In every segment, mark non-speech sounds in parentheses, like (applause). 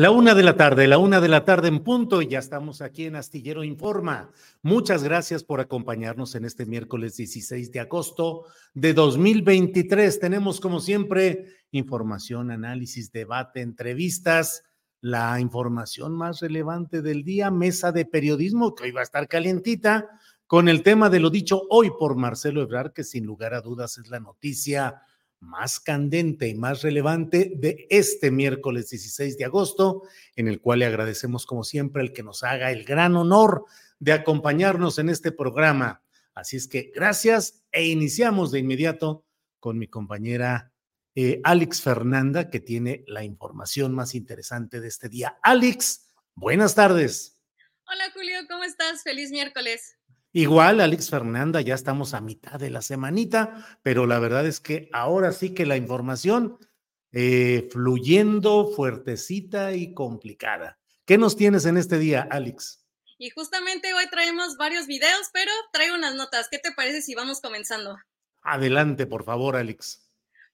La una de la tarde, la una de la tarde en punto, y ya estamos aquí en Astillero Informa. Muchas gracias por acompañarnos en este miércoles 16 de agosto de 2023. Tenemos, como siempre, información, análisis, debate, entrevistas, la información más relevante del día, mesa de periodismo, que hoy va a estar calientita, con el tema de lo dicho hoy por Marcelo Ebrard, que sin lugar a dudas es la noticia más candente y más relevante de este miércoles 16 de agosto, en el cual le agradecemos como siempre el que nos haga el gran honor de acompañarnos en este programa. Así es que gracias e iniciamos de inmediato con mi compañera eh, Alex Fernanda, que tiene la información más interesante de este día. Alex, buenas tardes. Hola Julio, ¿cómo estás? Feliz miércoles. Igual, Alex Fernanda, ya estamos a mitad de la semanita, pero la verdad es que ahora sí que la información eh, fluyendo, fuertecita y complicada. ¿Qué nos tienes en este día, Alex? Y justamente hoy traemos varios videos, pero traigo unas notas. ¿Qué te parece si vamos comenzando? Adelante, por favor, Alex.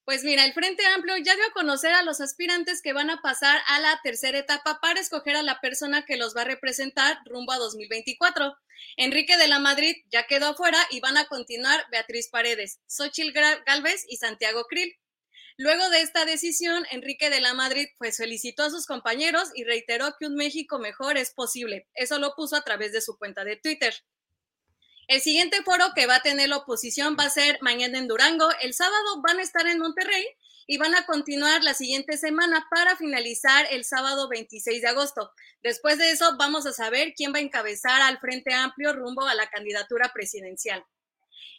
Pues mira, el Frente Amplio ya dio a conocer a los aspirantes que van a pasar a la tercera etapa para escoger a la persona que los va a representar rumbo a 2024. Enrique de la Madrid ya quedó afuera y van a continuar Beatriz Paredes, Xochil Gálvez y Santiago Krill. Luego de esta decisión, Enrique de la Madrid pues felicitó a sus compañeros y reiteró que un México mejor es posible. Eso lo puso a través de su cuenta de Twitter. El siguiente foro que va a tener la oposición va a ser mañana en Durango. El sábado van a estar en Monterrey y van a continuar la siguiente semana para finalizar el sábado 26 de agosto. Después de eso vamos a saber quién va a encabezar al Frente Amplio rumbo a la candidatura presidencial.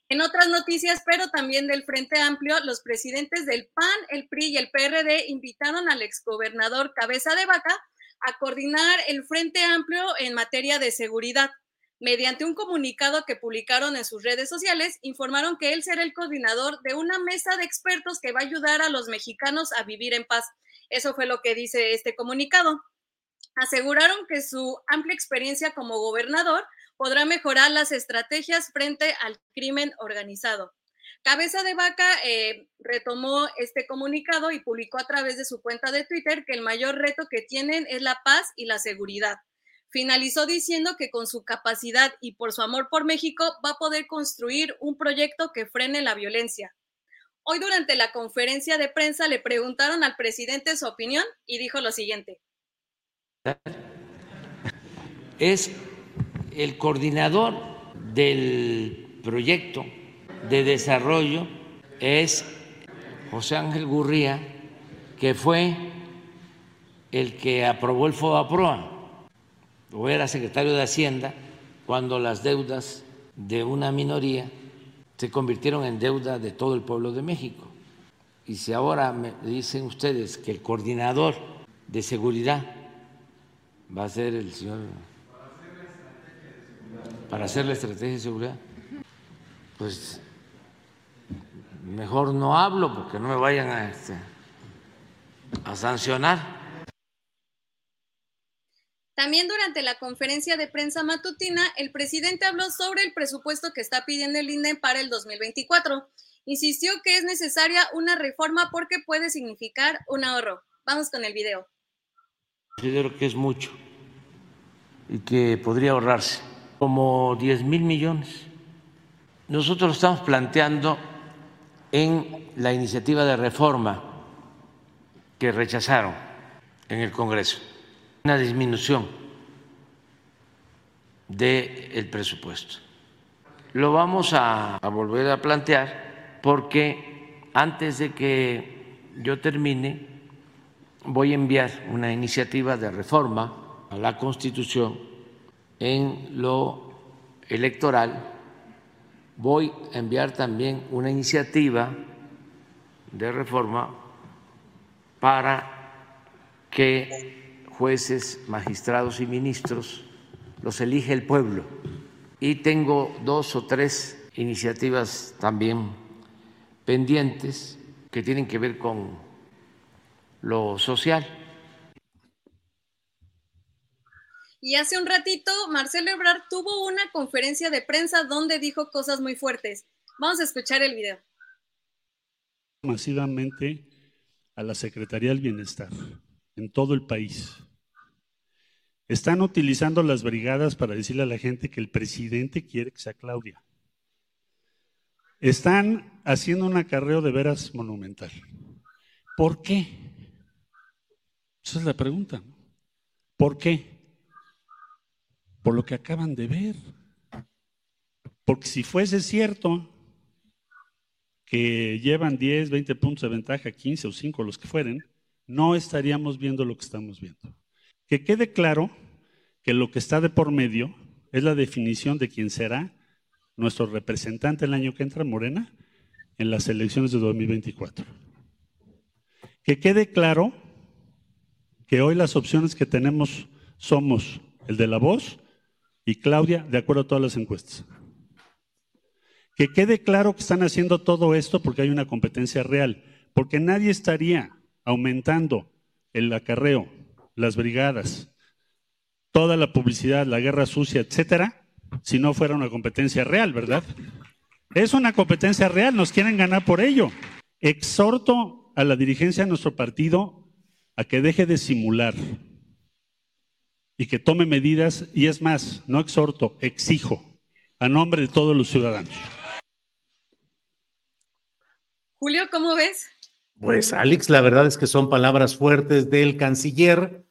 En otras noticias, pero también del Frente Amplio, los presidentes del PAN, el PRI y el PRD invitaron al exgobernador Cabeza de Vaca a coordinar el Frente Amplio en materia de seguridad. Mediante un comunicado que publicaron en sus redes sociales, informaron que él será el coordinador de una mesa de expertos que va a ayudar a los mexicanos a vivir en paz. Eso fue lo que dice este comunicado. Aseguraron que su amplia experiencia como gobernador podrá mejorar las estrategias frente al crimen organizado. Cabeza de Vaca eh, retomó este comunicado y publicó a través de su cuenta de Twitter que el mayor reto que tienen es la paz y la seguridad. Finalizó diciendo que con su capacidad y por su amor por México va a poder construir un proyecto que frene la violencia. Hoy durante la conferencia de prensa le preguntaron al presidente su opinión y dijo lo siguiente. Es el coordinador del proyecto de desarrollo, es José Ángel Gurría, que fue el que aprobó el FOBAPROA o era secretario de Hacienda cuando las deudas de una minoría se convirtieron en deuda de todo el pueblo de México. Y si ahora me dicen ustedes que el coordinador de seguridad va a ser el señor para hacer la estrategia de seguridad, pues mejor no hablo porque no me vayan a, este, a sancionar. También durante la conferencia de prensa matutina, el presidente habló sobre el presupuesto que está pidiendo el INE para el 2024 Insistió que es necesaria una reforma porque puede significar un ahorro. Vamos con el video. Considero que es mucho y que podría ahorrarse como 10 mil millones. Nosotros estamos planteando en la iniciativa de reforma que rechazaron en el Congreso una disminución del presupuesto. Lo vamos a, a volver a plantear porque antes de que yo termine voy a enviar una iniciativa de reforma a la Constitución en lo electoral. Voy a enviar también una iniciativa de reforma para que jueces, magistrados y ministros los elige el pueblo. Y tengo dos o tres iniciativas también pendientes que tienen que ver con lo social. Y hace un ratito, Marcelo Ebrard tuvo una conferencia de prensa donde dijo cosas muy fuertes. Vamos a escuchar el video. Masivamente a la Secretaría del Bienestar en todo el país. Están utilizando las brigadas para decirle a la gente que el presidente quiere que sea Claudia. Están haciendo un acarreo de veras monumental. ¿Por qué? Esa es la pregunta. ¿Por qué? Por lo que acaban de ver. Porque si fuese cierto que llevan 10, 20 puntos de ventaja, 15 o 5, los que fueren, no estaríamos viendo lo que estamos viendo. Que quede claro que lo que está de por medio es la definición de quién será nuestro representante el año que entra, Morena, en las elecciones de 2024. Que quede claro que hoy las opciones que tenemos somos el de la voz y Claudia, de acuerdo a todas las encuestas. Que quede claro que están haciendo todo esto porque hay una competencia real, porque nadie estaría aumentando el acarreo, las brigadas, toda la publicidad, la guerra sucia, etcétera, si no fuera una competencia real, ¿verdad? Es una competencia real, nos quieren ganar por ello. Exhorto a la dirigencia de nuestro partido a que deje de simular y que tome medidas, y es más, no exhorto, exijo, a nombre de todos los ciudadanos. Julio, ¿cómo ves? Pues Alex, la verdad es que son palabras fuertes del canciller,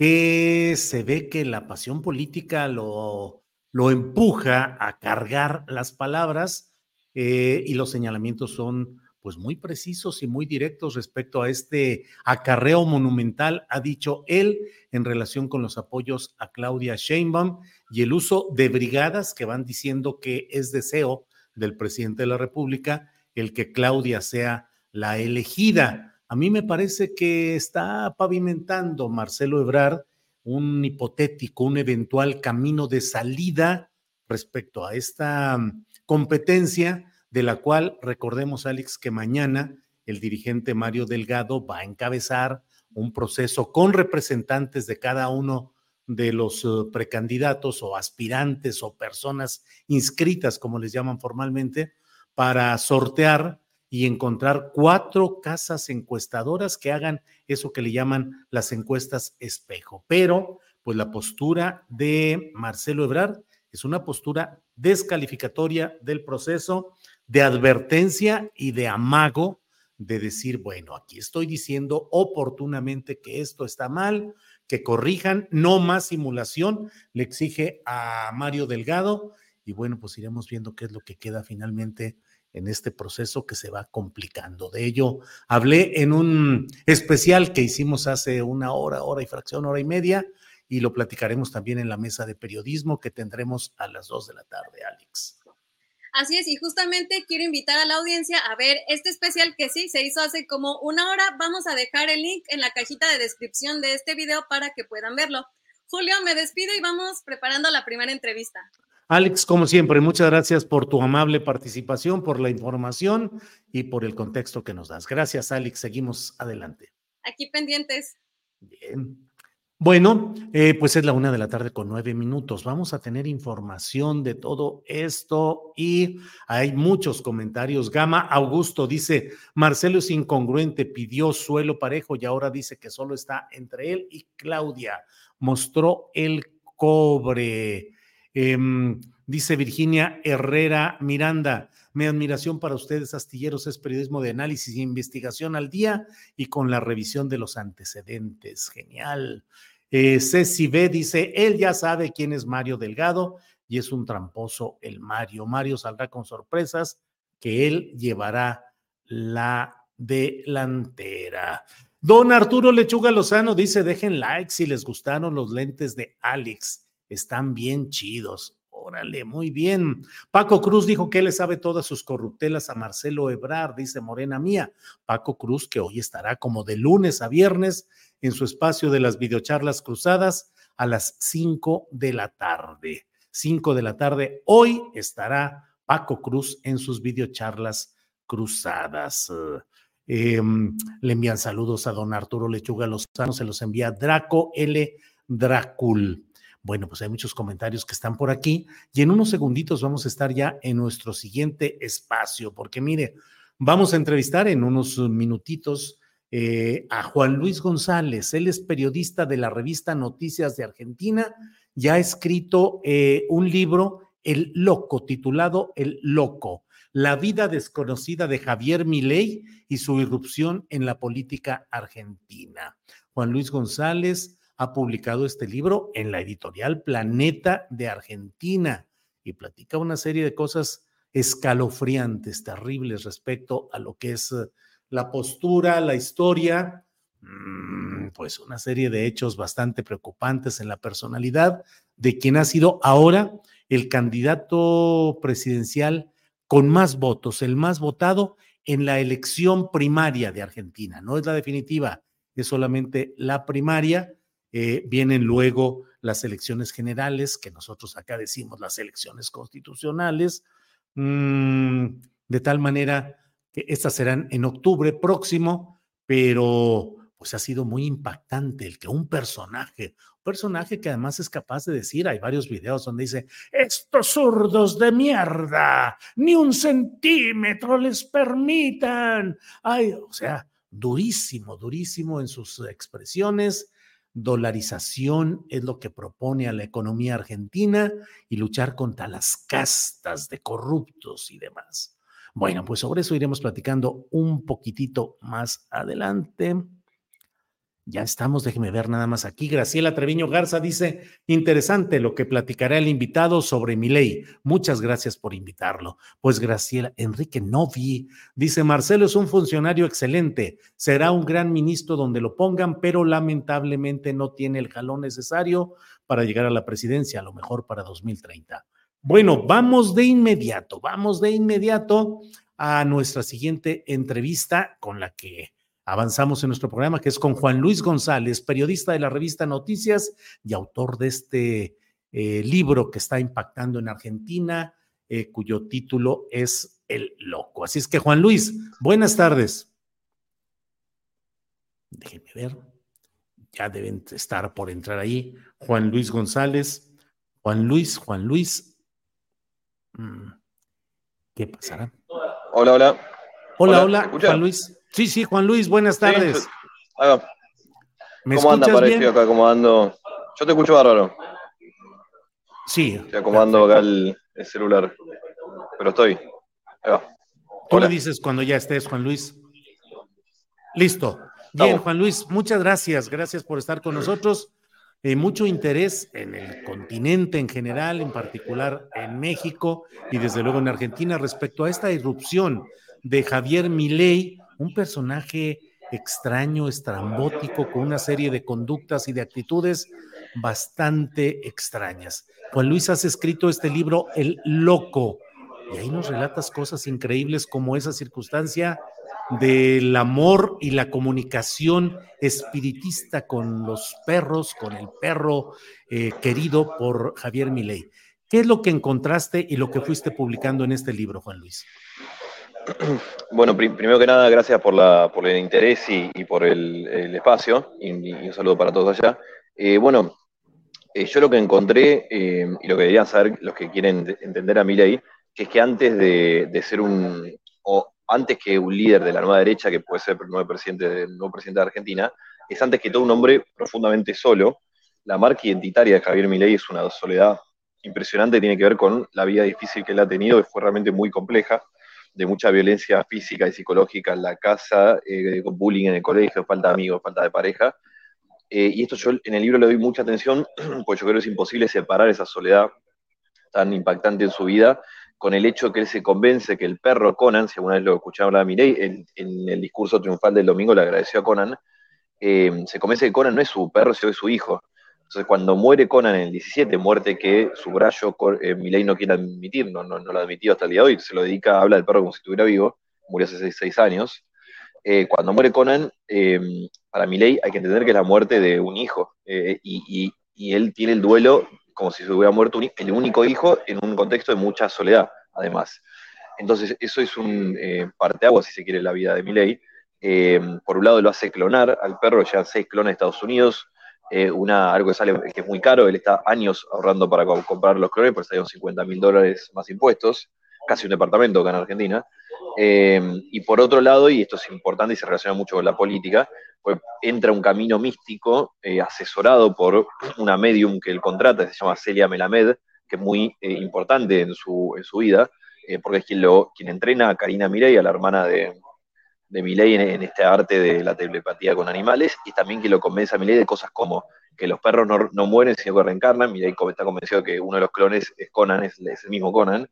que se ve que la pasión política lo lo empuja a cargar las palabras eh, y los señalamientos son pues muy precisos y muy directos respecto a este acarreo monumental, ha dicho él, en relación con los apoyos a Claudia Sheinbaum y el uso de brigadas que van diciendo que es deseo del presidente de la República el que Claudia sea la elegida. A mí me parece que está pavimentando Marcelo Ebrard un hipotético, un eventual camino de salida respecto a esta mm, competencia de la cual recordemos, Alex, que mañana el dirigente Mario Delgado va a encabezar un proceso con representantes de cada uno de los eh, precandidatos o aspirantes o personas inscritas, como les llaman formalmente, para sortear y encontrar cuatro casas encuestadoras que hagan eso que le llaman las encuestas espejo. Pero, pues la postura de Marcelo Ebrard es una postura descalificatoria del proceso, de advertencia y de amago de decir, bueno, aquí estoy diciendo oportunamente que esto está mal, que corrijan, no más simulación, le exige a Mario Delgado y bueno, pues iremos viendo qué es lo que queda finalmente en este proceso que se va complicando. De ello hablé en un especial que hicimos hace una hora, hora y fracción, hora y media, y lo platicaremos también en la mesa de periodismo que tendremos a las dos de la tarde, Alex. Así es, y justamente quiero invitar a la audiencia a ver este especial que sí se hizo hace como una hora. Vamos a dejar el link en la cajita de descripción de este video para que puedan verlo. Julio, me despido y vamos preparando la primera entrevista. Alex, como siempre, muchas gracias por tu amable participación, por la información y por el contexto que nos das. Gracias, Alex. Seguimos adelante. Aquí pendientes. Bien. Bueno, eh, pues es la una de la tarde con nueve minutos. Vamos a tener información de todo esto y hay muchos comentarios. Gama Augusto dice, Marcelo es incongruente, pidió suelo parejo y ahora dice que solo está entre él y Claudia. Mostró el cobre. Em, dice Virginia Herrera Miranda, mi admiración para ustedes, astilleros, es periodismo de análisis e investigación al día y con la revisión de los antecedentes. Genial. Eh, Ceci B dice, él ya sabe quién es Mario Delgado y es un tramposo el Mario. Mario saldrá con sorpresas que él llevará la delantera. Don Arturo Lechuga Lozano dice, dejen like si les gustaron los lentes de Alex. Están bien chidos. Órale, muy bien. Paco Cruz dijo que le sabe todas sus corruptelas a Marcelo Ebrar, dice Morena Mía. Paco Cruz, que hoy estará como de lunes a viernes en su espacio de las videocharlas cruzadas a las 5 de la tarde. 5 de la tarde. Hoy estará Paco Cruz en sus videocharlas cruzadas. Em, le envían saludos a don Arturo Lechuga Lozano, se los envía Draco L. Dracul. Bueno, pues hay muchos comentarios que están por aquí y en unos segunditos vamos a estar ya en nuestro siguiente espacio, porque mire, vamos a entrevistar en unos minutitos eh, a Juan Luis González. Él es periodista de la revista Noticias de Argentina y ha escrito eh, un libro, El Loco, titulado El Loco, la vida desconocida de Javier Milei y su irrupción en la política argentina. Juan Luis González ha publicado este libro en la editorial Planeta de Argentina y platica una serie de cosas escalofriantes, terribles respecto a lo que es la postura, la historia, mm, pues una serie de hechos bastante preocupantes en la personalidad de quien ha sido ahora el candidato presidencial con más votos, el más votado en la elección primaria de Argentina. No es la definitiva, es solamente la primaria. Eh, vienen luego las elecciones generales, que nosotros acá decimos las elecciones constitucionales, mm, de tal manera que estas serán en octubre próximo, pero pues ha sido muy impactante el que un personaje, un personaje que además es capaz de decir, hay varios videos donde dice, estos zurdos de mierda, ni un centímetro les permitan. Ay, o sea, durísimo, durísimo en sus expresiones. Dolarización es lo que propone a la economía argentina y luchar contra las castas de corruptos y demás. Bueno, pues sobre eso iremos platicando un poquitito más adelante. Ya estamos, déjeme ver nada más aquí. Graciela Treviño Garza dice, interesante lo que platicará el invitado sobre mi ley. Muchas gracias por invitarlo. Pues Graciela, Enrique Novi dice, Marcelo es un funcionario excelente, será un gran ministro donde lo pongan, pero lamentablemente no tiene el jalón necesario para llegar a la presidencia, a lo mejor para 2030. Bueno, vamos de inmediato, vamos de inmediato a nuestra siguiente entrevista con la que avanzamos en nuestro programa, que es con Juan Luis González, periodista de la revista Noticias y autor de este eh, libro que está impactando en Argentina, eh, cuyo título es El Loco. Así es que, Juan Luis, buenas tardes. Déjenme ver, ya deben estar por entrar ahí. Juan Luis González. Juan Luis, Juan Luis, Mm. ¿Qué pasará? Hola, hola. Hola, hola, Juan Luis. Sí, sí, Juan Luis, buenas tardes. ¿Cómo anda parecido acá acomodando? Yo te escucho bárbaro. Sí. Estoy acomodando acá el, celular. Pero estoy. Tú le dices cuando ya estés, Juan Luis. Listo. Bien, Juan Luis, muchas gracias. Gracias por estar con nosotros. Eh, mucho interés en el continente en general, en particular en México y desde luego en Argentina respecto a esta irrupción de Javier Milei, un personaje extraño, estrambótico, con una serie de conductas y de actitudes bastante extrañas. Juan Luis, has escrito este libro, El Loco. y ahí nos relatas cosas increíbles como esa circunstancia del amor y la comunicación espiritista con los perros, con el perro eh, querido por Javier Milei. ¿Qué es lo que encontraste y lo que fuiste publicando en este libro, Juan Luis? (clears throat) Bueno, primero que nada, gracias por, la, por el interés y, por el, espacio y, un saludo para todos allá. Eh, bueno, eh, yo lo que encontré y lo que deberían saber los que quieren entender a Milei, que es que antes de, de ser un, o antes que un líder de la nueva derecha, que puede ser el nuevo presidente, el nuevo presidente de Argentina, es antes que todo un hombre profundamente solo. La marca identitaria de Javier Milei es una soledad impresionante, tiene que ver con la vida difícil que él ha tenido, que fue realmente muy compleja, de mucha violencia física y psicológica en la casa, eh, bullying en el colegio, falta de amigos, falta de pareja. Eh, y esto yo en el libro le doy mucha atención, (clears throat) porque yo creo que es imposible separar esa soledad tan impactante en su vida con el hecho que él se convence que el perro Conan, si alguna vez lo escucharon a Mirei, en, en, el discurso triunfal del domingo le agradeció a Conan, eh, se convence que Conan no es su perro, sino es su hijo. Entonces, cuando muere Conan en el 17, muerte que su brazo eh, Milei no quiere admitir, no, no, lo ha admitido hasta el día de hoy, se lo dedica, habla del perro como si estuviera vivo, murió hace seis, años. Eh, cuando muere Conan, para Milei hay que entender que es la muerte de un hijo, y, y, él tiene el duelo como si se hubiera muerto el único hijo en un contexto de mucha soledad, además. Entonces, eso es un eh, parteaguas, si se quiere, la vida de Miley. Eh, por un lado, lo hace clonar al perro, ya seis clones de Estados Unidos, eh, una, algo que sale que es muy caro, él está años ahorrando para comprar los clones, pues salieron 50 mil dólares más impuestos, casi un departamento acá en Argentina. y por otro lado, y esto es importante y se relaciona mucho con la política, pues entra un camino místico eh, asesorado por una medium que él contrata, se llama Celia Melamed, que es muy eh, importante en su, en su vida, eh, porque es quien, lo, quien entrena a Karina Mirey, a la hermana de, de Milei en, este arte de la telepatía con animales, y también que lo convence a Milei de cosas como que los perros no, no mueren, sino que reencarnan. Milei está convencido que uno de los clones es Conan, es, el mismo Conan.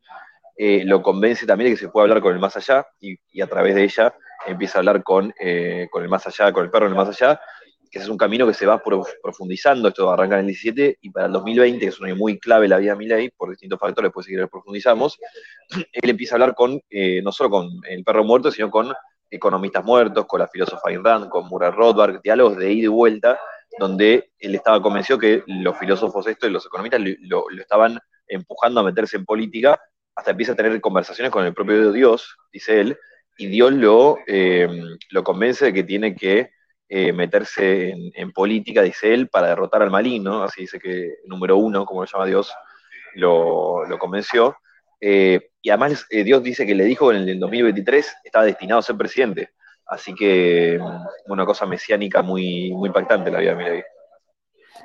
lo convence también de que se puede hablar con el más allá, y, y a través de ella empieza a hablar con, eh, con el más allá, con el perro en el más allá, que es un camino que se va profundizando, esto arranca en el 17, y para el 2020, que es un año muy clave en la vida de Milei, por distintos factores, si quieres profundizamos, (clears throat) él empieza a hablar con, eh, no solo con el perro muerto, sino con economistas muertos, con la filósofa Ayn con Murray Rothbard, diálogos de ida y vuelta, donde él estaba convencido que los filósofos esto y los economistas lo, lo estaban empujando a meterse en política, hasta empieza a tener conversaciones con el propio Dios, dice él, y Dios lo, eh, lo convence de que tiene que eh, meterse en, política, dice él, para derrotar al maligno, así dice que número uno, como lo llama Dios, lo, convenció. Eh, y además Dios dice que le dijo en el 2023 estaba destinado a ser presidente. Así que una cosa mesiánica muy, muy impactante la vida de Milei.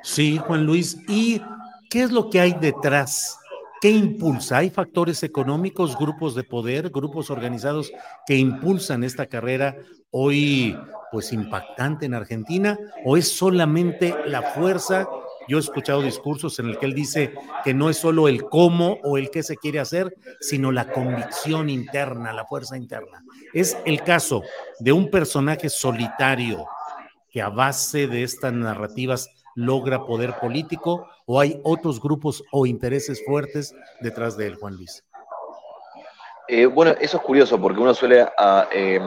Sí, Juan Luis. ¿Y qué es lo que hay detrás ¿Qué impulsa? ¿Hay factores económicos, grupos de poder, grupos organizados que impulsan esta carrera hoy pues impactante en Argentina? ¿O es solamente la fuerza? Yo he escuchado discursos en el que él dice que no es solo el cómo o el qué se quiere hacer, sino la convicción interna, la fuerza interna. Es el caso de un personaje solitario que a base de estas narrativas logra poder político o hay otros grupos o intereses fuertes detrás de él, Juan Luis? Eh, bueno, eso es curioso porque uno suele em,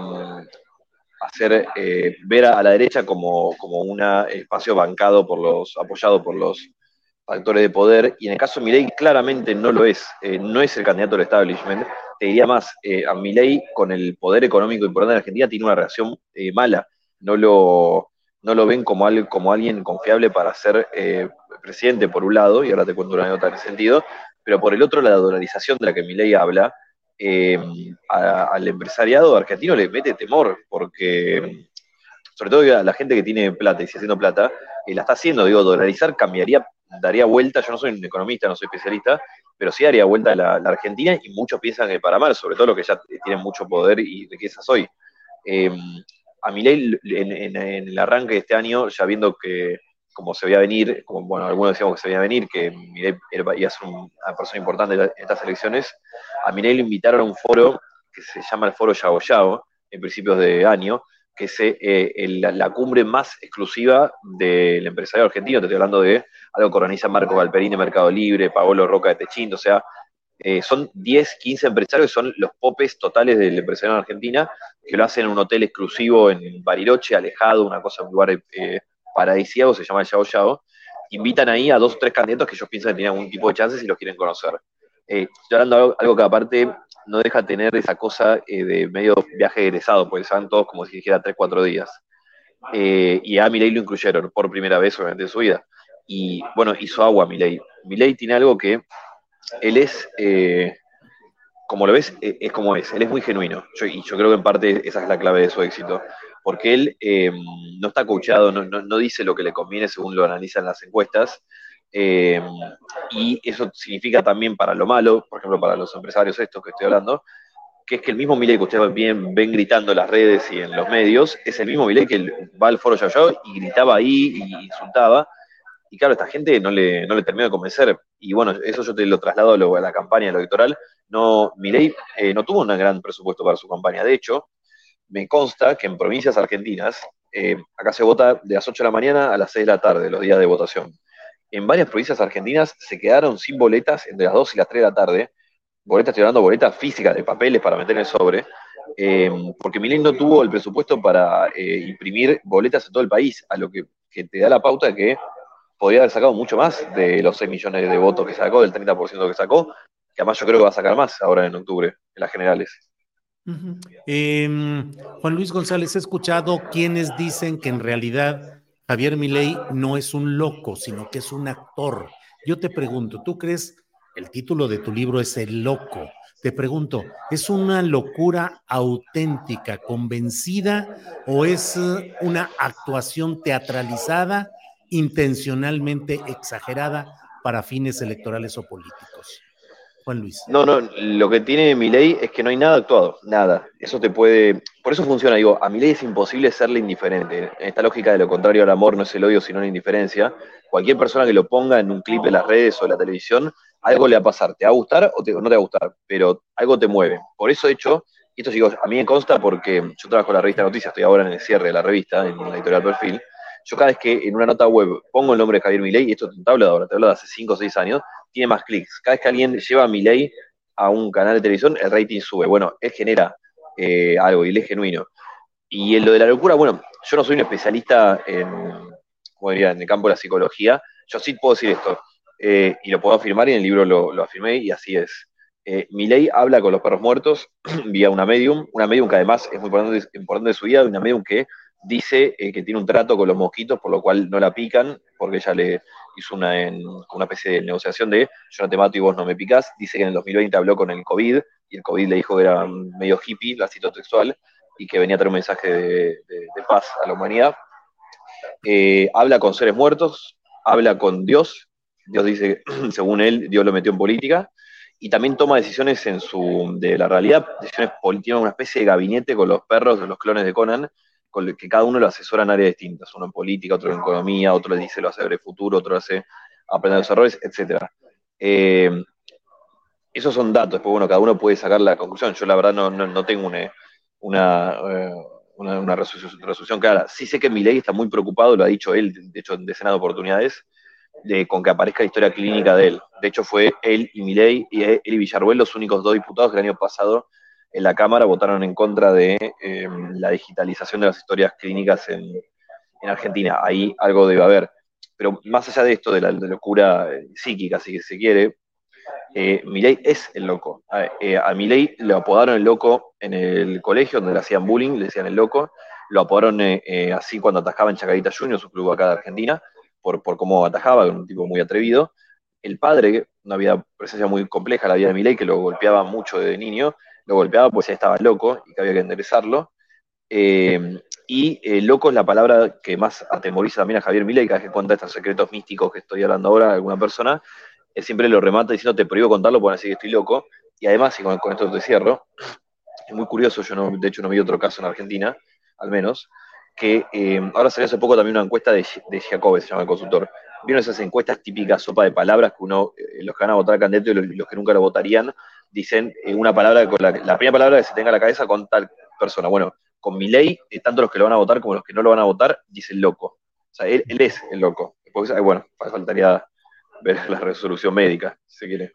hacer eh, ver a, la derecha como, como un espacio bancado por los, apoyado por los factores de poder, y en el caso de Milei claramente no lo es, eh, no es el candidato del establishment. Te diría más, a Milei con el poder económico importante de Argentina tiene una relación mala, no lo, no lo ven como, como alguien confiable para ser eh, presidente, por un lado, y ahora te cuento una anécdota en ese sentido, pero por el otro, la dolarización de la que mi ley habla, eh, al empresariado argentino le mete temor, porque sobre todo a la gente que tiene plata y sigue haciendo plata, eh, la está haciendo, digo, dolarizar cambiaría, daría vuelta, yo no soy un economista, no soy especialista, pero sí daría vuelta a la, Argentina y muchos piensan que para mal, sobre todo los que ya tienen mucho poder y riquezas hoy. A Milei en, en, el arranque de este año, ya viendo que como se veía venir, como bueno, algunos decíamos que se veía venir, que Milei iba a ser una persona importante en estas elecciones, a Milei le invitaron a un foro que se llama el Foro Yago Yago, en principios de año, que es eh, la, cumbre más exclusiva del empresario argentino, te estoy hablando de algo que organiza Marco Galperín de Mercado Libre, Paolo Roca de Techín, o sea, eh, son 10, 15 empresarios son los popes totales del empresario en Argentina, que lo hacen en un hotel exclusivo en Bariloche, alejado, una cosa, un lugar eh, paradisíaco, se llama el Yao Yao. Invitan ahí a dos o tres candidatos que ellos piensan que tienen algún tipo de chances y los quieren conocer. Eh, estoy hablando de algo, que aparte no deja tener esa cosa eh, de medio viaje egresado, porque se van todos como si dijera 3, 4 días. y a Milei lo incluyeron por primera vez, obviamente, en su vida. Y bueno, hizo agua Milei. Milei tiene algo que él es, eh, como lo ves, eh, es como es, él es muy genuino. y yo creo que en parte esa es la clave de su éxito. Porque él eh, no está coachado, no, dice lo que le conviene según lo analizan las encuestas. y eso significa también para lo malo, por ejemplo, para los empresarios estos que estoy hablando, que es que el mismo Milei que ustedes ven, ven gritando en las redes y en los medios, es el mismo Milei que va al foro Yao y gritaba ahí y insultaba, y claro, esta gente no le, no le terminó de convencer. Y bueno, eso yo te lo traslado a, la campaña electoral. No, Milei eh, no tuvo un gran presupuesto para su campaña. De hecho, me consta que en provincias argentinas, eh, acá se vota de las 8 de la mañana a las 6 de la tarde, los días de votación. En varias provincias argentinas se quedaron sin boletas entre las 2 y las 3 de la tarde. Boletas, estoy hablando boletas físicas de papeles para meter en sobre. Eh, porque Milei no tuvo el presupuesto para imprimir boletas en todo el país, a lo que, que te da la pauta que podría haber sacado mucho más de los 6 millones de votos que sacó, del 30% que sacó, que además yo creo que va a sacar más ahora en octubre, en las generales. Em, Juan Luis González, he escuchado quienes dicen que en realidad Javier Milei no es un loco, sino que es un actor. Yo te pregunto, ¿tú crees el título de tu libro es El Loco? Te pregunto, ¿es una locura auténtica, convencida o es eh, una actuación teatralizada intencionalmente exagerada para fines electorales o políticos. No, no, lo que tiene mi ley es que no hay nada actuado, nada. Eso te puede. Por eso funciona, digo, a mi ley es imposible serle indiferente. En esta lógica de lo contrario al amor no es el odio, sino la indiferencia. Cualquier persona que lo ponga en un clip en las redes o en la televisión, algo le va a pasar. Te va a gustar o no te va a gustar, pero algo te mueve. Por eso, de hecho, y esto digo, a mí me consta porque yo trabajo en la revista Noticias, estoy ahora en el cierre de la revista, en la editorial Perfil yo cada vez que en una nota web pongo el nombre de Javier Milei, y esto te hablo de ahora, te hablo de hace 5 o 6 años, tiene más clics. Cada vez que alguien lleva a Milei a un canal de televisión, el rating sube. Bueno, él genera eh, algo y él es genuino. Y en lo de la locura, bueno, yo no soy un especialista en, como diría, en el campo de la psicología. Yo sí puedo decir esto, eh, y lo puedo afirmar, y en el libro lo, afirmé, y así es. Eh, Milei habla con los perros muertos (clears throat) vía una medium, una medium que además es muy importante, importante de su vida, una medium que dice eh, que tiene un trato con los mosquitos, por lo cual no la pican, porque ella le hizo una, una especie de negociación de yo no te mato y vos no me picás. Dice que en el 2020 habló con el COVID y el COVID le dijo que era medio hippie, la cito textual, y que venía a traer un mensaje de, paz a la humanidad. Eh, habla con seres muertos, habla con Dios. Dios dice, (clears throat) según él, Dios lo metió en política. Y también toma decisiones en su, de la realidad, decisiones políticas, una especie de gabinete con los perros de los clones de Conan, que cada uno lo asesora en áreas distintas, uno en política, otro en economía, otro le dice lo hace el futuro, otro hace aprender los errores, etc. Eh, esos son datos, después bueno, cada uno puede sacar la conclusión. Yo la verdad no, tengo una, eh, una, una, resolución, clara. Sí sé que ley está muy preocupado, lo ha dicho él, de hecho en decenas de oportunidades, de, con que aparezca la historia clínica de él. De hecho fue él y Milei y él y Villarruel los únicos dos diputados que el año pasado en la Cámara votaron en contra de em, la digitalización de las historias clínicas en, Argentina. Ahí algo debe haber. Pero más allá de esto, de la, locura eh, psíquica, si se quiere, eh, es el loco. A, eh, Milei le apodaron el loco en el colegio, donde le hacían bullying, le decían el loco. Lo apodaron eh, así cuando atajaba en Chacarita Juniors, su club acá de Argentina, por, por cómo atajaba, un tipo muy atrevido. El padre, una vida presencia muy compleja, la vida de Milei, que lo golpeaba mucho de niño, lo golpeaba pues ya estaba loco y que había que enderezarlo. Eh, y eh, loco es la palabra que más atemoriza también a Javier Milei, cada vez que cuenta estos secretos místicos que estoy hablando ahora a alguna persona, él siempre lo remata diciendo te prohíbo contarlo porque así que estoy loco. Y además, y con, esto te cierro, es muy curioso, yo no, de hecho no vi otro caso en Argentina, al menos, que eh, ahora salió hace poco también una encuesta de, de Jacobes, se llama el consultor. Vieron esas encuestas típicas, sopa de palabras, que uno, los que van a votar candidato y los que nunca lo votarían, dicen eh, una palabra, con la, primera palabra que se tenga en la cabeza con tal persona. Bueno, con mi ley, eh, tanto los que lo van a votar como los que no lo van a votar, dicen loco. O sea, él, es el loco. bueno, faltaría ver (laughs) la resolución médica, si quiere.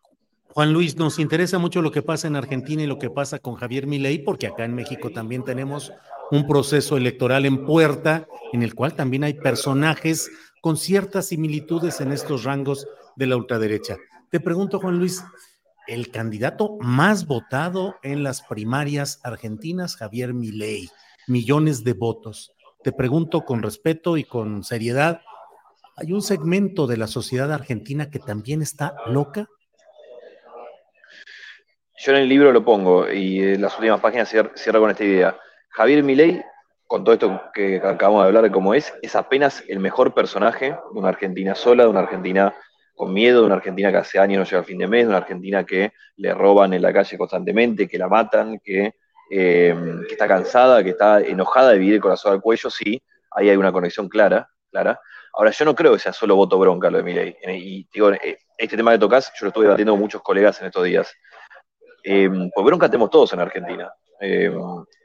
Juan Luis, nos interesa mucho lo que pasa en Argentina y lo que pasa con Javier Milei, porque acá en México también tenemos un proceso electoral en puerta, en el cual también hay personajes con ciertas similitudes en estos rangos de la ultraderecha. Te pregunto, Juan Luis, el candidato más votado en las primarias argentinas, Javier Milei, millones de votos. Te pregunto con respeto y con seriedad, ¿hay un segmento de la sociedad argentina que también está loca? Yo en el libro lo pongo y en las últimas páginas cierro con esta idea. Javier Milei, con todo esto que acabamos de hablar de cómo es, es apenas el mejor personaje de una Argentina sola, de una Argentina con miedo, de una Argentina que hace años no llega al fin de mes, de una Argentina que le roban en la calle constantemente, que la matan, que, eh, está cansada, que está enojada de vivir el corazón al cuello, sí, ahí hay una conexión clara, clara. Ahora, yo no creo que sea solo voto bronca lo de Milei. Y digo, eh, este tema que tocas, yo lo estuve debatiendo con muchos colegas en estos días. Eh, pues bronca tenemos todos en Argentina. Eh,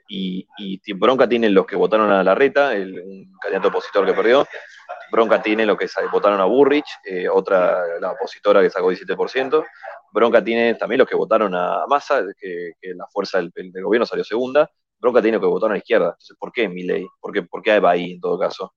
y, bronca tienen los que votaron a Larreta, un candidato opositor que perdió. Bronca tiene los que votaron a Burrich, eh, otra, la opositora que sacó 17%. Bronca tiene también los que votaron a Massa, que, la fuerza del, gobierno salió segunda. Bronca tiene los que votaron a la izquierda. Entonces, ¿por qué Milei? ¿Por qué, por qué ahí en todo caso?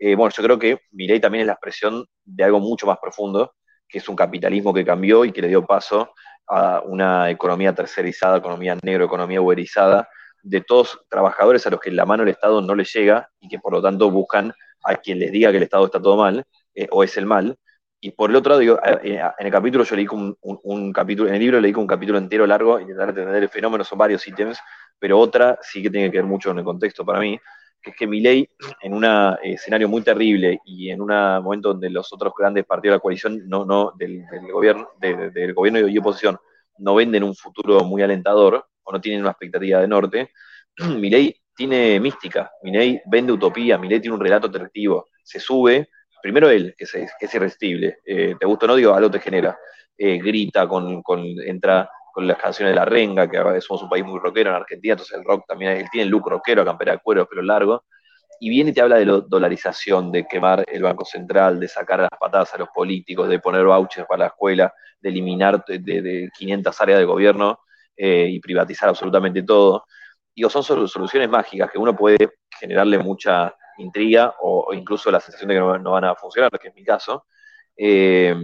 bueno, yo creo que Milei también es la expresión de algo mucho más profundo, que es un capitalismo que cambió y que le dio paso a una economía tercerizada, economía negro, economía uberizada, de todos trabajadores a los que la mano del Estado no les llega y que por lo tanto buscan a quien les diga que el Estado está todo mal eh, o es el mal. Y por el otro lado, digo, eh, en el capítulo yo leí un, capítulo, en el libro leí un capítulo entero largo, intentar entender el fenómeno, son varios ítems, pero otra sí que tiene que ver mucho en el contexto para mí, que es que mi ley, en un escenario muy terrible y en un momento donde los otros grandes partidos de la coalición no, no, del, gobierno, del gobierno y oposición no venden un futuro muy alentador o no tienen una expectativa de norte, (clears throat) ley tiene mística, ley vende utopía, ley tiene un relato atractivo, se sube, primero él, que es, irresistible, eh, te gusta o no, digo, algo te genera, eh, grita, con, con, entra con las canciones de la renga, que somos un país muy rockero en Argentina, entonces el rock también, él tiene el look rockero, campera de cuero, pelo largo, y viene y te habla de la dolarización, de quemar el Banco Central, de sacar las patadas a los políticos, de poner vouchers para la escuela, de eliminar de, 500 áreas de gobierno eh, y privatizar absolutamente todo. Digo, son soluciones mágicas que uno puede generarle mucha intriga o, incluso la sensación de que no, van a funcionar, que es mi caso. Eh,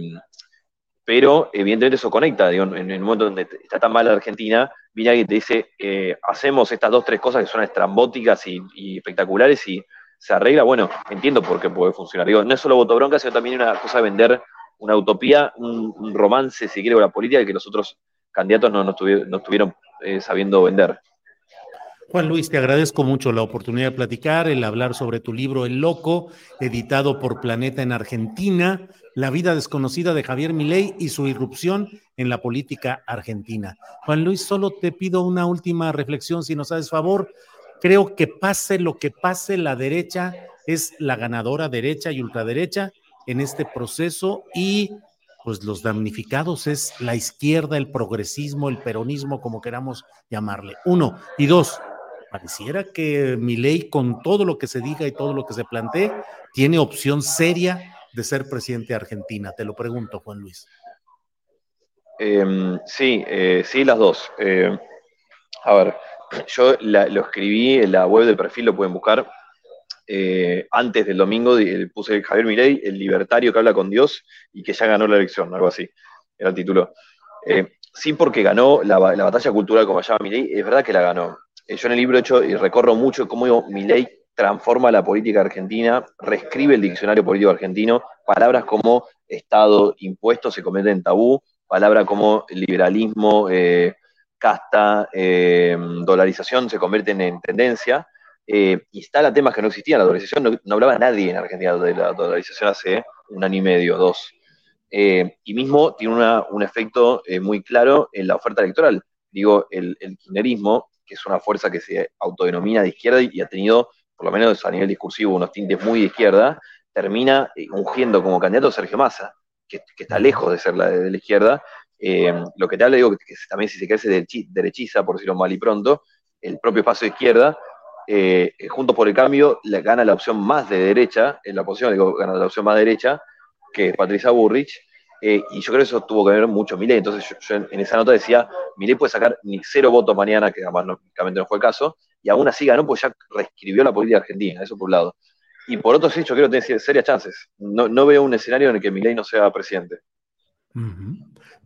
pero evidentemente eso conecta, en, el momento donde está tan mal Argentina, viene alguien y te dice, eh, hacemos estas dos, tres cosas que son estrambóticas y, espectaculares y se arregla, bueno, entiendo por qué puede funcionar. Digo, no es solo voto bronca, sino también una cosa de vender una utopía, un, romance, si quiere, con la política que los otros candidatos no, estuvieron eh, sabiendo vender. Juan Luis, te agradezco mucho la oportunidad de platicar, el hablar sobre tu libro El Loco, editado por Planeta en Argentina, La vida desconocida de Javier Milei y su irrupción en la política argentina. Juan Luis, solo te pido una última reflexión, si nos haces favor. Creo que pase lo que pase, la derecha es la ganadora derecha y ultraderecha en este proceso y pues los damnificados es la izquierda, el progresismo, el peronismo, como queramos llamarle. Uno. Y dos, pareciera que mi ley, con todo lo que se diga y todo lo que se plantee, tiene opción seria de ser presidente de Argentina. Te lo pregunto, Juan Luis. Em, sí, eh, sí, las dos. Eh, a ver, yo lo escribí en la web del perfil, lo pueden buscar. Eh, antes del domingo puse Javier Mirey, el libertario que habla con Dios y que ya ganó la elección, algo así, era el título. sí, porque ganó la, batalla cultural, como llama Milei, es verdad que la ganó. Eh, yo en el libro he hecho y recorro mucho cómo mi ley transforma la política argentina, reescribe el diccionario político argentino, palabras como Estado, impuestos se cometen tabú, palabras como liberalismo, eh, casta, eh, dolarización se convierten en tendencia, eh, instala temas que no existían, la dolarización, no, hablaba nadie en Argentina de la dolarización hace un año y medio, dos. y mismo tiene un efecto muy claro en la oferta electoral. Digo, el, el kirchnerismo que es una fuerza que se autodenomina de izquierda y ha tenido, por lo menos a nivel discursivo, unos tintes muy de izquierda, termina eh, ungiendo como candidato a Sergio Massa, que, está lejos de ser la de, la izquierda. Eh, lo que te habla, digo, que, también si se crece derechiza, por decirlo mal y pronto, el propio espacio de izquierda, eh, junto por el cambio, le gana la opción más de derecha, en la oposición, digo, gana la opción más derecha, que es Patricia Burrich, Eh, y yo creo que eso tuvo que ver mucho Milei. Entonces yo, en esa nota decía, Milei puede sacar ni cero votos mañana, que además no, no fue el caso, y aún así ganó porque ya reescribió la política argentina, eso por un lado. Y por otro sí, yo creo que tiene serias chances. No, no veo un escenario en el que Milei no sea presidente.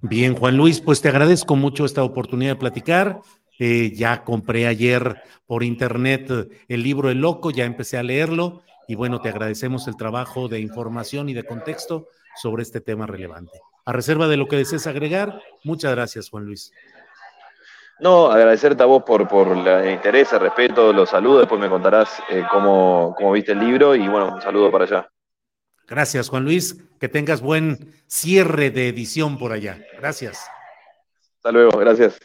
Bien, Juan Luis, pues te agradezco mucho esta oportunidad de platicar. Eh, ya compré ayer por internet el libro El Loco, ya empecé a leerlo y bueno, te agradecemos el trabajo de información y de contexto sobre este tema relevante. A reserva de lo que desees agregar, muchas gracias, Juan Luis. No, agradecerte a vos por, por el interés, el respeto, los saludos. Después me contarás eh, cómo, cómo viste el libro y bueno, un saludo para allá. Gracias, Juan Luis. Que tengas buen cierre de edición por allá. Gracias. Hasta luego, gracias.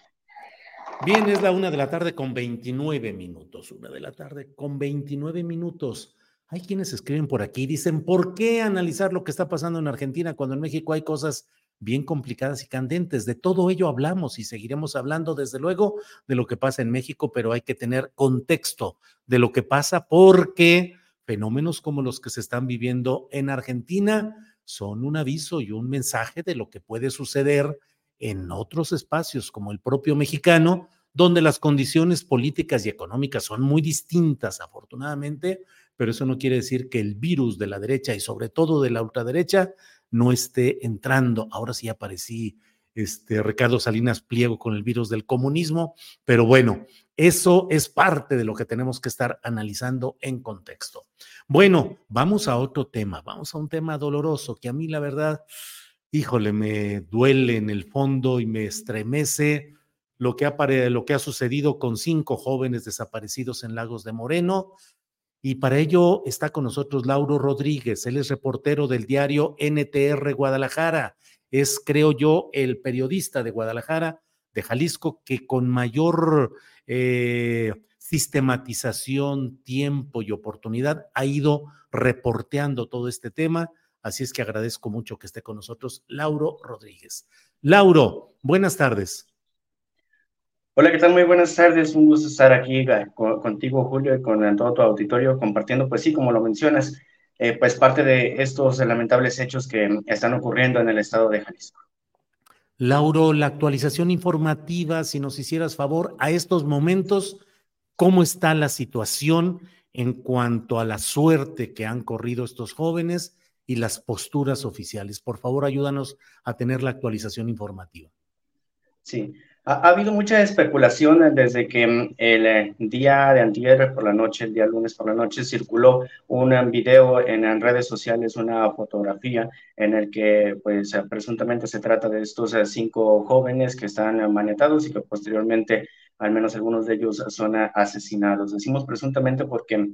Bien, es la una de la tarde con 29 minutos. Una de la tarde con 29 minutos. Hay quienes escriben por aquí y dicen, ¿por qué analizar lo que está pasando en Argentina cuando en México hay cosas bien complicadas y candentes? De todo ello hablamos y seguiremos hablando, desde luego, de lo que pasa en México, pero hay que tener contexto de lo que pasa porque fenómenos como los que se están viviendo en Argentina son un aviso y un mensaje de lo que puede suceder en otros espacios como el propio mexicano, donde las condiciones políticas y económicas son muy distintas, afortunadamente, pero eso no quiere decir que el virus de la derecha y sobre todo de la ultraderecha no esté entrando. Ahora sí aparecí este, Ricardo Salinas Pliego con el virus del comunismo, pero bueno, eso es parte de lo que tenemos que estar analizando en contexto. Bueno, vamos a otro tema, vamos a un tema doloroso que a mí la verdad, híjole, me duele en el fondo y me estremece lo que ha, lo que ha sucedido con cinco jóvenes desaparecidos en Lagos de Moreno. Y para ello está con nosotros Lauro Rodríguez, él es reportero del diario NTR Guadalajara es, creo yo, el periodista de Guadalajara, de Jalisco, que con mayor eh, sistematización, tiempo y oportunidad ha ido reporteando todo este tema. Así es que agradezco mucho que esté con nosotros Lauro Rodríguez. Lauro, buenas tardes. Hola, ¿qué tal? Muy buenas tardes. Un gusto estar aquí eh, contigo, Julio, y con todo tu auditorio compartiendo, pues sí, como lo mencionas, eh, pues parte de estos lamentables hechos que están ocurriendo en el estado de Jalisco. Lauro, la actualización informativa, si nos hicieras favor, a estos momentos, ¿cómo está la situación en cuanto a la suerte que han corrido estos jóvenes y las posturas oficiales? Por favor, ayúdanos a tener la actualización informativa. Sí, ha, habido mucha especulación desde que mm, el eh, día de antier por la noche, el día lunes por la noche, circuló un video en, redes sociales, una fotografía en el que, pues, eh, presuntamente se trata de estos eh, cinco jóvenes que están manetados y que posteriormente, al menos algunos de ellos, son asesinados. Decimos presuntamente porque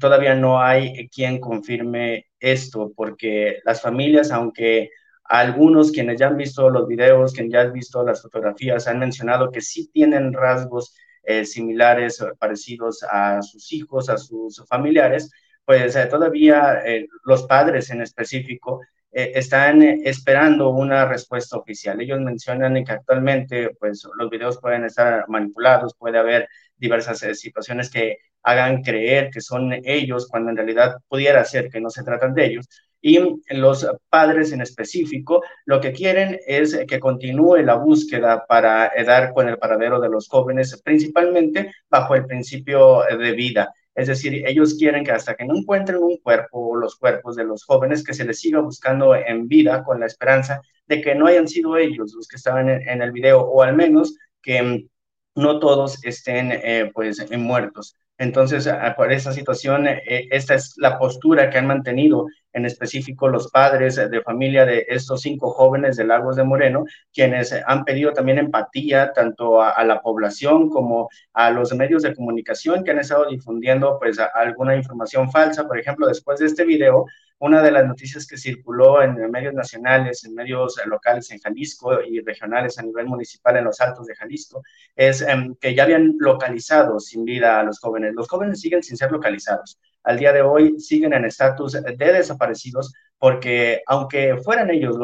todavía no hay quien confirme esto, porque las familias, aunque algunos quienes ya han visto los videos, quienes ya han visto las fotografías, han mencionado que sí tienen rasgos eh, similares, parecidos a sus hijos, a sus familiares, pues eh, todavía eh, los padres en específico están esperando una respuesta oficial. Ellos mencionan que actualmente pues, los videos pueden estar manipulados, puede haber diversas situaciones que hagan creer que son ellos cuando en realidad pudiera ser que no se tratan de ellos y los padres en específico lo que quieren es que continúe la búsqueda para dar con el paradero de los jóvenes, principalmente bajo el principio de vida. Es decir, ellos quieren que hasta que no encuentren un cuerpo o los cuerpos de los jóvenes, que se les siga buscando en vida con la esperanza de que no hayan sido ellos los que estaban en, el video o al menos que no todos estén eh, pues muertos. Entonces, por esa situación, eh, esta es la postura que han mantenido en específico los padres de familia de estos cinco jóvenes de Lagos de Moreno, quienes han pedido también empatía tanto a, la población como a los medios de comunicación que han estado difundiendo pues alguna información falsa. Por ejemplo, después de este video, una de las noticias que circuló en medios nacionales, en medios locales en Jalisco y regionales a nivel municipal en los Altos de Jalisco, es em, que ya habían localizado sin vida a los jóvenes. Los jóvenes siguen sin ser localizados al día de hoy siguen en estatus de desaparecidos porque aunque fueran ellos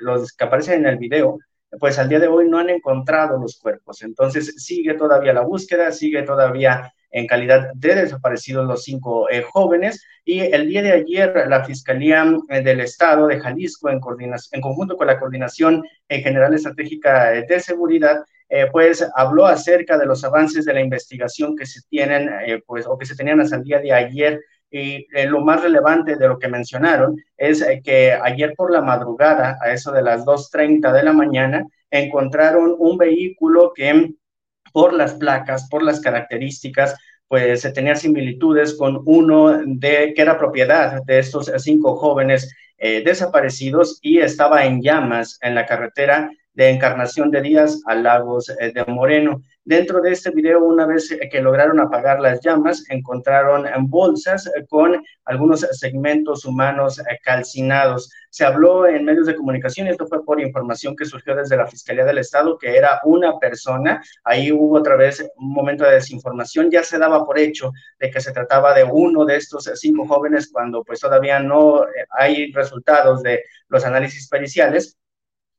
los que aparecen en el video, pues al día de hoy no han encontrado los cuerpos. Entonces sigue todavía la búsqueda, sigue todavía en calidad de desaparecidos los cinco eh, jóvenes. Y el día de ayer, la Fiscalía eh, del Estado de Jalisco, en, en conjunto con la Coordinación General Estratégica de Seguridad, pues habló acerca de los avances de la investigación que se tienen, pues, o que se tenían hasta el día de ayer y lo más relevante de lo que mencionaron es que ayer por la madrugada, a eso de las 2.30 de la mañana, encontraron un vehículo que por las placas, por las características, pues se tenía similitudes con uno de que era propiedad de estos cinco jóvenes eh, desaparecidos y estaba en llamas en la carretera de Encarnación de Díaz a Lagos eh, de Moreno. Dentro de este video, una vez que lograron apagar las llamas, encontraron bolsas con algunos segmentos humanos calcinados. Se habló en medios de comunicación, y esto fue por información que surgió desde la Fiscalía del Estado, que era una persona. Ahí hubo otra vez un momento de desinformación. Ya se daba por hecho de que se trataba de uno de estos cinco jóvenes cuando pues todavía no hay resultados de los análisis periciales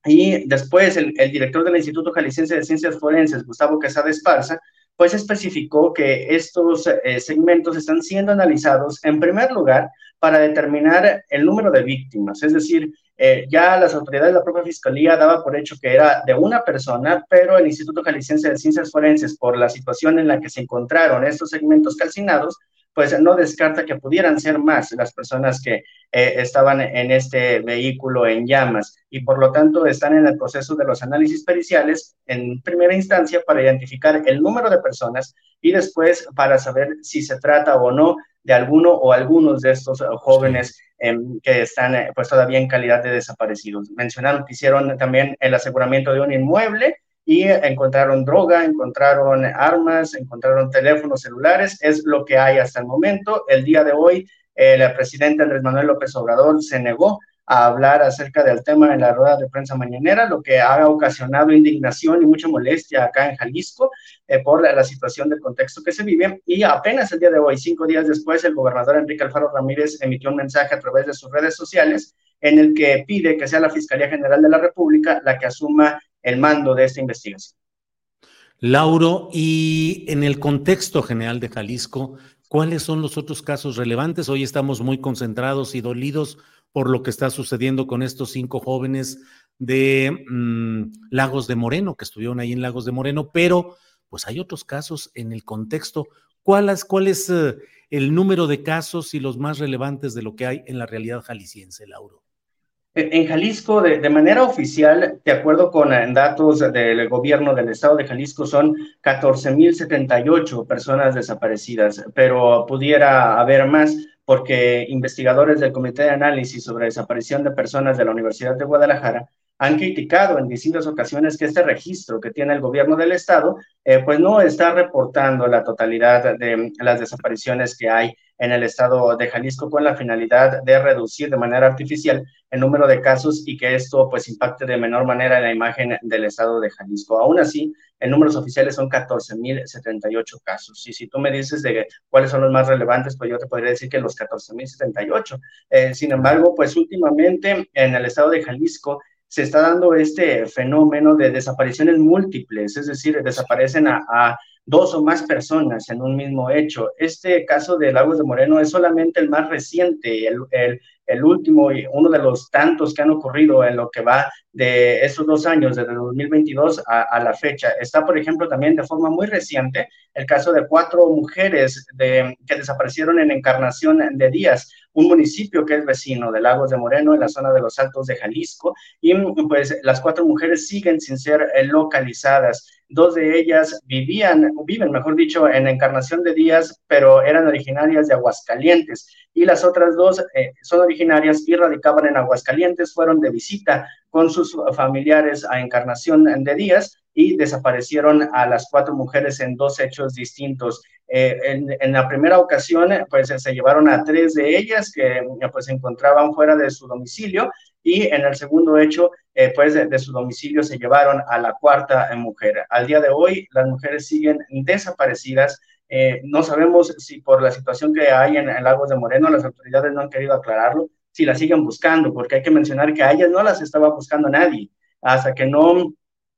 y después el, director del Instituto Jalisciense de Ciencias Forenses, Gustavo Quesada Esparza, pues especificó que estos eh, segmentos están siendo analizados en primer lugar para determinar el número de víctimas, es decir, eh, ya las autoridades de la propia fiscalía daba por hecho que era de una persona, pero el Instituto Jalisciense de Ciencias Forenses, por la situación en la que se encontraron estos segmentos calcinados, pues no descarta que pudieran ser más las personas que eh, estaban en este vehículo en llamas y por lo tanto están en el proceso de los análisis periciales en primera instancia para identificar el número de personas y después para saber si se trata o no de alguno o algunos de estos jóvenes em, que están eh, pues todavía en calidad de desaparecidos. Mencionaron que hicieron también el aseguramiento de un inmueble y encontraron droga, encontraron armas, encontraron teléfonos celulares, es lo que hay hasta el momento. El día de hoy, el presidente Andrés Manuel López Obrador se negó a hablar acerca del tema en la rueda de prensa mañanera, lo que ha ocasionado indignación y mucha molestia acá en Jalisco eh, por la, situación del contexto que se vive. Y apenas el día de hoy, cinco días después, el gobernador Enrique Alfaro Ramírez emitió un mensaje a través de sus redes sociales en el que pide que sea la Fiscalía General de la República la que asuma el mando de esta investigación. Lauro, y en el contexto general de Jalisco, ¿cuáles son los otros casos relevantes? Hoy estamos muy concentrados y dolidos por lo que está sucediendo con estos cinco jóvenes de mm, Lagos de Moreno, que estuvieron ahí en Lagos de Moreno, pero pues hay otros casos en el contexto. ¿Cuál es, cuál es eh, el número de casos y los más relevantes de lo que hay en la realidad jalisciense, Lauro? En Jalisco, de, manera oficial, de acuerdo con eh, datos del gobierno del estado de Jalisco, son 14.078 personas desaparecidas, pero pudiera haber más porque investigadores del Comité de Análisis sobre Desaparición de Personas de la Universidad de Guadalajara han criticado en distintas ocasiones que este registro que tiene el gobierno del estado, eh, pues no está reportando la totalidad de las desapariciones que hay en el estado de Jalisco con la finalidad de reducir de manera artificial el número de casos y que esto pues impacte de menor manera en la imagen del estado de Jalisco. Aún así, en números oficiales son 14.078 casos. Y si tú me dices de cuáles son los más relevantes, pues yo te podría decir que los 14.078. Eh, sin embargo, pues últimamente en el estado de Jalisco se está dando este fenómeno de desapariciones múltiples, es decir, desaparecen a, dos o más personas en un mismo hecho. Este caso de Lagos de Moreno es solamente el más reciente, el, el último y uno de los tantos que han ocurrido en lo que va de estos dos años, desde 2022 a, la fecha. Está, por ejemplo, también de forma muy reciente el caso de cuatro mujeres que desaparecieron en Encarnación de Díaz, un municipio que es vecino de Lagos de Moreno, en la zona de los Altos de Jalisco, y pues las cuatro mujeres siguen sin ser eh, localizadas. Dos de ellas vivían, viven, mejor dicho, en Encarnación de Díaz, pero eran originarias de Aguascalientes, y las otras dos eh, son originarias y radicaban en Aguascalientes, fueron de visita con sus familiares a Encarnación de Díaz y desaparecieron a las cuatro mujeres en dos hechos distintos. Eh, en, la primera ocasión, pues se llevaron a tres de ellas que pues se encontraban fuera de su domicilio y en el segundo hecho, eh, pues de, su domicilio se llevaron a la cuarta mujer. Al día de hoy, las mujeres siguen desaparecidas. Eh, no sabemos si por la situación que hay en, el Lagos de Moreno, las autoridades no han querido aclararlo, si las siguen buscando, porque hay que mencionar que a ellas no las estaba buscando nadie, hasta que no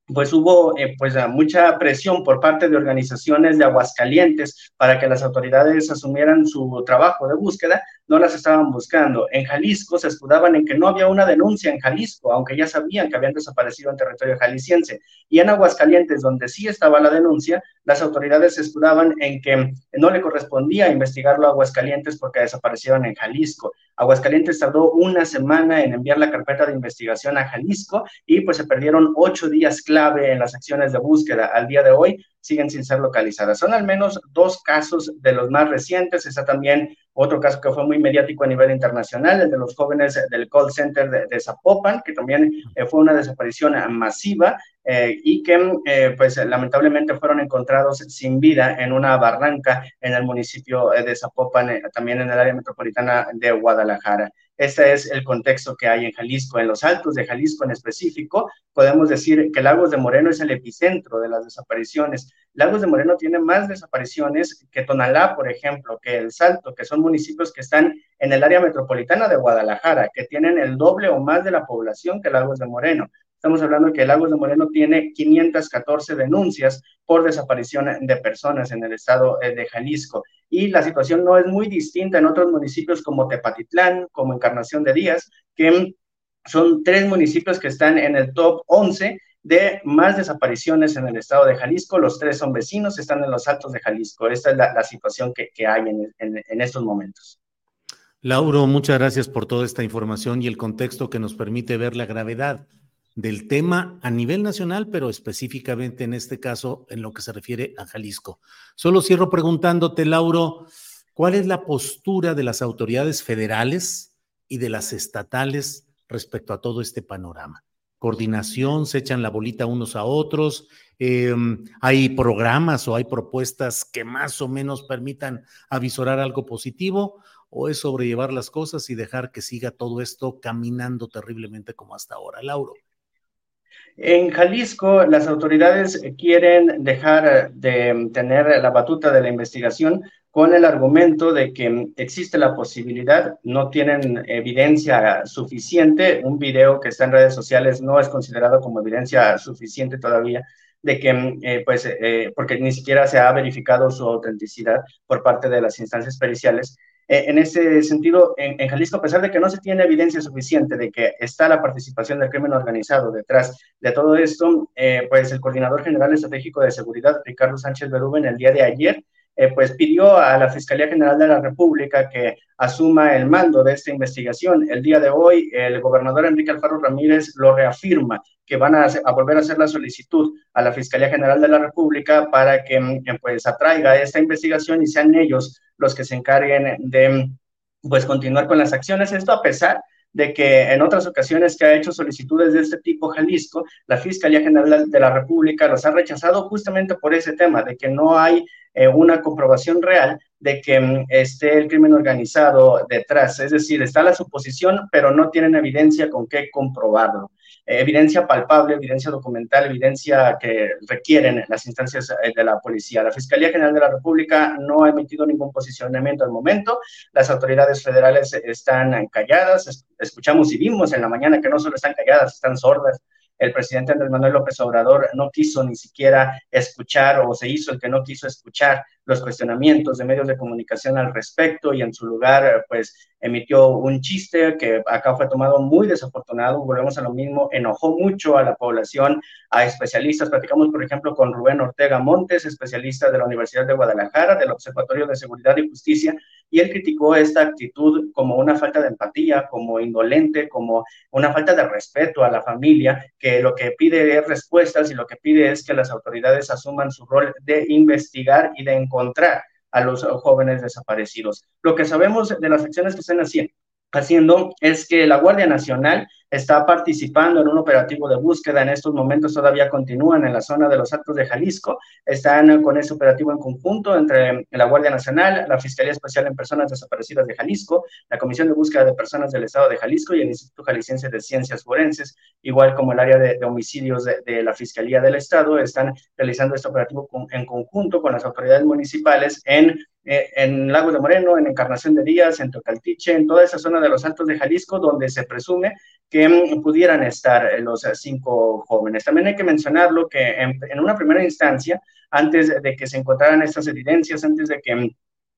pues hubo eh, pues mucha presión por parte de organizaciones de Aguascalientes para que las autoridades asumieran su trabajo de búsqueda, no las estaban buscando. En Jalisco se escudaban en que no había una denuncia en Jalisco, aunque ya sabían que habían desaparecido en territorio jalisciense. Y en Aguascalientes, donde sí estaba la denuncia, las autoridades se escudaban en que no le correspondía investigarlo a Aguascalientes porque desaparecieron en Jalisco. Aguascalientes tardó una semana en enviar la carpeta de investigación a Jalisco y pues se perdieron ocho días clave en las acciones de búsqueda. Al día de hoy siguen sin ser localizadas. Son al menos dos casos de los más recientes. Está también otro caso que fue muy mediático a nivel internacional, el de los jóvenes del call center de, Zapopan, que también eh, fue una desaparición masiva eh, y que eh, pues lamentablemente fueron encontrados sin vida en una barranca en el municipio de Zapopan, también en el área metropolitana de Guadalajara. Este es el contexto que hay en Jalisco. En los altos de Jalisco en específico, podemos decir que Lagos de Moreno es el epicentro de las desapariciones. Lagos de Moreno tiene más desapariciones que Tonalá, por ejemplo, que El Salto, que son municipios que están en el área metropolitana de Guadalajara, que tienen el doble o más de la población que Lagos de Moreno. Estamos hablando que Lagos de Moreno tiene 514 denuncias por desaparición de personas en el estado eh, de Jalisco y la situación no es muy distinta en otros municipios como Tepatitlán, como Encarnación de Díaz, que son tres municipios que están en el top 11 de más desapariciones en el estado de Jalisco. Los tres son vecinos, están en los altos de Jalisco. Esta es la, situación que, hay en, estos momentos. Lauro, muchas gracias por toda esta información y el contexto que nos permite ver la gravedad del tema a nivel nacional, pero específicamente en este caso en lo que se refiere a Jalisco. Solo cierro preguntándote, Lauro, ¿cuál es la postura de las autoridades federales y de las estatales respecto a todo este panorama? ¿Coordinación? ¿Se echan la bolita unos a otros? Em, ¿Hay programas o hay propuestas que más o menos permitan avisorar algo positivo? ¿O es sobrellevar las cosas y dejar que siga todo esto caminando terriblemente como hasta ahora? Lauro. En Jalisco, las autoridades quieren dejar de tener la batuta de la investigación con el argumento de que existe la posibilidad, no tienen evidencia suficiente, un video que está en redes sociales no es considerado como evidencia suficiente todavía, de que, eh, pues, eh, porque ni siquiera se ha verificado su autenticidad por parte de las instancias periciales, eh, en ese sentido, en, Jalisco, a pesar de que no se tiene evidencia suficiente de que está la participación del crimen organizado detrás de todo esto, eh, pues el coordinador general estratégico de seguridad, Ricardo Sánchez Berúben, el día de ayer, eh, pues pidió a la Fiscalía General de la República que asuma el mando de esta investigación. El día de hoy, el gobernador Enrique Alfaro Ramírez lo reafirma, que van a, volver a hacer la solicitud a la Fiscalía General de la República para que pues atraiga esta investigación y sean ellos los que se encarguen de pues continuar con las acciones. Esto a pesar de que en otras ocasiones que ha hecho solicitudes de este tipo Jalisco, la Fiscalía General de la República los ha rechazado justamente por ese tema, de que no hay eh, una comprobación real de que mm, esté el crimen organizado detrás. Es decir, está la suposición, pero no tienen evidencia con qué comprobarlo. Eh, evidencia palpable, evidencia documental, evidencia que requieren las instancias eh, de la policía. La Fiscalía General de la República no ha emitido ningún posicionamiento al momento. Las autoridades federales están calladas. Escuchamos y vimos en la mañana que no solo están calladas, están sordas el presidente Andrés Manuel López Obrador no quiso ni siquiera escuchar o se hizo el que no quiso escuchar los cuestionamientos de medios de comunicación al respecto y en su lugar pues emitió un chiste que acá fue tomado muy desafortunado, volvemos a lo mismo, enojó mucho a la población, a especialistas, platicamos por ejemplo con Rubén Ortega Montes, especialista de la Universidad de Guadalajara, del Observatorio de Seguridad y Justicia, y él criticó esta actitud como una falta de empatía, como indolente, como una falta de respeto a la familia, que lo que pide es respuestas y lo que pide es que las autoridades asuman su rol de investigar y de encontrar a los jóvenes desaparecidos. Lo que sabemos de las acciones que están haciendo es que la Guardia Nacional está participando en un operativo de búsqueda. En estos momentos todavía continúan en la zona de los Altos de Jalisco. Están con ese operativo en conjunto entre la Guardia Nacional, la Fiscalía Especial en Personas Desaparecidas de Jalisco, la Comisión de Búsqueda de Personas del Estado de Jalisco y el Instituto Jalisciense de Ciencias Forenses, igual como el área de, homicidios de, la Fiscalía del Estado, están realizando este operativo en conjunto con las autoridades municipales en eh, en Lago de Moreno, en Encarnación de Díaz, en Tocaltiche, en toda esa zona de los Altos de Jalisco, donde se presume que mm, pudieran estar los cinco jóvenes. También hay que mencionarlo que en, en, una primera instancia, antes de que se encontraran estas evidencias, antes de que mm,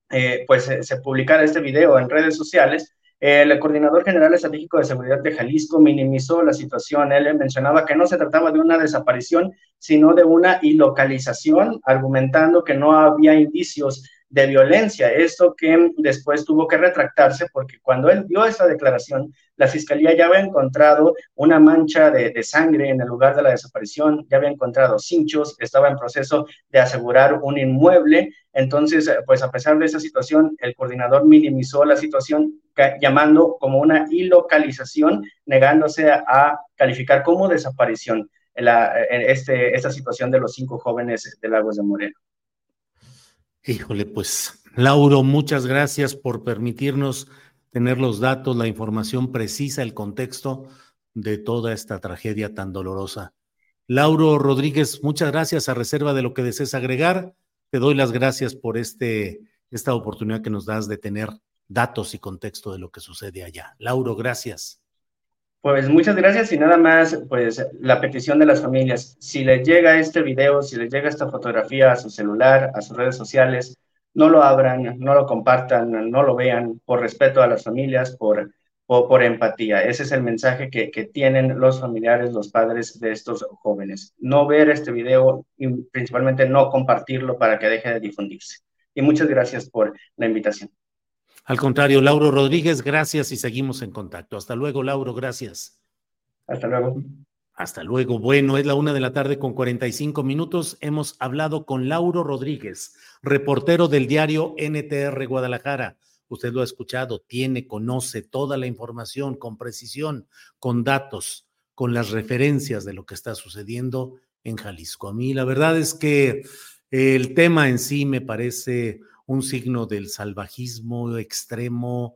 eh, pues se publicara este video en redes sociales, el coordinador general estratégico de seguridad de Jalisco minimizó la situación. Él mencionaba que no se trataba de una desaparición, sino de una ilocalización, argumentando que no había indicios de violencia. Esto que después tuvo que retractarse porque cuando él dio esta declaración, la fiscalía ya había encontrado una mancha de, de, sangre en el lugar de la desaparición, ya había encontrado cinchos, estaba en proceso de asegurar un inmueble. Entonces, pues a pesar de esa situación, el coordinador minimizó la situación llamando como una ilocalización, negándose a calificar como desaparición la, este, esta situación de los cinco jóvenes de Lagos de Moreno. Híjole, pues, Lauro, muchas gracias por permitirnos tener los datos, la información precisa, el contexto de toda esta tragedia tan dolorosa. Lauro Rodríguez, muchas gracias a reserva de lo que desees agregar. Te doy las gracias por este, esta oportunidad que nos das de tener datos y contexto de lo que sucede allá. Lauro, gracias. Pues muchas gracias y nada más, pues la petición de las familias. Si les llega este video, si les llega esta fotografía a su celular, a sus redes sociales, no lo abran, no lo compartan, no lo vean por respeto a las familias, por, por, empatía. Ese es el mensaje que, que, tienen los familiares, los padres de estos jóvenes. No ver este video y principalmente no compartirlo para que deje de difundirse. Y muchas gracias por la invitación. Al contrario, Lauro Rodríguez, gracias y seguimos en contacto. Hasta luego, Lauro, gracias. Hasta luego. Hasta luego. Bueno, es la una de la tarde con 45 minutos. Hemos hablado con Lauro Rodríguez, reportero del diario NTR Guadalajara. Usted lo ha escuchado, tiene, conoce toda la información con precisión, con datos, con las referencias de lo que está sucediendo en Jalisco. A mí la verdad es que el tema en sí me parece un signo del salvajismo extremo,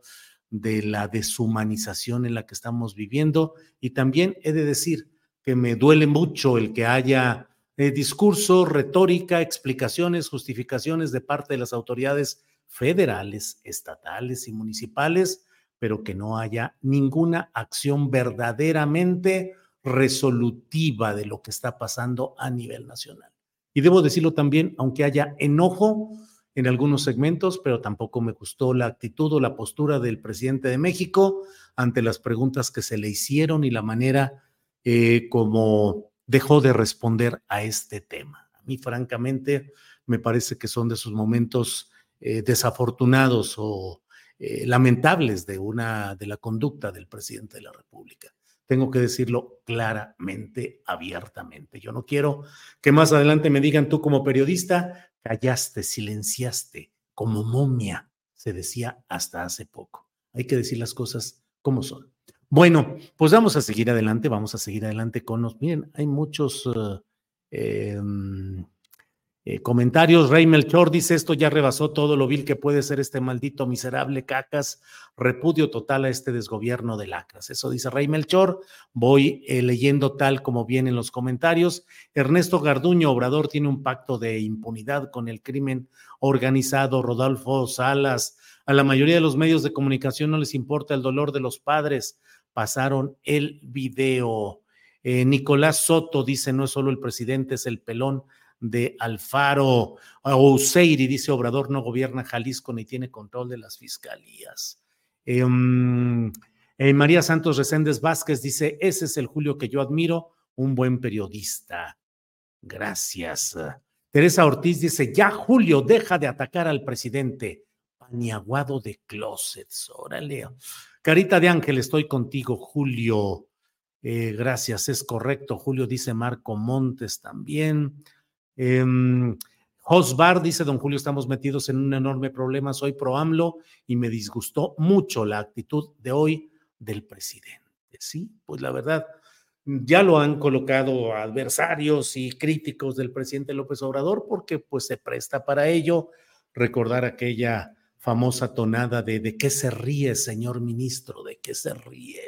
de la deshumanización en la que estamos viviendo. Y también he de decir que me duele mucho el que haya eh, discurso, retórica, explicaciones, justificaciones de parte de las autoridades federales, estatales y municipales, pero que no haya ninguna acción verdaderamente resolutiva de lo que está pasando a nivel nacional. Y debo decirlo también, aunque haya enojo, en algunos segmentos, pero tampoco me gustó la actitud o la postura del presidente de México ante las preguntas que se le hicieron y la manera eh, como dejó de responder a este tema. A mí, francamente, me parece que son de esos momentos eh, desafortunados o eh, lamentables de una de la conducta del presidente de la República. Tengo que decirlo claramente, abiertamente. Yo no quiero que más adelante me digan tú como periodista, callaste, silenciaste, como momia, se decía hasta hace poco. Hay que decir las cosas como son. Bueno, pues vamos a seguir adelante, vamos a seguir adelante con los. Miren, hay muchos eh, em, eh, comentarios, Rey Melchor dice, esto ya rebasó todo lo vil que puede ser este maldito miserable cacas, repudio total a este desgobierno de lacras. Eso dice Rey Melchor, voy eh, leyendo tal como vienen los comentarios. Ernesto Garduño Obrador tiene un pacto de impunidad con el crimen organizado, Rodolfo Salas. A la mayoría de los medios de comunicación no les importa el dolor de los padres, pasaron el video. Eh, Nicolás Soto dice, no es solo el presidente, es el pelón de Alfaro. Ouseiri dice Obrador no gobierna Jalisco ni tiene control de las fiscalías. Em, eh, María Santos Reséndez Vázquez dice, ese es el Julio que yo admiro, un buen periodista. Gracias. Teresa Ortiz dice, ya Julio, deja de atacar al presidente. Paniaguado de closets, órale. Carita de Ángel, estoy contigo, Julio. Eh, gracias, es correcto. Julio dice Marco Montes también. Eh, dice, don Julio, estamos metidos en un enorme problema, soy pro AMLO y me disgustó mucho la actitud de hoy del presidente. Sí, pues la verdad, ya lo han colocado adversarios y críticos del presidente López Obrador porque pues se presta para ello recordar aquella famosa tonada de ¿de qué se ríe, señor ministro? ¿De qué se ríe?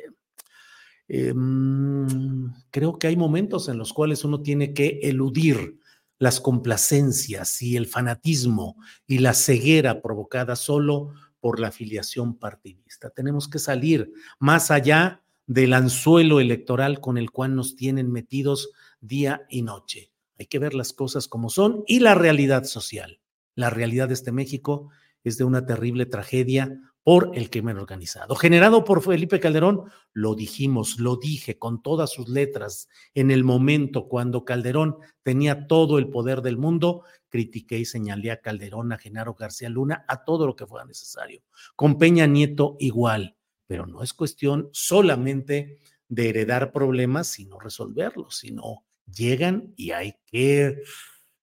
Em, creo que hay momentos en los cuales uno tiene que eludir las complacencias y el fanatismo y la ceguera provocada solo por la afiliación partidista. Tenemos que salir más allá del anzuelo electoral con el cual nos tienen metidos día y noche. Hay que ver las cosas como son y la realidad social. La realidad de este México es de una terrible tragedia por el crimen organizado. Generado por Felipe Calderón, lo dijimos, lo dije con todas sus letras en el momento cuando Calderón tenía todo el poder del mundo, critiqué y señalé a Calderón, a Genaro García Luna, a todo lo que fuera necesario. Con Peña Nieto igual, pero no es cuestión solamente de heredar problemas, sino resolverlos, sino llegan y hay que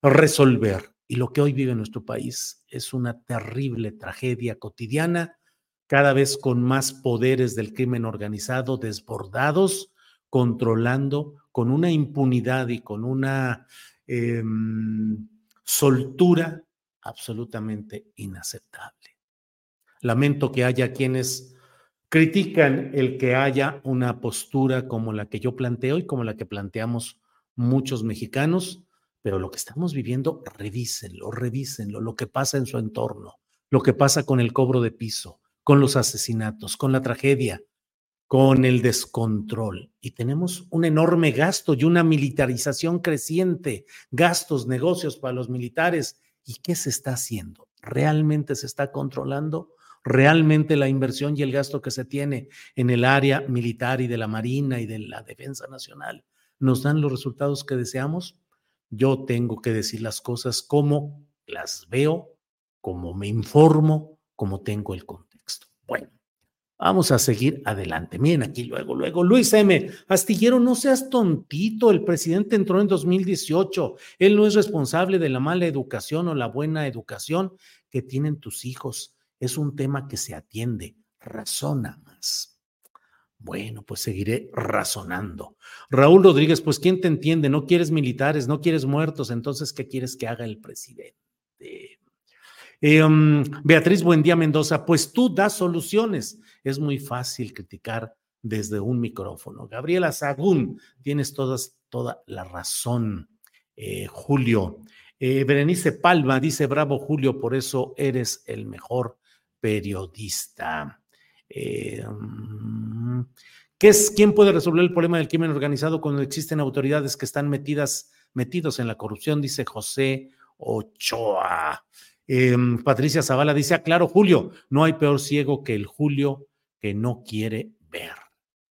resolver. Y lo que hoy vive nuestro país es una terrible tragedia cotidiana cada vez con más poderes del crimen organizado desbordados, controlando con una impunidad y con una em, soltura absolutamente inaceptable. Lamento que haya quienes critican el que haya una postura como la que yo planteo y como la que planteamos muchos mexicanos, pero lo que estamos viviendo, revísenlo, revísenlo, lo que pasa en su entorno, lo que pasa con el cobro de piso, con los asesinatos, con la tragedia, con el descontrol. Y tenemos un enorme gasto y una militarización creciente, gastos, negocios para los militares. ¿Y qué se está haciendo? ¿Realmente se está controlando? ¿Realmente la inversión y el gasto que se tiene en el área militar y de la Marina y de la Defensa Nacional nos dan los resultados que deseamos? Yo tengo que decir las cosas como las veo, como me informo, como tengo el control. Vamos a seguir adelante. Miren aquí luego, luego. Luis M. Astillero, no seas tontito. El presidente entró en 2018. Él no es responsable de la mala educación o la buena educación que tienen tus hijos. Es un tema que se atiende. Razona más. Bueno, pues seguiré razonando. Raúl Rodríguez, pues ¿quién te entiende? No quieres militares, no quieres muertos, entonces ¿qué quieres que haga el presidente? Eh, um, Beatriz Buendía Mendoza, pues tú das soluciones. Es muy fácil criticar desde un micrófono. Gabriela Sagún, tienes todas, toda la razón. Eh, Julio. Eh, Berenice Palma dice, bravo Julio, por eso eres el mejor periodista. Um, ¿qué es, ¿Quién puede resolver el problema del crimen organizado cuando existen autoridades que están metidas, metidos en la corrupción? Dice José Ochoa. Em, Patricia Zavala dice, ah, claro, Julio, no hay peor ciego que el Julio que no quiere ver.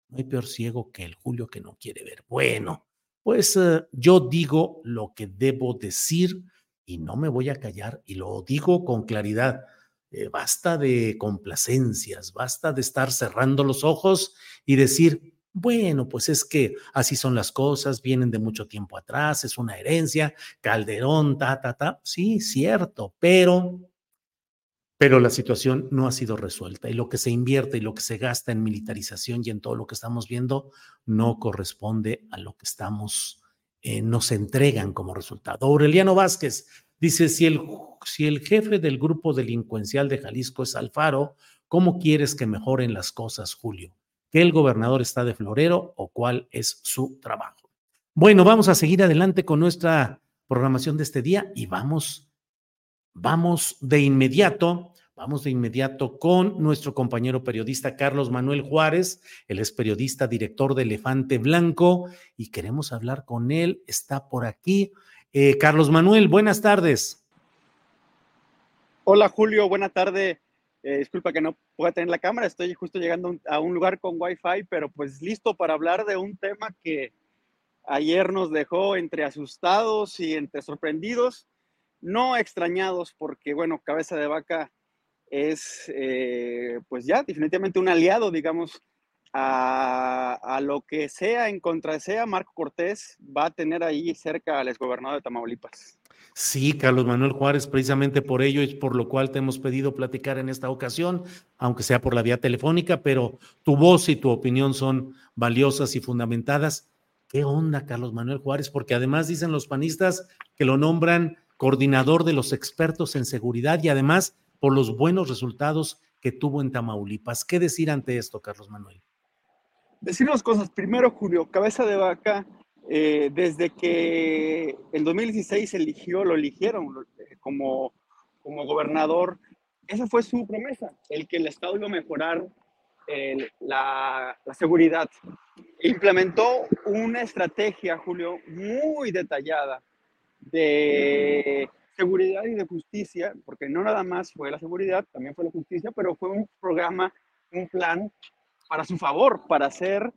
No hay peor ciego que el Julio que no quiere ver. Bueno, pues eh, yo digo lo que debo decir y no me voy a callar y lo digo con claridad. Eh, basta de complacencias, basta de estar cerrando los ojos y decir, bueno, pues es que así son las cosas, vienen de mucho tiempo atrás, es una herencia, Calderón, ta, ta, ta. Sí, cierto, pero, pero la situación no ha sido resuelta y lo que se invierte y lo que se gasta en militarización y en todo lo que estamos viendo no corresponde a lo que estamos, eh, nos entregan como resultado. Aureliano Vázquez dice, si el, si el jefe del grupo delincuencial de Jalisco es Alfaro, ¿cómo quieres que mejoren las cosas, Julio? Que el gobernador está de florero o cuál es su trabajo. Bueno, vamos a seguir adelante con nuestra programación de este día y vamos, vamos de inmediato, vamos de inmediato con nuestro compañero periodista Carlos Manuel Juárez. Él es periodista, director de Elefante Blanco y queremos hablar con él. Está por aquí. Eh, Carlos Manuel, buenas tardes. Hola Julio, buena tarde. Eh, disculpa que no pueda tener la cámara, estoy justo llegando a un lugar con Wi-Fi, pero pues listo para hablar de un tema que ayer nos dejó entre asustados y entre sorprendidos, no extrañados, porque bueno, cabeza de vaca es eh, pues ya definitivamente un aliado, digamos, a, lo que sea en contra sea, Marco Cortés va a tener ahí cerca al exgobernador de Tamaulipas. Sí, Carlos Manuel Juárez, precisamente por ello es por lo cual te hemos pedido platicar en esta ocasión, aunque sea por la vía telefónica, pero tu voz y tu opinión son valiosas y fundamentadas. ¿Qué onda, Carlos Manuel Juárez? Porque además dicen los panistas que lo nombran coordinador de los expertos en seguridad y además por los buenos resultados que tuvo en Tamaulipas. ¿Qué decir ante esto, Carlos Manuel? Decir dos cosas. Primero, Julio, cabeza de vaca eh, desde que en 2016 eligió, lo eligieron como, como gobernador, esa fue su promesa, el que el Estado iba a mejorar la, la, seguridad. Implementó una estrategia, Julio, muy detallada de seguridad y de justicia, porque no nada más fue la seguridad, también fue la justicia, pero fue un programa, un plan para su favor, para hacer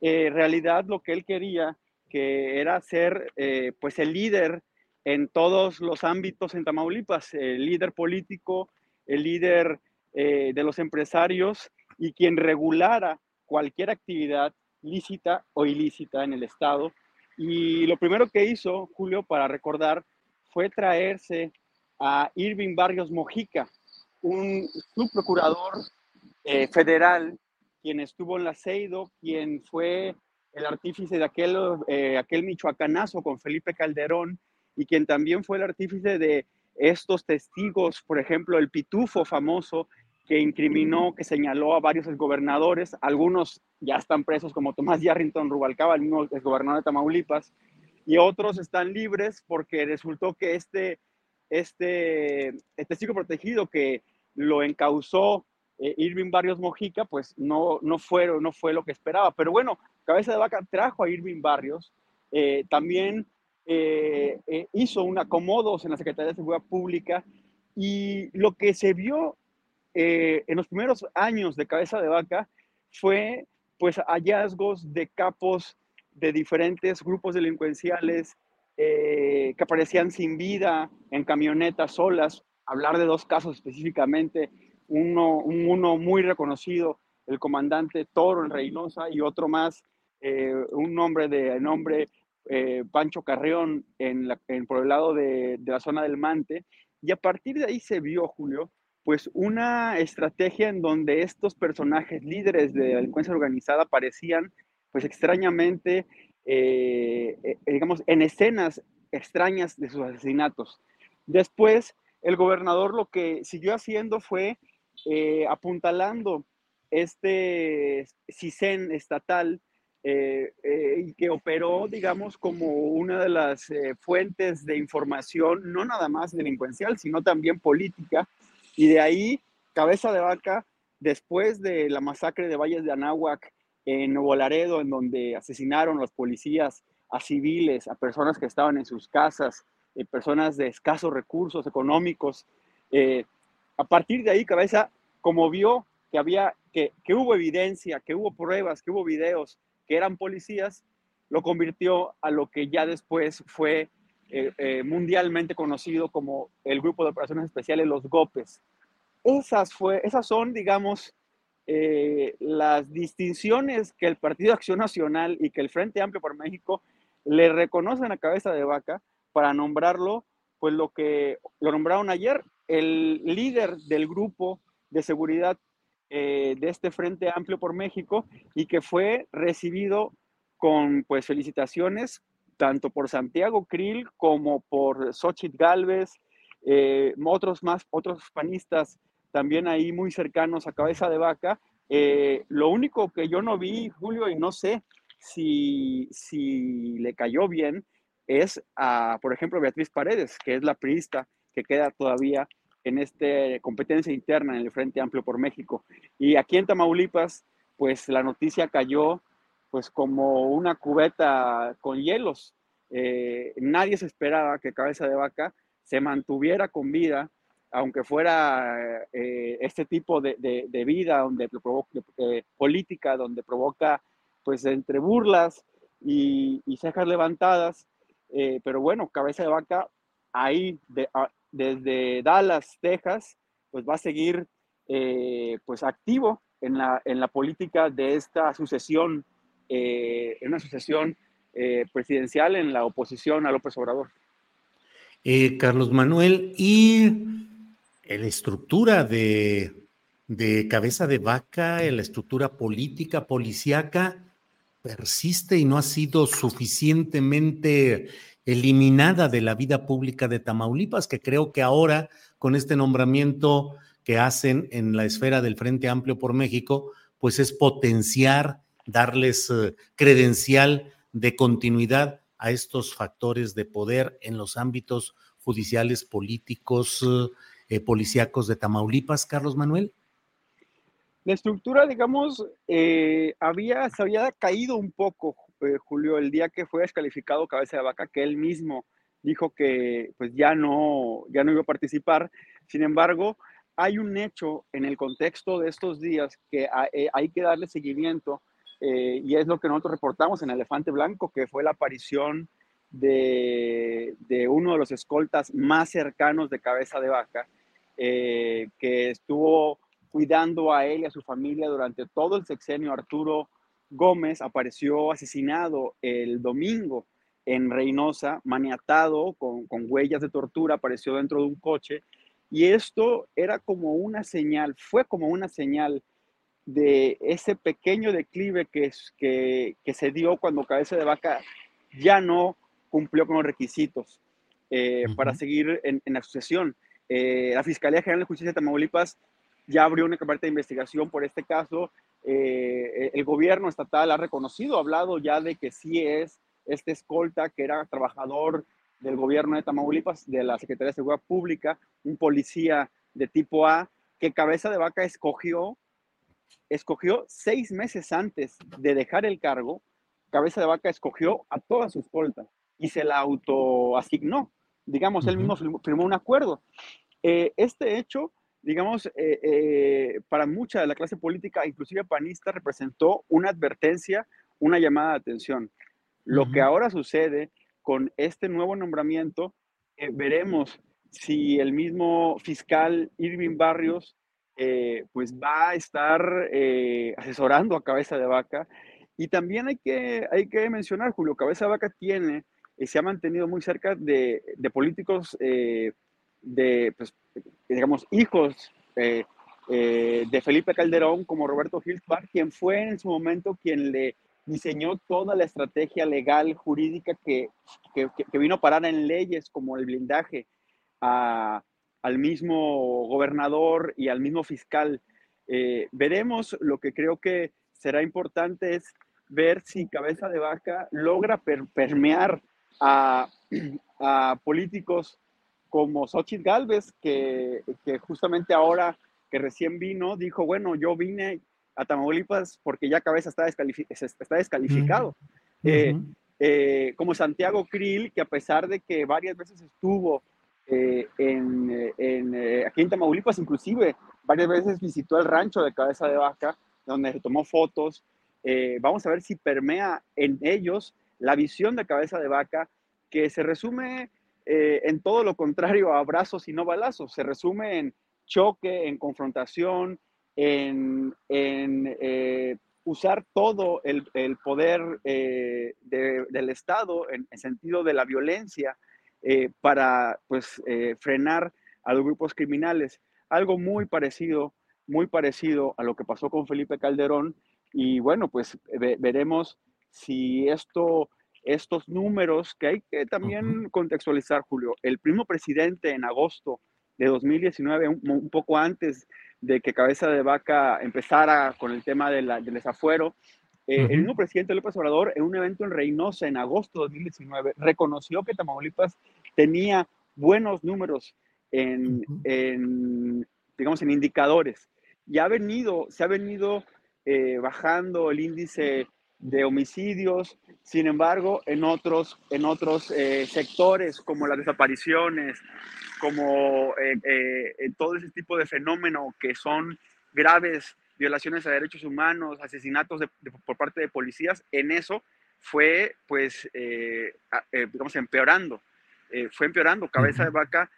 eh, realidad lo que él quería, que era ser eh, pues el líder en todos los ámbitos en Tamaulipas, el líder político, el líder eh, de los empresarios y quien regulara cualquier actividad lícita o ilícita en el Estado. Y lo primero que hizo Julio para recordar fue traerse a Irving Barrios Mojica, un subprocurador eh, federal, quien estuvo en la CEIDO, quien fue el artífice de aquel, eh, aquel michoacanazo con Felipe Calderón y quien también fue el artífice de estos testigos, por ejemplo, el pitufo famoso que incriminó, que señaló a varios exgobernadores, algunos ya están presos como Tomás Yarrington Rubalcaba, el mismo exgobernador de Tamaulipas, y otros están libres porque resultó que este, este, este testigo protegido que lo encausó eh, Irving Barrios Mojica, pues no, no, fue, no fue lo que esperaba. Pero bueno, Cabeza de Vaca trajo a Irving Barrios, eh, también eh, hizo un acomodos en la Secretaría de Seguridad Pública y lo que se vio eh, en los primeros años de Cabeza de Vaca fue pues hallazgos de capos de diferentes grupos delincuenciales eh, que aparecían sin vida en camionetas solas. Hablar de dos casos específicamente, uno, uno muy reconocido, el comandante Toro en Reynosa y otro más, eh, un hombre de nombre Pancho Carreón en, en, por el lado de, la zona del Mante. Y a partir de ahí se vio, Julio, pues una estrategia en donde estos personajes líderes de la delincuencia organizada parecían pues extrañamente, eh, eh, digamos, en escenas extrañas de sus asesinatos. Después, el gobernador lo que siguió haciendo fue eh, apuntalando este CISEN estatal y que operó, digamos, como una de las fuentes de información, no nada más delincuencial, sino también política, y de ahí, cabeza de vaca, después de la masacre de Valles de Anáhuac en Nuevo Laredo, en donde asesinaron los policías a civiles, a personas que estaban en sus casas, eh, personas de escasos recursos económicos. Eh, a partir de ahí, cabeza, como vio que había, que, que, hubo evidencia, que hubo pruebas, que hubo videos, que eran policías, lo convirtió a lo que ya después fue eh, eh, mundialmente conocido como el Grupo de Operaciones Especiales, los GOPES. Esas, fue, esas son, digamos, eh, las distinciones que el Partido Acción Nacional y que el Frente Amplio por México le reconocen a cabeza de vaca para nombrarlo, pues lo que lo nombraron ayer, el líder del grupo de seguridad de este Frente Amplio por México y que fue recibido con pues felicitaciones tanto por Santiago Krill como por Xochitl Galvez, eh, otros más, otros panistas también ahí muy cercanos a Cabeza de Vaca. Eh, lo único que yo no vi, Julio, y no sé si, si le cayó bien, es a, por ejemplo, Beatriz Paredes, que es la priista que queda todavía en esta competencia interna en el Frente Amplio por México. Y aquí en Tamaulipas, pues la noticia cayó pues como una cubeta con hielos. Eh, nadie se esperaba que Cabeza de Vaca se mantuviera con vida, aunque fuera eh, este tipo de, vida donde provoca, eh, política, donde provoca pues entre burlas y, cejas levantadas. pero bueno, Cabeza de Vaca ahí desde Dallas, Texas, pues va a seguir pues activo en la, en la política de esta sucesión eh, en una sucesión eh, presidencial en la oposición a López Obrador. Eh, Carlos Manuel, y la estructura de, de cabeza de vaca, la estructura política, policíaca, persiste y no ha sido suficientemente eliminada de la vida pública de Tamaulipas, que creo que ahora, con este nombramiento que hacen en la esfera del Frente Amplio por México, pues es potenciar darles eh, credencial de continuidad a estos factores de poder en los ámbitos judiciales, políticos, eh, policíacos de Tamaulipas, Carlos Manuel? La estructura, digamos, eh, había, se había caído un poco, eh, Julio, el día que fue descalificado Cabeza de Vaca, que él mismo dijo que pues ya no, ya no iba a participar. Sin embargo, hay un hecho en el contexto de estos días que hay que darle seguimiento y es lo que nosotros reportamos en Elefante Blanco, que fue la aparición de, de uno de los escoltas más cercanos de Cabeza de Vaca, eh, que estuvo cuidando a él y a su familia durante todo el sexenio. Arturo Gómez apareció asesinado el domingo en Reynosa, maniatado con, con huellas de tortura, apareció dentro de un coche. Y esto era como una señal, fue como una señal de ese pequeño declive que, que, que se dio cuando Cabeza de Vaca ya no cumplió con los requisitos eh, para seguir en, en, la sucesión. Eh, la Fiscalía General de Justicia de Tamaulipas ya abrió una carpeta de investigación por este caso. Eh, el gobierno estatal ha reconocido, ha hablado ya de que sí es este escolta que era trabajador del gobierno de Tamaulipas, de la Secretaría de Seguridad Pública, un policía de tipo A, que Cabeza de Vaca escogió, escogió seis meses antes de dejar el cargo, Cabeza de Vaca escogió a toda su escolta y se la autoasignó digamos, él mismo firmó, un acuerdo. Eh, este hecho, digamos, eh, eh, para mucha de la clase política, inclusive panista, representó una advertencia, una llamada de atención. Lo que ahora sucede con este nuevo nombramiento, veremos si el mismo fiscal Irving Barrios pues va a estar asesorando a Cabeza de Vaca. Y también hay que, hay que mencionar, Julio, Cabeza de Vaca tiene se ha mantenido muy cerca de, de políticos, eh, de, pues, digamos, hijos eh, eh, de Felipe Calderón, como Roberto Hilsbach, quien fue en su momento quien le diseñó toda la estrategia legal, jurídica que, que, que vino a parar en leyes como el blindaje a, al mismo gobernador y al mismo fiscal. veremos lo que creo que será importante es ver si Cabeza de Vaca logra permear a, (clears throat) políticos como Xochitl Galvez, que, justamente ahora que recién vino, dijo, bueno, yo vine a Tamaulipas porque ya Cabeza está, está descalificado. Eh, eh, como Santiago Krill, que a pesar de que varias veces estuvo eh, en, aquí en Tamaulipas, inclusive varias veces visitó el rancho de Cabeza de Vaca, donde se tomó fotos. vamos a ver si permea en ellos la visión de cabeza de vaca que se resume eh, en todo lo contrario a abrazos y no balazos, se resume en choque, en confrontación, en, eh, usar todo el, poder eh, del Estado en, el sentido de la violencia para pues, frenar a los grupos criminales. Algo muy parecido, muy parecido a lo que pasó con Felipe Calderón. Y bueno, pues veremos si esto, estos números que hay que también contextualizar, Julio, el primo presidente en agosto de 2019, un, poco antes de que Cabeza de Vaca empezara con el tema del desafuero, eh, el mismo presidente López Obrador, en un evento en Reynosa en agosto de 2019, reconoció que Tamaulipas tenía buenos números en, en digamos, en indicadores. Y ha venido, se ha venido eh, bajando el índice de homicidios, sin embargo, en otros, en otros eh, sectores como las desapariciones, como eh, eh, todo ese tipo de fenómeno que son graves violaciones a derechos humanos, asesinatos por parte de policías, en eso fue, pues, digamos, empeorando. fue empeorando. Cabeza de Vaca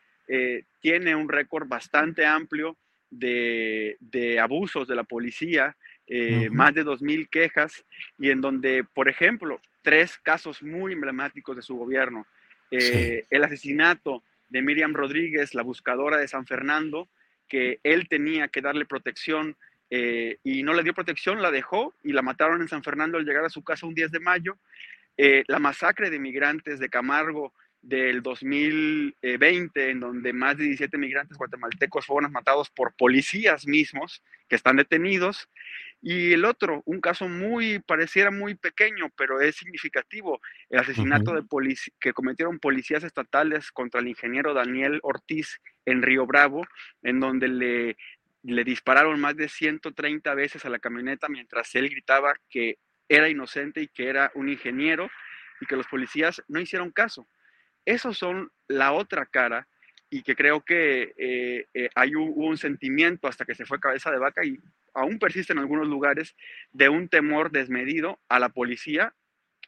tiene un récord bastante amplio de, de abusos de la policía, eh, más de 2.000 quejas y en donde, por ejemplo, tres casos muy emblemáticos de su gobierno. Eh, el asesinato de Miriam Rodríguez, la buscadora de San Fernando, que él tenía que darle protección eh, y no le dio protección, la dejó y la mataron en San Fernando al llegar a su casa un 10 de mayo. la masacre de migrantes de Camargo del 2020, en donde más de 17 migrantes guatemaltecos fueron matados por policías mismos que están detenidos. Y el otro, un caso muy, pareciera muy pequeño, pero es significativo, el asesinato de que cometieron policías estatales contra el ingeniero Daniel Ortiz en Río Bravo, en donde le, le dispararon más de 130 veces a la camioneta mientras él gritaba que era inocente y que era un ingeniero y que los policías no hicieron caso. Esos son la otra cara y que creo que eh, eh, hay un, un, sentimiento hasta que se fue cabeza de vaca y aún persiste en algunos lugares de un temor desmedido a la policía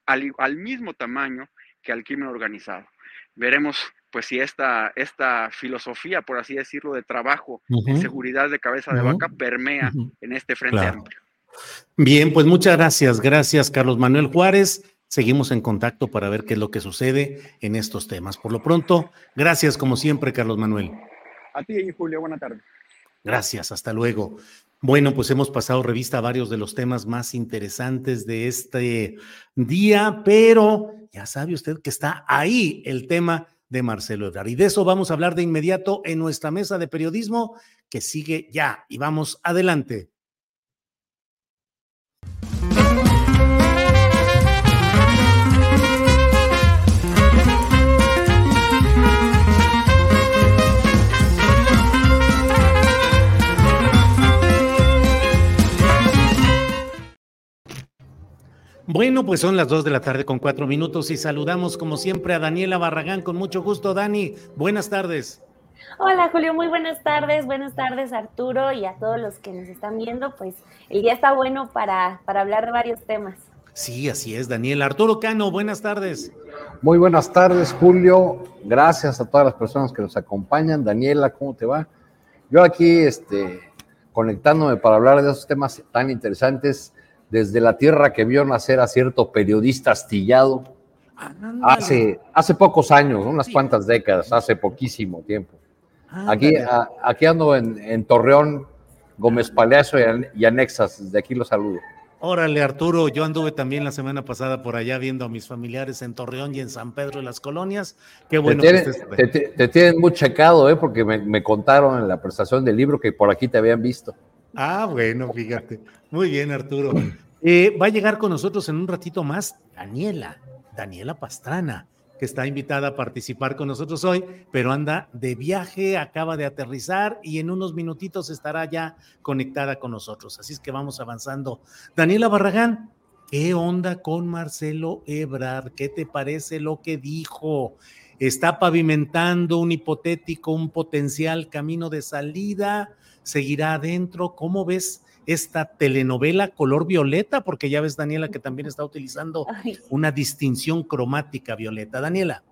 al, al mismo tamaño que al crimen organizado. Veremos pues si esta, esta filosofía, por así decirlo, de trabajo uh seguridad de cabeza de vaca permea en este frente claro. amplio. Bien, pues muchas gracias. Gracias, Carlos Manuel Juárez. Seguimos en contacto para ver qué es lo que sucede en estos temas. Por lo pronto, gracias como siempre, Carlos Manuel. A ti, Julio, buena tarde. Gracias, hasta luego. Bueno, pues hemos pasado revista a varios de los temas más interesantes de este día, pero ya sabe usted que está ahí el tema de Marcelo Ebrard. Y de eso vamos a hablar de inmediato en nuestra mesa de periodismo que sigue ya. Y vamos adelante. Bueno, pues son las dos de la tarde con cuatro minutos y saludamos como siempre a Daniela Barragán con mucho gusto. Dani, buenas tardes. Hola Julio, muy buenas tardes, buenas tardes Arturo y a todos los que nos están viendo, pues el día está bueno para, para hablar de varios temas. Sí, así es, Daniel. Arturo Cano, buenas tardes. Muy buenas tardes, Julio. Gracias a todas las personas que nos acompañan. Daniela, ¿cómo te va? Yo aquí, este, conectándome para hablar de esos temas tan interesantes desde la tierra que vio nacer a cierto periodista astillado hace, hace pocos años, unas cuantas décadas, hace poquísimo tiempo. Aquí, a, aquí ando en, en, Torreón, Gómez Palacio y, Anexas, desde aquí los saludo. Órale, Arturo, yo anduve también la semana pasada por allá viendo a mis familiares en Torreón y en San Pedro de las Colonias. Qué bueno te tienen, que te, te, tienen muy checado, ¿eh? porque me, me contaron en la prestación del libro que por aquí te habían visto. Ah, bueno, fíjate. Muy bien, Arturo. Eh, va a llegar con nosotros en un ratito más Daniela, Daniela Pastrana, que está invitada a participar con nosotros hoy, pero anda de viaje, acaba de aterrizar y en unos minutitos estará ya conectada con nosotros. Así es que vamos avanzando. Daniela Barragán, ¿qué onda con Marcelo Ebrard? ¿Qué te parece lo que dijo? ¿Está pavimentando un hipotético, un potencial camino de salida? ¿Seguirá adentro? ¿Cómo ves? esta telenovela color violeta, porque ya ves, Daniela, que también está utilizando (laughs) Ay. una distinción cromática violeta. Daniela.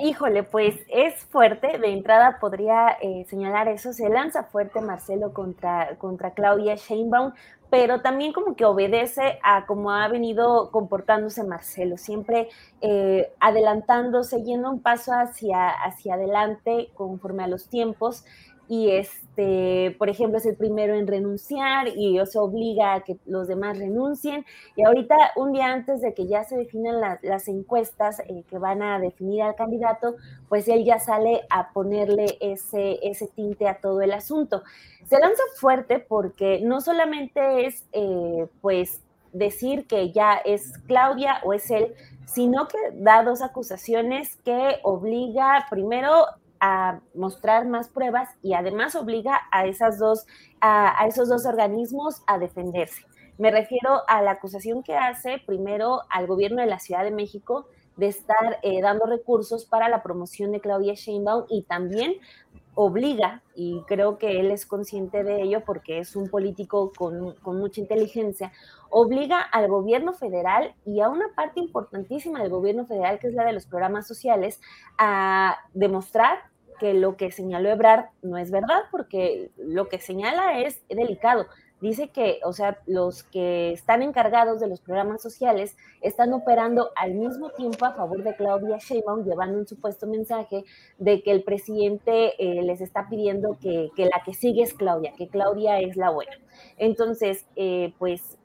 Híjole, pues es fuerte. De entrada podría eh, señalar eso. Se lanza fuerte Marcelo contra, contra Claudia Sheinbaum, pero también como que obedece a cómo ha venido comportándose Marcelo, siempre eh, adelantándose, yendo un paso hacia, hacia adelante conforme a los tiempos y este, por ejemplo, es el primero en renunciar y eso obliga a que los demás renuncien. Y ahorita, un día antes de que ya se definan la, las encuestas eh, que van a definir al candidato, pues él ya sale a ponerle ese, ese tinte a todo el asunto. Se lanza fuerte porque no solamente es, eh, pues, decir que ya es Claudia o es él, sino que da dos acusaciones que obliga primero a mostrar más pruebas y además obliga a, esas dos, a, esos dos organismos a defenderse. Me refiero a la acusación que hace primero al gobierno de la Ciudad de México de estar eh, dando recursos para la promoción de Claudia Sheinbaum y también obliga, y creo que él es consciente de ello porque es un político con, con, mucha inteligencia, obliga al gobierno federal y a una parte importantísima del gobierno federal, que es la de los programas sociales, a demostrar que lo que señaló Ebrard no es verdad, porque lo que señala es delicado. Dice que, o sea, los que están encargados de los programas sociales están operando al mismo tiempo a favor de Claudia Sheinbaum, llevando un supuesto mensaje de que el presidente eh, les está pidiendo que, que, la que sigue es Claudia, que Claudia es la buena. Entonces, eh, pues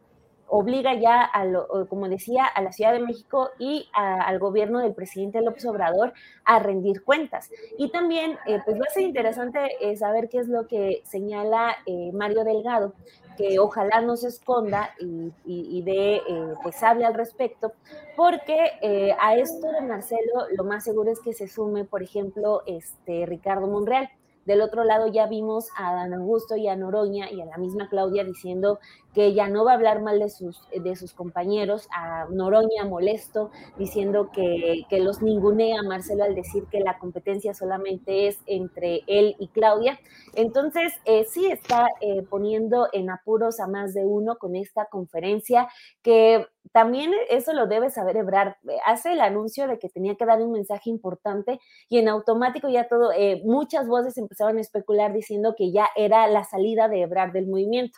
obliga ya, a como decía, a la Ciudad de México y al gobierno del presidente López Obrador a rendir cuentas. Y también, eh, pues va a ser interesante eh, saber qué es lo que señala eh, Mario Delgado, que ojalá no se esconda y, y, de, pues hable al respecto, porque a esto de Marcelo lo más seguro es que se sume, por ejemplo, este Ricardo Monreal. Del otro lado ya vimos a Dan Augusto y a Noroña y a la misma Claudia diciendo que ella no va a hablar mal de sus, de sus compañeros, a Noroña molesto, diciendo que, que los ningunea Marcelo al decir que la competencia solamente es entre él y Claudia. Entonces, eh, sí está eh, poniendo en apuros a más de uno con esta conferencia, que también eso lo debe saber Ebrard. Hace el anuncio de que tenía que dar un mensaje importante y en automático ya todo, eh, muchas voces empezaron a especular diciendo que ya era la salida de Ebrard del movimiento.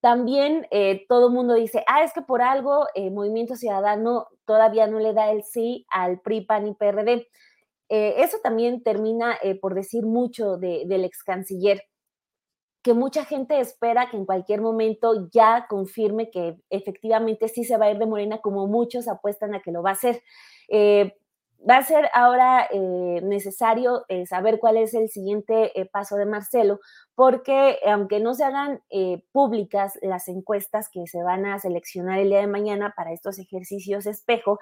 También eh, todo el mundo dice, ah, es que por algo el Movimiento Ciudadano todavía no le da el sí al PRI, PAN y PRD. Eh, eso también termina eh, por decir mucho del ex canciller, que mucha gente espera que en cualquier momento ya confirme que efectivamente sí se va a ir de Morena, como muchos apuestan a que lo va a hacer va a ser ahora eh, necesario eh, saber cuál es el siguiente eh, paso de Marcelo, porque aunque no se hagan públicas las encuestas que se van a seleccionar el día de mañana para estos ejercicios espejo,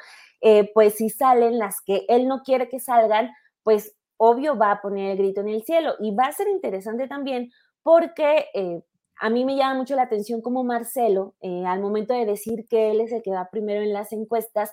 pues si salen las que él no quiere que salgan, pues obvio va a poner el grito en el cielo. Y va a ser interesante también porque a mí me llama mucho la atención como Marcelo, al momento de decir que él es el que va primero en las encuestas,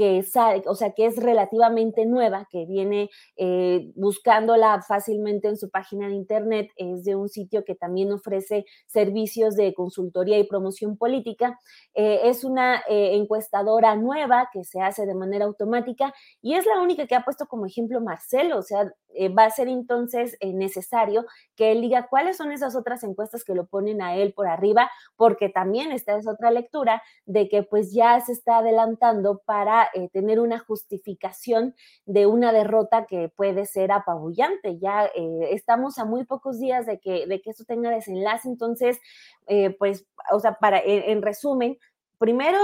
que o sea, que es relativamente nueva, que viene eh, buscándola fácilmente en su página de internet, es de un sitio que también ofrece servicios de consultoría y promoción política. Eh, es una eh, encuestadora nueva que se hace de manera automática y es la única que ha puesto como ejemplo Marcelo, o sea, va a ser entonces necesario que él diga cuáles son esas otras encuestas que lo ponen a él por arriba, porque también esta es otra lectura de que pues ya se está adelantando para eh, tener una justificación de una derrota que puede ser apabullante. Ya eh, estamos a muy pocos días de que, de que esto tenga desenlace, entonces, eh, pues, o sea, para, en resumen, primero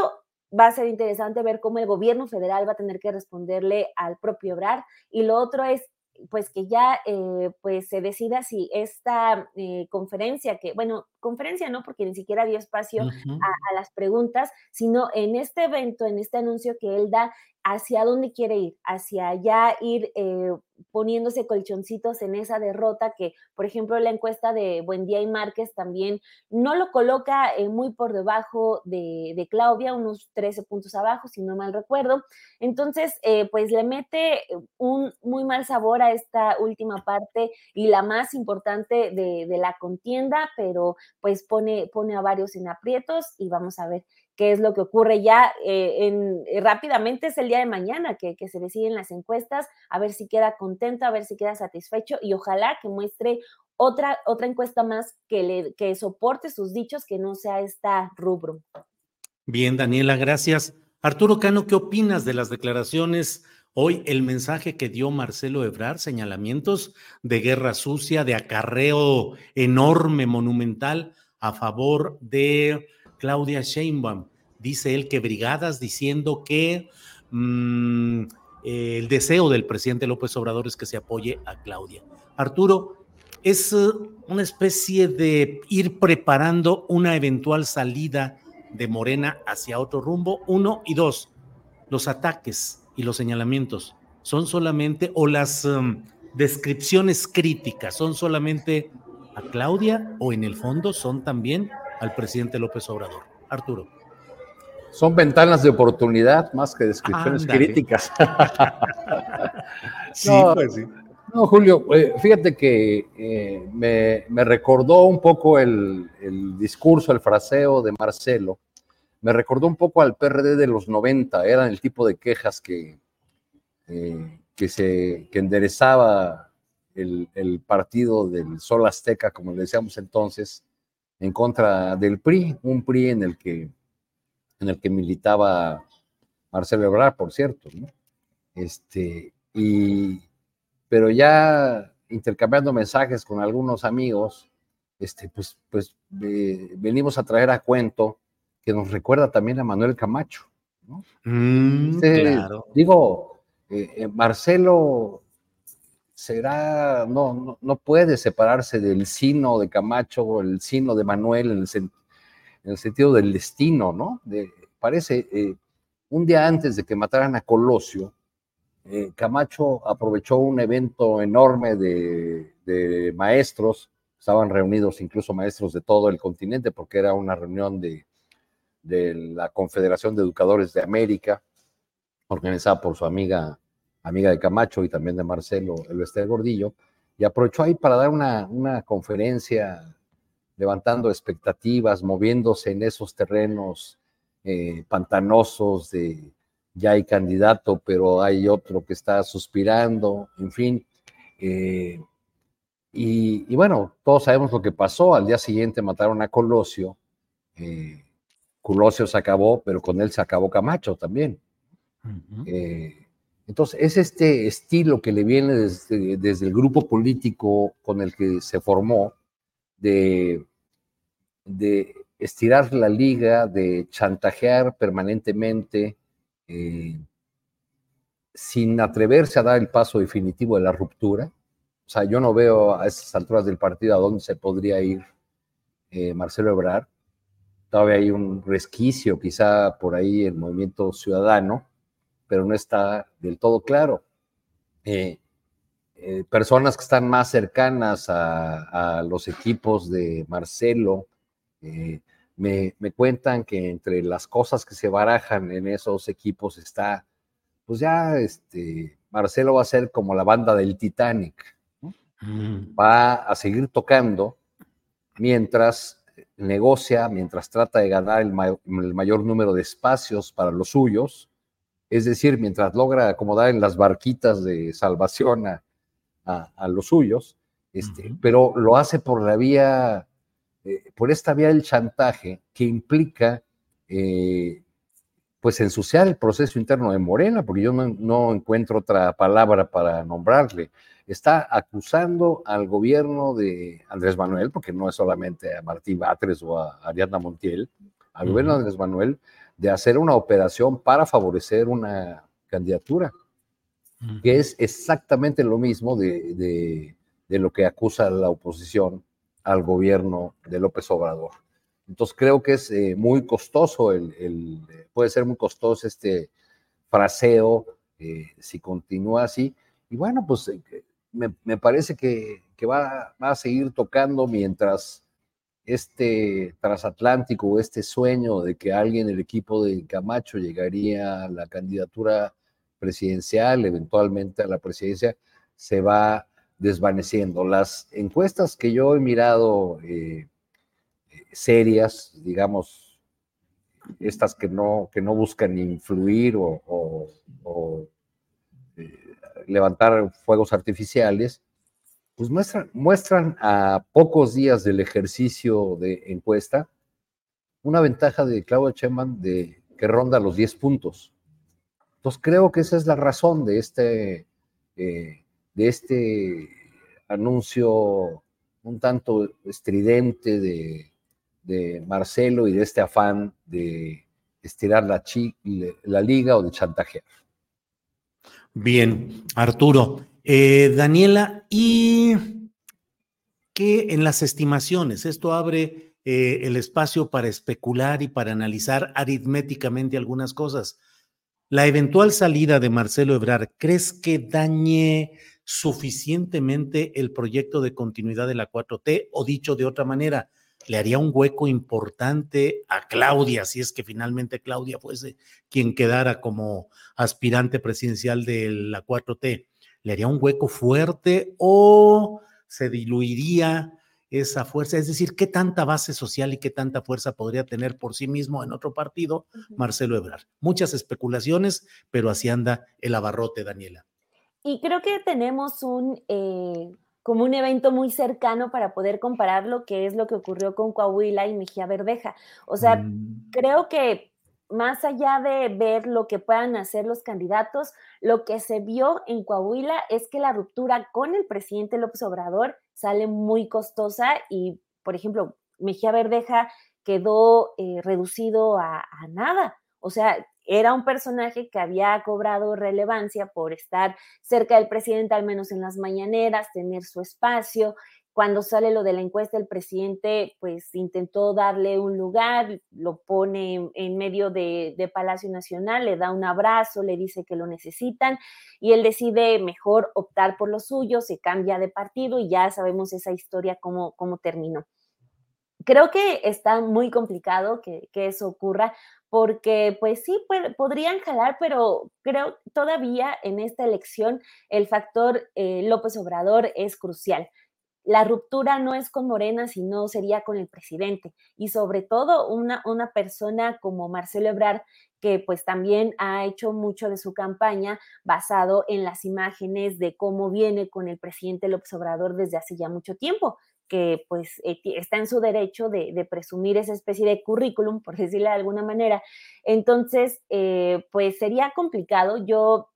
va a ser interesante ver cómo el gobierno federal va a tener que responderle al propio Obrar y lo otro es pues que ya eh, pues se decida si esta eh, conferencia, que bueno, conferencia no, porque ni siquiera dio espacio a, a, las preguntas, sino en este evento, en este anuncio que él da, hacia dónde quiere ir, hacia ya ir eh, poniéndose colchoncitos en esa derrota que, por ejemplo, la encuesta de Buendía y Márquez también no lo coloca eh, muy por debajo de, Claudia, unos 13 puntos abajo, si no mal recuerdo. Entonces, eh, pues le mete un muy mal sabor a esta última parte y la más importante de, de la contienda, pero pues pone, pone a varios en aprietos y vamos a ver qué es lo que ocurre ya eh, en, eh, rápidamente, es el día de mañana que, se deciden las encuestas, a ver si queda contento, a ver si queda satisfecho y ojalá que muestre otra, otra encuesta más que, le, que soporte sus dichos, que no sea esta rubro. Bien, Daniela, gracias. Arturo Cano, ¿qué opinas de las declaraciones? Hoy el mensaje que dio Marcelo Ebrar, señalamientos de guerra sucia, de acarreo enorme, monumental a favor de Claudia Sheinbaum. Dice él que brigadas diciendo que mm, eh, el deseo del presidente López Obrador es que se apoye a Claudia. Arturo, es eh, una especie de ir preparando una eventual salida de Morena hacia otro rumbo, uno y dos, los ataques y los señalamientos son solamente, o las um, descripciones críticas son solamente a Claudia o en el fondo son también al presidente López Obrador. Arturo. Son ventanas de oportunidad más que descripciones críticas. (laughs) sí, pues sí. No, Julio, eh, fíjate que eh, me, recordó un poco el, discurso, el fraseo de Marcelo, me recordó un poco al PRD de los 90, eran el tipo de quejas que, eh, que, se, que enderezaba el, el, partido del Sol Azteca, como le decíamos entonces, en contra del PRI, un PRI en el que, en el que militaba Marcelo Ebrard, por cierto, ¿no? Este, y, pero ya intercambiando mensajes con algunos amigos, este, pues, pues venimos a traer a cuento que nos recuerda también a Manuel Camacho. ¿no? Mm, claro. Digo, eh, eh, Marcelo será, no, no, puede separarse del sino de Camacho el sino de Manuel en el, sentido del destino, ¿no? De, parece, eh, un día antes de que mataran a Colosio, eh, Camacho aprovechó un evento enorme de, maestros, estaban reunidos incluso maestros de todo el continente, porque era una reunión de, la Confederación de Educadores de América, organizada por su amiga, amiga de Camacho y también de Marcelo Elvester Gordillo, y aprovechó ahí para dar una, una conferencia levantando expectativas, moviéndose en esos terrenos eh, pantanosos de, ya hay candidato, pero hay otro que está suspirando, en fin. Eh, y, bueno, todos sabemos lo que pasó. Al día siguiente mataron a Colosio. Eh, Colosio se acabó, pero con él se acabó Camacho también. Entonces, es este estilo que le viene desde, desde, el grupo político con el que se formó de, de estirar la liga, de chantajear permanentemente, eh, sin atreverse a dar el paso definitivo de la ruptura. O sea, yo no veo a esas alturas del partido a dónde se podría ir eh, Marcelo Ebrard. Todavía hay un resquicio, quizá por ahí el movimiento ciudadano, pero no está del todo claro. Eh, personas que están más cercanas a, los equipos de Marcelo, me, cuentan que entre las cosas que se barajan en esos equipos está, pues ya, este, Marcelo va a ser como la banda del Titanic. Mm. Va a seguir tocando mientras negocia, mientras trata de ganar el, mayor número de espacios para los suyos, es decir, mientras logra acomodar en las barquitas de salvación a, los suyos, este, pero lo hace por la vía eh, por esta vía del chantaje que implica eh, pues ensuciar el proceso interno de Morena, porque yo no, encuentro otra palabra para nombrarle. Está acusando al gobierno de Andrés Manuel, porque no es solamente a Martín Batres o a Ariadna Montiel, al gobierno de Andrés Manuel de hacer una operación para favorecer una candidatura, que es exactamente lo mismo de, de lo que acusa la oposición al gobierno de López Obrador. Entonces creo que es eh, muy costoso, el, puede ser muy costoso este fraseo eh, si continúa así. Y bueno, pues eh, me, parece que, va, a seguir tocando mientras este transatlántico, este sueño de que alguien del equipo de Camacho llegaría a la candidatura presidencial, eventualmente a la presidencia, se va desvaneciendo. Las encuestas que yo he mirado eh, serias, digamos, estas que no, que no buscan influir o, eh, levantar fuegos artificiales, pues muestran, a pocos días del ejercicio de encuesta una ventaja de Claudia Sheinbaum de que ronda los 10 puntos. Entonces creo que esa es la razón de este eh, de este anuncio un tanto estridente de, Marcelo y de este afán de estirar la liga o de chantajear. Bien, Arturo. Eh, Daniela, ¿y qué en las estimaciones? Esto abre eh, el espacio para especular y para analizar aritméticamente algunas cosas. La eventual salida de Marcelo Ebrar, ¿crees que dañe suficientemente el proyecto de continuidad de la 4T? O dicho de otra manera, le haría un hueco importante a Claudia, si es que finalmente Claudia fuese quien quedara como aspirante presidencial de la 4T. ¿Le haría un hueco fuerte o se diluiría esa fuerza? Es decir, ¿qué tanta base social y qué tanta fuerza podría tener por sí mismo en otro partido Marcelo Ebrard? Muchas especulaciones, pero así anda el abarrote, Daniela. Y creo que tenemos un... Eh, como un evento muy cercano para poder comparar lo que es lo que ocurrió con Coahuila y Mejía Verdeja. O sea, mm. creo que más allá de ver lo que puedan hacer los candidatos, lo que se vio en Coahuila es que la ruptura con el presidente López Obrador sale muy costosa y, por ejemplo, Mejía Verdeja quedó eh, reducido a, a nada. O sea, era un personaje que había cobrado relevancia por estar cerca del presidente, al menos en las mañaneras, tener su espacio. Cuando sale lo de la encuesta, el presidente pues intentó darle un lugar, lo pone en medio de, Palacio Nacional, le da un abrazo, le dice que lo necesitan y él decide mejor optar por lo suyo, se cambia de partido y ya sabemos esa historia cómo, cómo terminó creo que está muy complicado que, eso ocurra porque pues sí, podrían jalar, pero creo todavía en esta elección el factor eh, López Obrador es crucial. La ruptura no es con Morena, sino sería con el presidente. Y sobre todo una, una persona como Marcelo Ebrard, que pues también ha hecho mucho de su campaña basado en las imágenes de cómo viene con el presidente López Obrador desde hace ya mucho tiempo que pues eh, está en su derecho de, presumir esa especie de currículum, por (laughs) decirle de alguna manera. Entonces, eh, pues sería complicado. Yo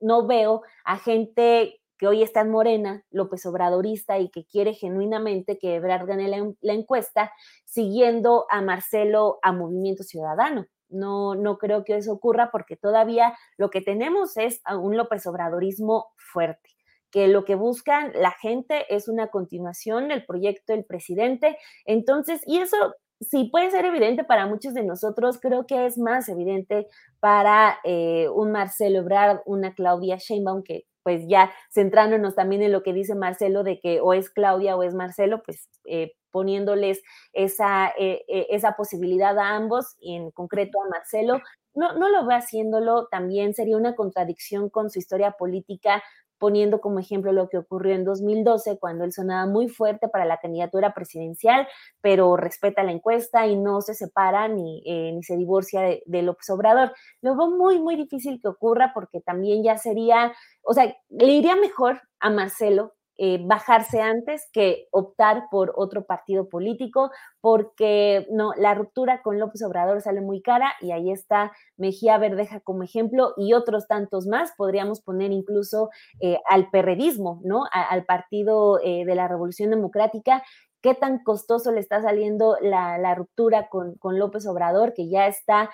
no veo a gente que hoy está en Morena, López Obradorista, y que quiere genuinamente que Ebrard gane la, encuesta, siguiendo a Marcelo a Movimiento Ciudadano. No, no creo que eso ocurra porque todavía lo que tenemos es un López Obradorismo fuerte que lo que buscan la gente es una continuación del proyecto del presidente. Entonces, y eso sí puede ser evidente para muchos de nosotros, creo que es más evidente para eh, un Marcelo Ebrard, una Claudia Sheinbaum, que pues ya centrándonos también en lo que dice Marcelo de que o es Claudia o es Marcelo, pues eh, poniéndoles esa, eh, esa posibilidad a ambos y en concreto a Marcelo, no, no lo ve haciéndolo, también sería una contradicción con su historia política poniendo como ejemplo lo que ocurrió en 2012, cuando él sonaba muy fuerte para la candidatura presidencial, pero respeta la encuesta y no se separa ni, eh, ni se divorcia de, de, López Obrador. Lo veo muy, muy difícil que ocurra porque también ya sería, o sea, le iría mejor a Marcelo eh, bajarse antes que optar por otro partido político, porque no, la ruptura con López Obrador sale muy cara y ahí está Mejía Verdeja como ejemplo y otros tantos más. Podríamos poner incluso eh, al perredismo, ¿no? al partido eh, de la Revolución Democrática qué tan costoso le está saliendo la, ruptura con, con, López Obrador, que ya está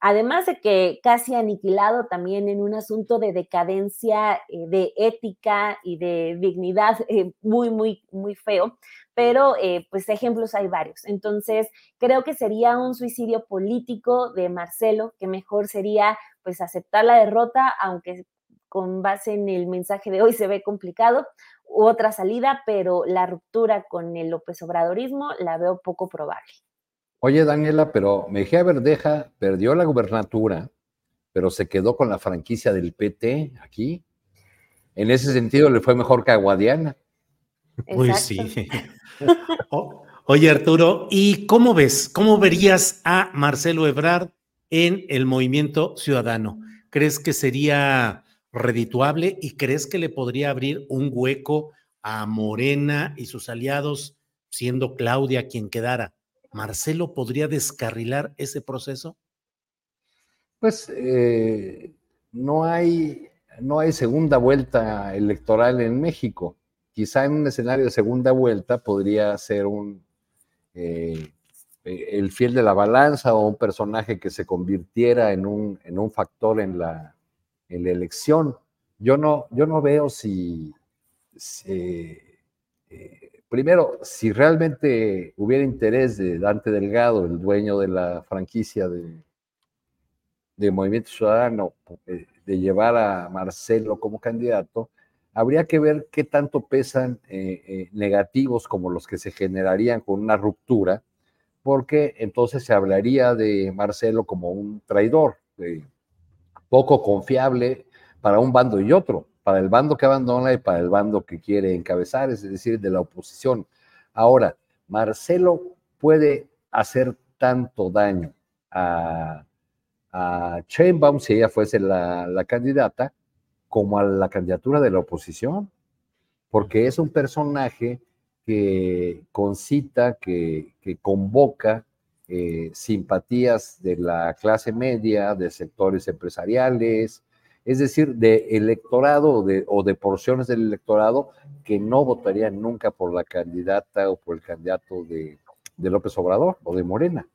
además de que casi aniquilado también en un asunto de decadencia, eh, de ética y de dignidad (laughs) eh, muy, muy, muy feo, pero eh, pues ejemplos hay varios. Entonces, creo que sería un suicidio político de Marcelo, que mejor sería pues aceptar la derrota, aunque con base en el mensaje de hoy se ve complicado, u otra salida, pero la ruptura con el López Obradorismo la veo poco probable. Oye, Daniela, pero Mejía Verdeja perdió la gubernatura, pero se quedó con la franquicia del PT aquí. En ese sentido le fue mejor que a Guadiana. Pues sí. (laughs) (laughs) oye, Arturo, ¿y cómo ves? ¿Cómo verías a Marcelo Ebrard en el movimiento ciudadano? ¿Crees que sería redituable y crees que le podría abrir un hueco a Morena y sus aliados, siendo Claudia quien quedara? ¿Marcelo podría descarrilar ese proceso? Pues eh, no, hay, no hay segunda vuelta electoral en México. Quizá en un escenario de segunda vuelta podría ser un, eh, el fiel de la balanza o un personaje que se convirtiera en un, en un factor en la, en la elección. yo no, yo no veo si, eh, primero, si realmente hubiera interés de Dante Delgado, el dueño de la franquicia de, Movimiento Ciudadano, eh, de llevar a Marcelo como candidato, habría que ver qué tanto pesan eh, eh, negativos como los que se generarían con una ruptura, porque entonces se hablaría de Marcelo como un traidor, poco confiable para un bando y otro, para el bando que abandona y para el bando que quiere encabezar, es decir, de la oposición. Ahora, Marcelo puede hacer tanto daño a, a Chainbaum si ella fuese la, candidata, como a la candidatura de la oposición, porque es un personaje que concita, que, convoca eh, simpatías de la clase media, de sectores empresariales, es decir, de electorado de, o de porciones del electorado que no votarían nunca por la candidata o por el candidato de, de López Obrador o de Morena.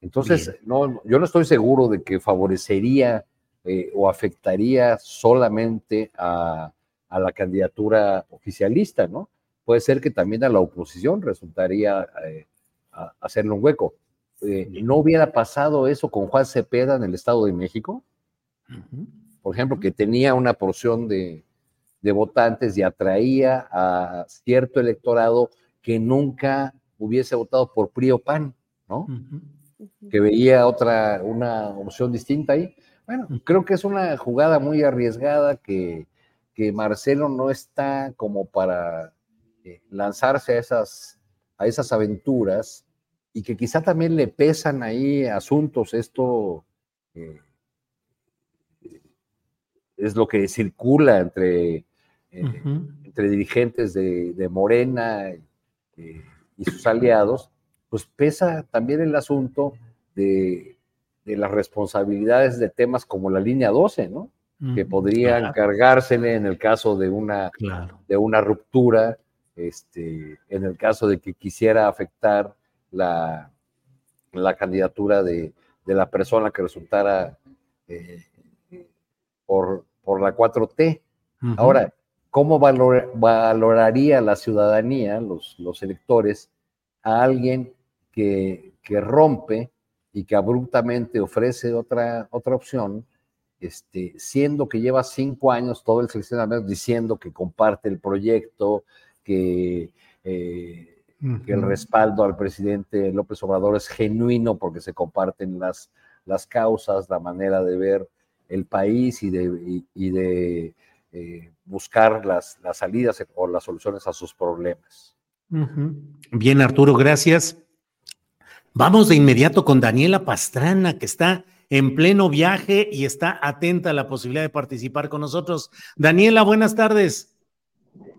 Entonces, no, yo no estoy seguro de que favorecería eh, o afectaría solamente a, la candidatura oficialista, ¿no? Puede ser que también a la oposición resultaría eh, hacerle un hueco. Eh, ¿No hubiera pasado eso con Juan Cepeda en el Estado de México? Por ejemplo, que tenía una porción de, de votantes y atraía a cierto electorado que nunca hubiese votado por PRI o PAN, ¿no? que veía otra, una opción distinta ahí. Bueno, creo que es una jugada muy arriesgada que, Marcelo no está como para eh, lanzarse a esas, a esas aventuras y que quizá también le pesan ahí asuntos. Esto eh, es lo que circula entre, eh, entre dirigentes de, Morena y sus aliados, pues pesa también el asunto de, las responsabilidades de temas como la línea 12, ¿no? que podrían cargársele en el caso de una, de una ruptura, este, en el caso de que quisiera afectar la, la candidatura de, la persona que resultara eh, por, por, la 4T. Ahora, ¿cómo valoraría la ciudadanía, los, los electores, a alguien que, que rompe y que abruptamente ofrece otra, otra opción, este, siendo que lleva cinco años todo el seleccionamiento diciendo que comparte el proyecto, que, eh, que, el respaldo al presidente López Obrador es genuino porque se comparten las, las causas, la manera de ver el país y de, y, de eh, buscar las, las, salidas o las soluciones a sus problemas. Bien, Arturo, gracias. Vamos de inmediato con Daniela Pastrana, que está en pleno viaje y está atenta a la posibilidad de participar con nosotros. Daniela, buenas tardes.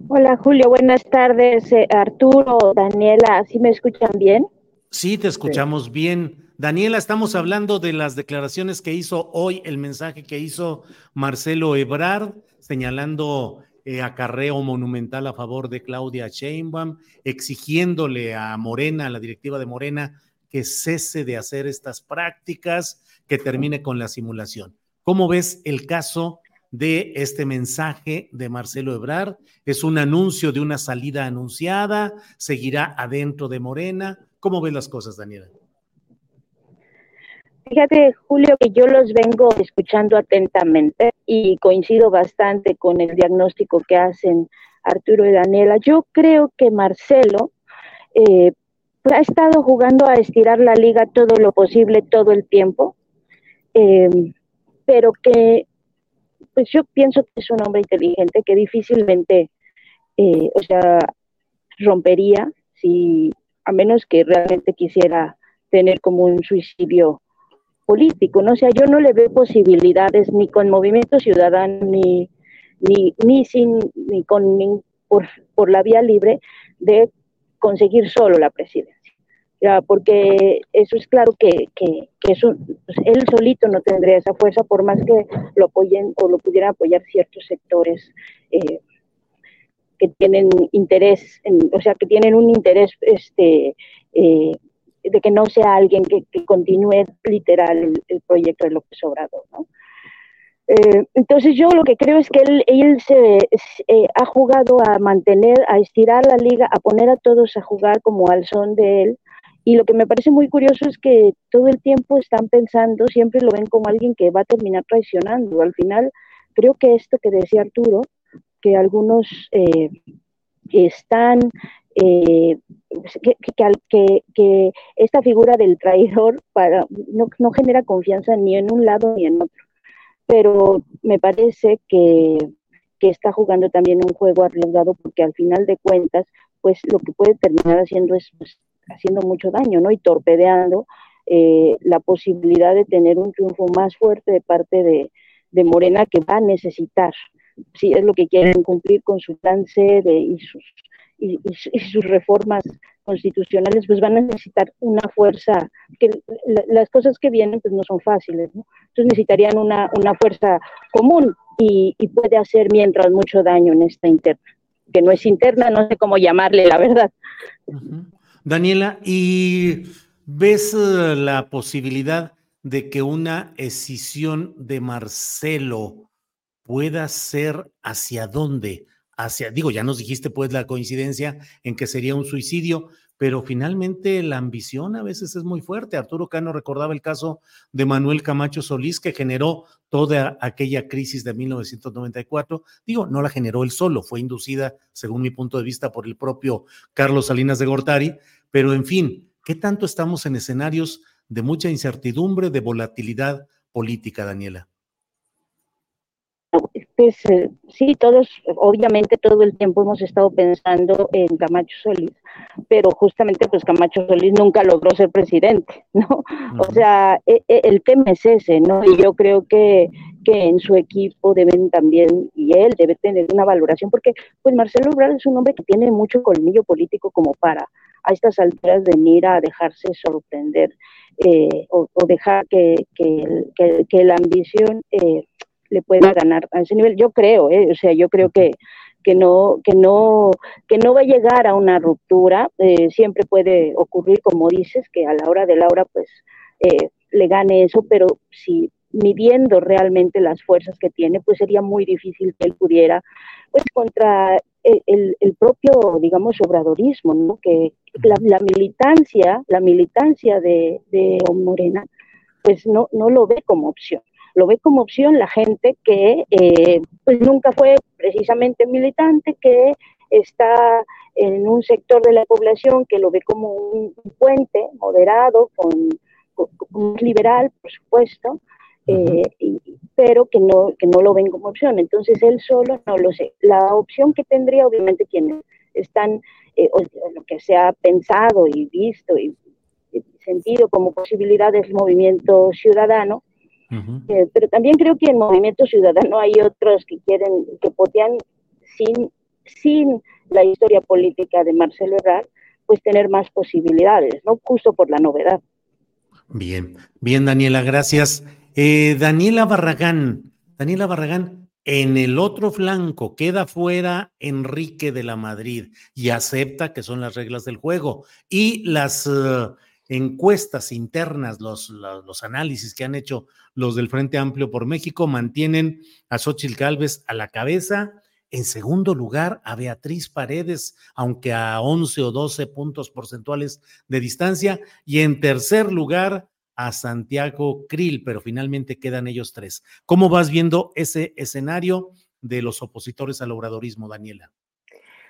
Hola Julio, buenas tardes. Eh, Arturo, Daniela, ¿sí me escuchan bien? Sí, te escuchamos bien. Daniela, estamos hablando de las declaraciones que hizo hoy, el mensaje que hizo Marcelo Ebrard, señalando eh, acarreo monumental a favor de Claudia Sheinbaum, exigiéndole a Morena, a la directiva de Morena, que cese de hacer estas prácticas, que termine con la simulación. ¿Cómo ves el caso de este mensaje de Marcelo Ebrard? ¿Es un anuncio de una salida anunciada? ¿Seguirá adentro de Morena? ¿Cómo ves las cosas, Daniela? Fíjate, Julio, que yo los vengo escuchando atentamente y coincido bastante con el diagnóstico que hacen Arturo y Daniela. Yo creo que Marcelo eh, ha estado jugando a estirar la liga todo lo posible todo el tiempo, eh, pero que pues yo pienso que es un hombre inteligente que difícilmente, eh, o sea, rompería si, a menos que realmente quisiera tener como un suicidio político, ¿no? O sea, yo no le veo posibilidades ni con Movimiento Ciudadano ni, ni, ni sin, ni con, por, por la vía libre de conseguir solo la presidencia porque eso es claro que, que, pues, él solito no tendría esa fuerza por más que lo apoyen o lo pudieran apoyar ciertos sectores eh, que tienen interés, o sea, que tienen un interés este, eh, de que no sea alguien que, continúe literal el, proyecto de López Obrador, ¿no? Eh, entonces yo lo que creo es que él, él se eh, ha jugado a mantener, a estirar la liga, a poner a todos a jugar como al son de él. Y lo que me parece muy curioso es que todo el tiempo están pensando, siempre lo ven como alguien que va a terminar traicionando. Al final, creo que esto que decía Arturo, que algunos eh, están eh, que, que, que, esta figura del traidor para, no, no, genera confianza ni en un lado ni en otro pero me parece que, está jugando también un juego arriesgado porque al final de cuentas, pues lo que puede terminar haciendo es pues, haciendo mucho daño, ¿no? Y torpedeando eh, la posibilidad de tener un triunfo más fuerte de parte de, Morena que va a necesitar, si es lo que quieren cumplir con su plan C y, sus, y, sus reformas constitucionales, pues van a necesitar una fuerza, que las cosas que vienen pues no son fáciles. Entonces necesitarían una, una fuerza común y, puede hacer mientras mucho daño en esta interna, que no es interna, no sé cómo llamarle, la verdad. Daniela, ¿y ves eh, la posibilidad de que una escisión de Marcelo pueda ser hacia dónde? Hacia, digo, ya nos dijiste pues la coincidencia en que sería un suicidio, pero finalmente la ambición a veces es muy fuerte. Arturo Cano recordaba el caso de Manuel Camacho Solís que generó toda aquella crisis de 1994. Digo, no la generó él solo, fue inducida, según mi punto de vista, por el propio Carlos Salinas de Gortari, pero en fin, ¿qué tanto estamos en escenarios de mucha incertidumbre, de volatilidad política, Daniela? Pues eh, sí, todos, obviamente todo el tiempo hemos estado pensando en Camacho Solís, pero justamente pues Camacho Solís nunca logró ser presidente, (laughs) ¿no? O sea, e, e, el tema es ese, ¿no? Y yo creo que, que en su equipo deben también, y él debe tener una valoración, porque pues Marcelo Ebrard es un hombre que tiene mucho colmillo político como para a estas alturas venir a dejarse sorprender eh, o, dejar que, que, que, la ambición... Le pueda ganar a ese nivel. Yo creo, ¿eh? o sea, yo creo que, que no, que no, que no va a llegar a una ruptura. Eh, siempre puede ocurrir, como dices, que a la hora de la hora, pues, eh, le gane eso, pero si midiendo realmente las fuerzas que tiene, pues sería muy difícil que él pudiera, pues, contra el, el propio, digamos, obradorismo, ¿no? Que la, la militancia, la militancia de, de Morena, pues no, no lo ve como opción lo ve como opción la gente que eh, pues nunca fue precisamente militante, que está en un sector de la población que lo ve como un, puente moderado, con, liberal, por supuesto, eh, pero que no, que no lo ven como opción. Entonces él solo no lo sé. La opción que tendría, obviamente, quienes están, eh, lo que se ha pensado y visto y, sentido como posibilidad del movimiento ciudadano, eh, pero también creo que en Movimiento Ciudadano hay otros que quieren, que podían, sin, sin la historia política de Marcelo Ebrard, pues tener más posibilidades, ¿no? Justo por la novedad. Bien, bien, Daniela, gracias. Eh, Daniela Barragán, Daniela Barragán, en el otro flanco queda fuera Enrique de la Madrid y acepta que son las reglas del juego. Y las eh, encuestas internas, los, los, análisis que han hecho los del Frente Amplio por México mantienen a Xochitl Gálvez a la cabeza. En segundo lugar, a Beatriz Paredes, aunque a 11 o 12 puntos porcentuales de distancia. Y en tercer lugar, a Santiago Krill, pero finalmente quedan ellos tres. ¿Cómo vas viendo ese escenario de los opositores al obradorismo, Daniela?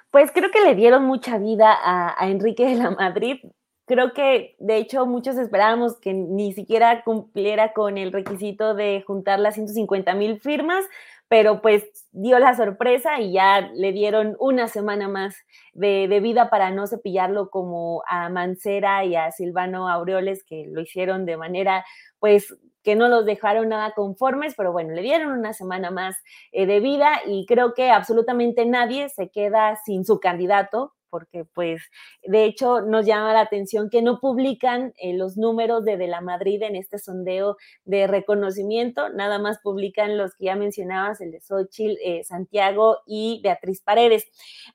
Pues creo que le dieron mucha vida a Enrique de la Madrid creo que de hecho muchos esperábamos que ni siquiera cumpliera con el requisito de juntar las 150 mil firmas, pero pues dio la sorpresa y ya le dieron una semana más de, vida para no cepillarlo como a Mancera y a Silvano Aureoles, que lo hicieron de manera pues que no los dejaron nada conformes, pero bueno, le dieron una semana más eh, de vida y creo que absolutamente nadie se queda sin su candidato porque pues de hecho nos llama la atención que no publican eh, los números de De la Madrid en este sondeo de reconocimiento, nada más publican los que ya mencionabas, el de Xochitl, eh, Santiago y Beatriz Paredes.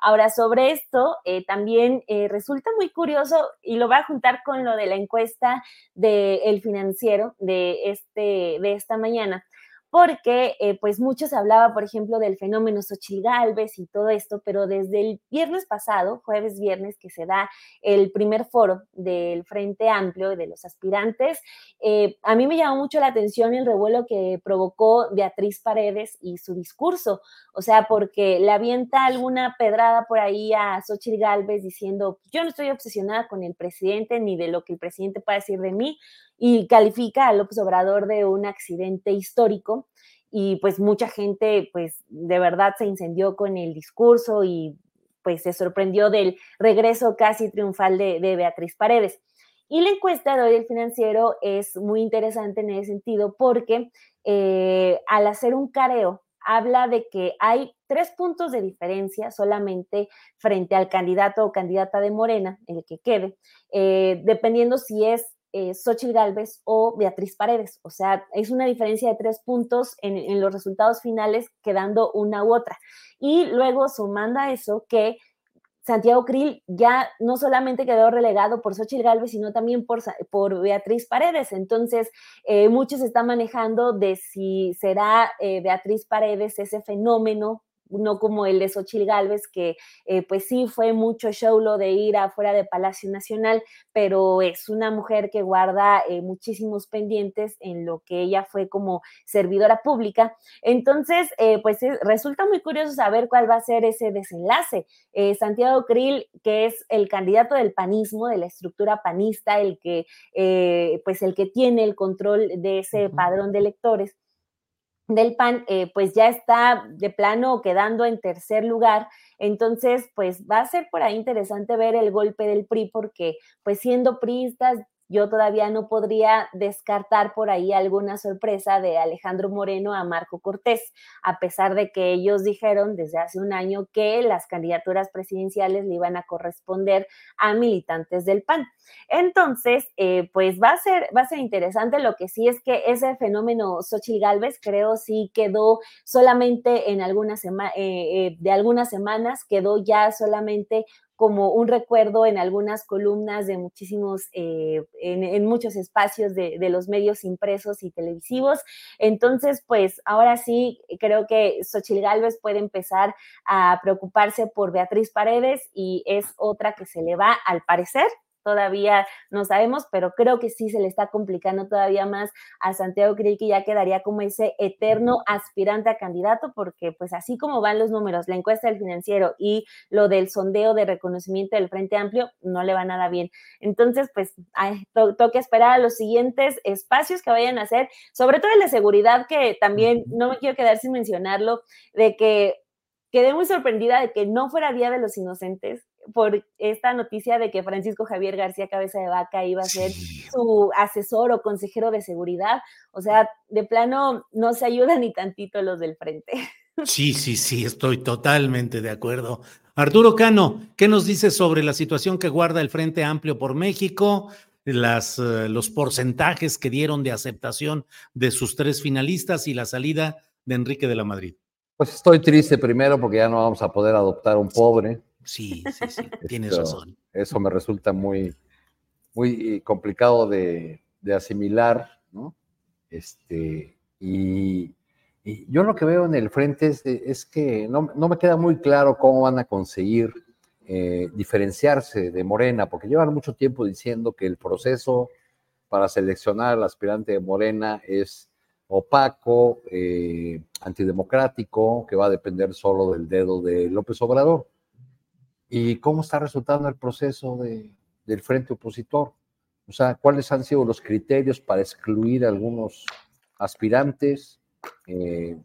Ahora, sobre esto, eh, también resulta muy curioso y lo va a juntar con lo de la encuesta del Financiero de, este, de esta mañana porque eh, pues muchos hablaba, por ejemplo, del fenómeno Xochitl Galvez y todo esto, pero desde el viernes pasado, jueves viernes, que se da el primer foro del Frente Amplio de los aspirantes, eh, a mí me llamó mucho la atención el revuelo que provocó Beatriz Paredes y su discurso, o sea, porque le avienta alguna pedrada por ahí a Xochitl Galvez diciendo, yo no estoy obsesionada con el presidente ni de lo que el presidente pueda decir de mí, y califica a López Obrador de un accidente histórico y pues mucha gente pues de verdad se incendió con el discurso y pues se sorprendió del regreso casi triunfal de, Beatriz Paredes. Y la encuesta de hoy del financiero es muy interesante en ese sentido porque eh, al hacer un careo habla de que hay tres puntos de diferencia solamente frente al candidato o candidata de Morena, el que quede, eh, dependiendo si es eh, Xochitl Galvez o Beatriz Paredes. O sea, es una diferencia de tres puntos en, los resultados finales, quedando una u otra. Y luego sumando a eso que Santiago Krill ya no solamente quedó relegado por Xochitl Galvez, sino también por, por Beatriz Paredes. Entonces, eh, muchos están manejando de si será eh, Beatriz Paredes ese fenómeno no como el de Xochil Gálvez, que eh, pues sí fue mucho show lo de ir afuera de Palacio Nacional, pero es una mujer que guarda eh, muchísimos pendientes en lo que ella fue como servidora pública. Entonces, eh, pues resulta muy curioso saber cuál va a ser ese desenlace. Santiago Krill, que es el candidato del panismo, de la estructura panista, el que, pues el que tiene el control de ese padrón de electores, del PAN, eh, pues ya está de plano quedando en tercer lugar. Entonces, pues va a ser por ahí interesante ver el golpe del PRI, porque pues siendo priistas yo todavía no podría descartar por ahí alguna sorpresa de Alejandro Moreno a Marco Cortés, a pesar de que ellos dijeron desde hace un año que las candidaturas presidenciales le iban a corresponder a militantes del PAN. Entonces, eh, pues va a ser, va a ser interesante. Lo que sí es que ese fenómeno Xochitl Galvez, creo, sí quedó solamente en algunas semanas, eh, eh, de algunas semanas, quedó ya solamente como un recuerdo en algunas columnas de muchísimos, eh, en, muchos espacios de, los medios impresos y televisivos. Entonces, pues ahora sí, creo que Xochil Gálvez puede empezar a preocuparse por Beatriz Paredes y es otra que se le va, al parecer, todavía no sabemos, pero creo que sí se le está complicando todavía más a Santiago Krill, que ya quedaría como ese eterno aspirante a candidato, porque pues así como van los números, la encuesta del financiero y lo del sondeo de reconocimiento del Frente Amplio, no le va nada bien. Entonces, pues toca esperar a los siguientes espacios que vayan a hacer, sobre todo el de seguridad, que también no me quiero quedar sin mencionarlo, de que quedé muy sorprendida de que no fuera Día de los Inocentes, por esta noticia de que Francisco Javier García Cabeza de Vaca iba a ser su asesor o consejero de seguridad. O sea, de plano no se ayudan ni tantito los del frente. (laughs) Sí, sí, sí, estoy totalmente de acuerdo. Arturo Cano, ¿qué nos dice sobre la situación que guarda el Frente Amplio por México? Las, eh, los porcentajes que dieron de aceptación de sus tres finalistas y la salida de Enrique de la Madrid. Pues estoy triste primero porque ya no vamos a poder adoptar un pobre. Sí, sí, sí, tienes razón. Eso me resulta muy, muy complicado de, asimilar, ¿no? Este, y, yo lo que veo en el frente es, que no, me queda muy claro cómo van a conseguir eh, diferenciarse de Morena, porque llevan mucho tiempo diciendo que el proceso para seleccionar al aspirante de Morena es opaco, eh, antidemocrático, que va a depender solo del dedo de López Obrador y cómo está resultando el proceso de, del frente opositor. O sea, cuáles han sido los criterios para excluir a algunos aspirantes, eh,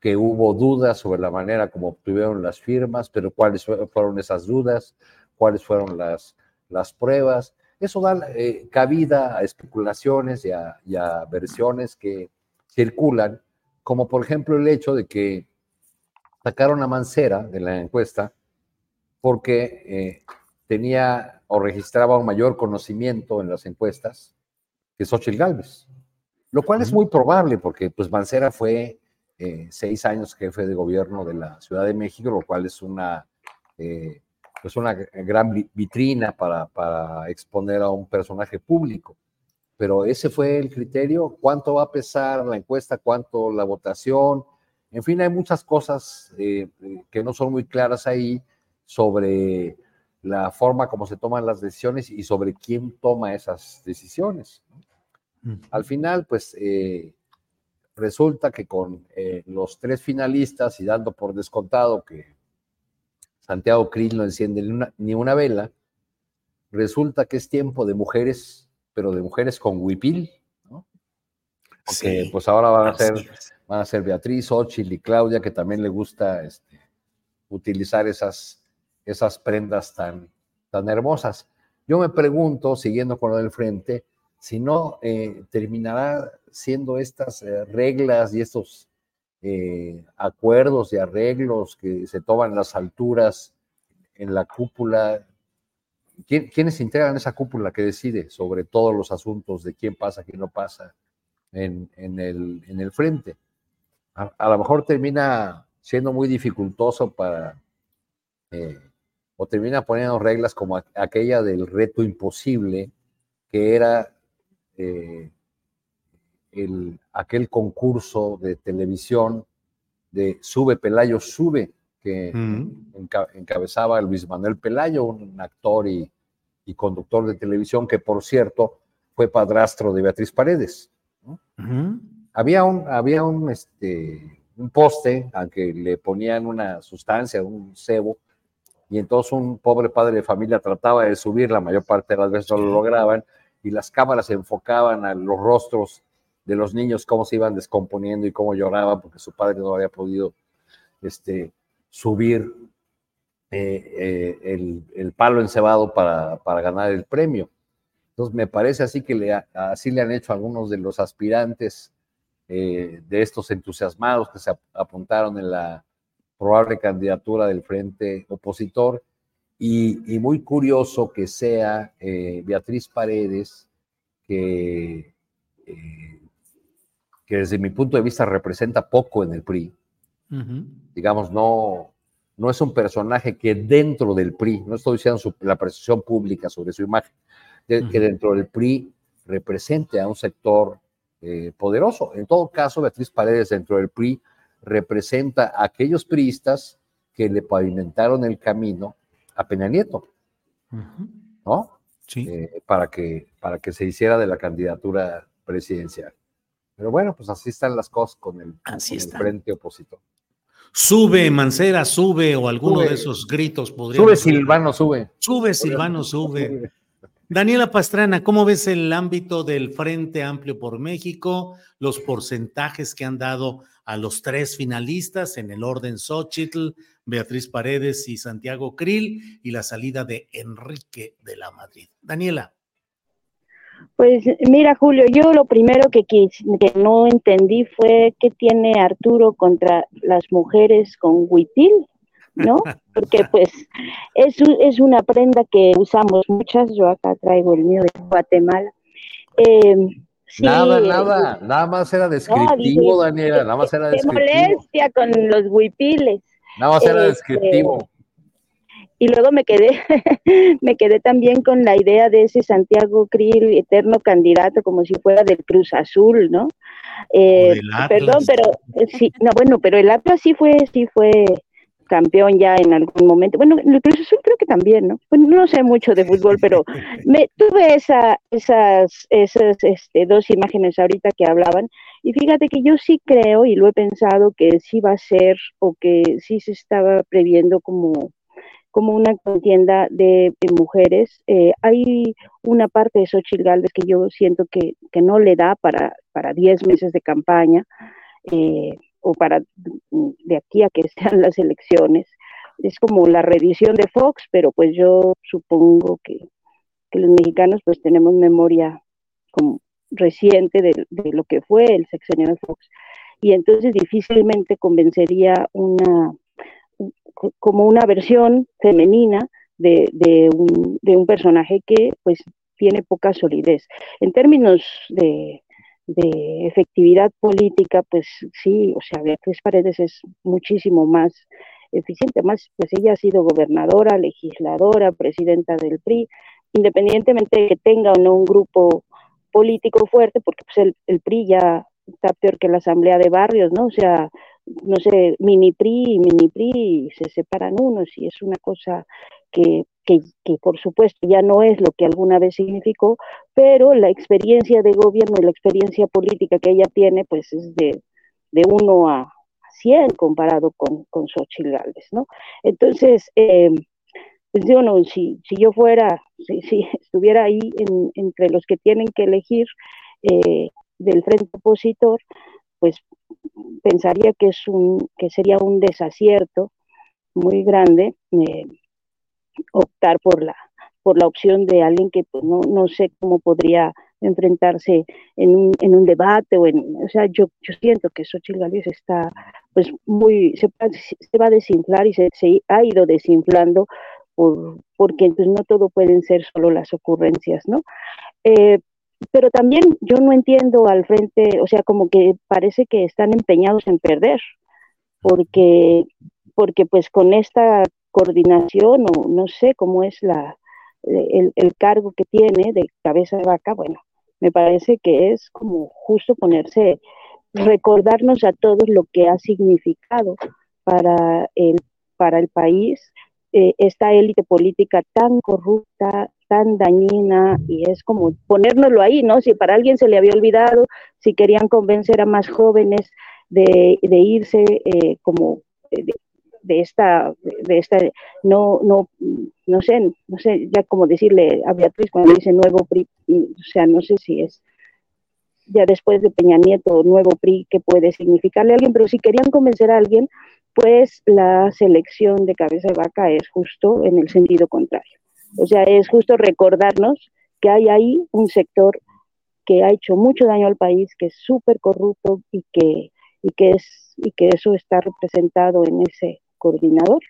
que hubo dudas sobre la manera como obtuvieron las firmas, pero cuáles fueron esas dudas, cuáles fueron las, las pruebas. Eso da eh, cabida a especulaciones y a, y a versiones que circulan, como por ejemplo el hecho de que sacaron a Mancera de la encuesta porque eh, tenía o registraba un mayor conocimiento en las encuestas que Xochitl Gálvez, lo cual es muy probable porque pues Mancera fue eh, seis años jefe de gobierno de la Ciudad de México, lo cual es una, eh, pues una gran vitrina para, para exponer a un personaje público. pero ese fue el criterio. ¿Cuánto va a pesar la encuesta? ¿Cuánto la votación? En fin, hay muchas cosas eh, que no son muy claras ahí sobre la forma como se toman las decisiones y sobre quién toma esas decisiones. Al final, pues eh, resulta que con eh, los tres finalistas y dando por descontado que Santiago Krill no enciende ni una, vela, resulta que es tiempo de mujeres, pero de mujeres con huipil, ¿no? Porque pues ahora van a ser, van a ser Beatriz, Ochil y Claudia, que también le gusta este, utilizar esas, esas prendas tan, tan hermosas. Yo me pregunto, siguiendo con lo del frente, si no eh, terminará siendo estas eh, reglas y estos eh, acuerdos y arreglos que se toman en las alturas, en la cúpula. ¿Quiénes integran esa cúpula que decide sobre todos los asuntos de quién pasa, quién no pasa en, el, en el, frente? A, lo mejor termina siendo muy dificultoso para, o termina poniendo reglas como aquella del reto imposible, que era eh, el, aquel concurso de televisión de Sube Pelayo Sube, que encabezaba Luis Manuel Pelayo, un actor y, conductor de televisión que, por cierto, fue padrastro de Beatriz Paredes. Había un, había un, este, un poste al que le ponían una sustancia, un cebo, y entonces un pobre padre de familia trataba de subir, la mayor parte de las veces no lo lograban, y las cámaras se enfocaban a los rostros de los niños, cómo se iban descomponiendo y cómo lloraban porque su padre no había podido este, subir eh, eh, el, palo encebado para, para, ganar el premio. Entonces, me parece así que le, así le han hecho algunos de los aspirantes eh, de estos entusiasmados que se apuntaron en la probable candidatura del frente opositor y, muy curioso que sea eh, Beatriz Paredes, que, eh, que desde mi punto de vista representa poco en el PRI. Digamos, no, no es un personaje que dentro del PRI, no estoy diciendo la percepción pública sobre su imagen, que dentro del PRI represente a un sector eh, poderoso. En todo caso, Beatriz Paredes dentro del PRI representa a aquellos priistas que le pavimentaron el camino a Peña Nieto, ¿no? Sí. Eh, para, que, para que se hiciera de la candidatura presidencial. Pero bueno, pues así están las cosas con el, frente opositor. Sube, Mancera, sube, o alguno de esos gritos podría. Sube, Silvano, sube. Sube, Silvano, sube. Daniela Pastrana, ¿cómo ves el ámbito del Frente Amplio por México? Los porcentajes que han dado a los tres finalistas en el orden Xochitl, Beatriz Paredes y Santiago Krill y la salida de Enrique de la Madrid. Daniela. Pues mira, Julio, yo lo primero que, que no entendí fue qué tiene Arturo contra las mujeres con huitil, ¿no? (laughs) Porque pues es, es una prenda que usamos muchas, yo acá traigo el mío de Guatemala. Eh, nada, nada, nada más era descriptivo, Daniela, nada más era descriptivo. molestia con los huipiles. Nada más era este, descriptivo. Y luego me quedé, (laughs) me quedé también con la idea de ese Santiago Krill, eterno candidato, como si fuera del Cruz Azul, ¿no? Eh, perdón, pero eh, sí, no, bueno, pero el Atlas sí fue, sí fue campeón ya en algún momento. Bueno, el creo que también, ¿no? Bueno, no sé mucho de fútbol, pero me tuve esa, esas, esas este, dos imágenes ahorita que hablaban y fíjate que yo sí creo y lo he pensado que sí va a ser o que sí se estaba previendo como, como una contienda de, mujeres. Eh, hay una parte de Xochitl Galvez que yo siento que, no le da para, para 10 meses de campaña eh, o para de aquí a que (laughs) sean las elecciones. Es como la revisión de Fox, pero pues yo supongo que, que los mexicanos pues tenemos memoria como reciente de, lo que fue el sexenio de Fox. Y entonces difícilmente convencería una, como una versión femenina de, de, un, de un personaje que pues tiene poca solidez. En términos de, de efectividad política, pues sí, o sea, Beatriz Paredes es muchísimo más eficiente, más, pues ella ha sido gobernadora, legisladora, presidenta del PRI, independientemente de que tenga o no un grupo político fuerte, porque pues el, el PRI ya está peor que la asamblea de barrios, ¿no? O sea, no sé, mini PRI y mini PRI se separan unos y es una cosa que, que, que, por supuesto ya no es lo que alguna vez significó, pero la experiencia de gobierno y la experiencia política que ella tiene, pues es de, de uno a cien comparado con, con Xochitl Gálvez, ¿no? Entonces, eh, pues yo no, si, si yo fuera, si, si estuviera ahí en, entre los que tienen que elegir eh, del frente opositor, pues pensaría que es un que sería un desacierto muy grande eh, optar por la por la opción de alguien que pues, no, no sé cómo podría enfrentarse en un, en un debate o en, o sea, yo, yo siento que Xochitl Gálvez está pues muy, se, se va a desinflar y se, se, ha ido desinflando por, porque entonces no todo pueden ser solo las ocurrencias, ¿no? Eh, pero también yo no entiendo al frente, o sea, como que parece que están empeñados en perder, porque, porque pues con esta coordinación o no sé cómo es la, el, el, cargo que tiene de cabeza de vaca, bueno, me parece que es como justo ponerse, recordarnos a todos lo que ha significado para el, para el país eh, esta élite política tan corrupta, tan dañina y es como ponérnoslo ahí, ¿no? Si para alguien se le había olvidado, si querían convencer a más jóvenes de, de irse eh, como eh, de, esta, de esta, no, no, no sé, no sé, ya como decirle a Beatriz cuando dice nuevo PRI, o sea, no sé si es ya después de Peña Nieto, nuevo PRI, que puede significarle a alguien, pero si querían convencer a alguien, pues la selección de cabeza de vaca es justo en el sentido contrario. O sea, es justo recordarnos que hay ahí un sector que ha hecho mucho daño al país, que es súper corrupto y que, y, que es, y que eso está representado en ese coordinador.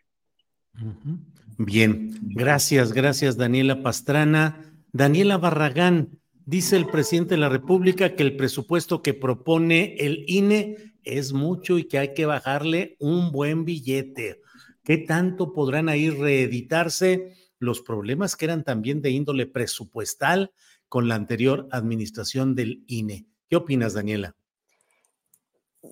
Bien, gracias, gracias Daniela Pastrana. Daniela Barragán, dice el presidente de la República que el presupuesto que propone el INE es mucho y que hay que bajarle un buen billete. ¿Qué tanto podrán ahí reeditarse los problemas que eran también de índole presupuestal con la anterior administración del INE? ¿Qué opinas, Daniela?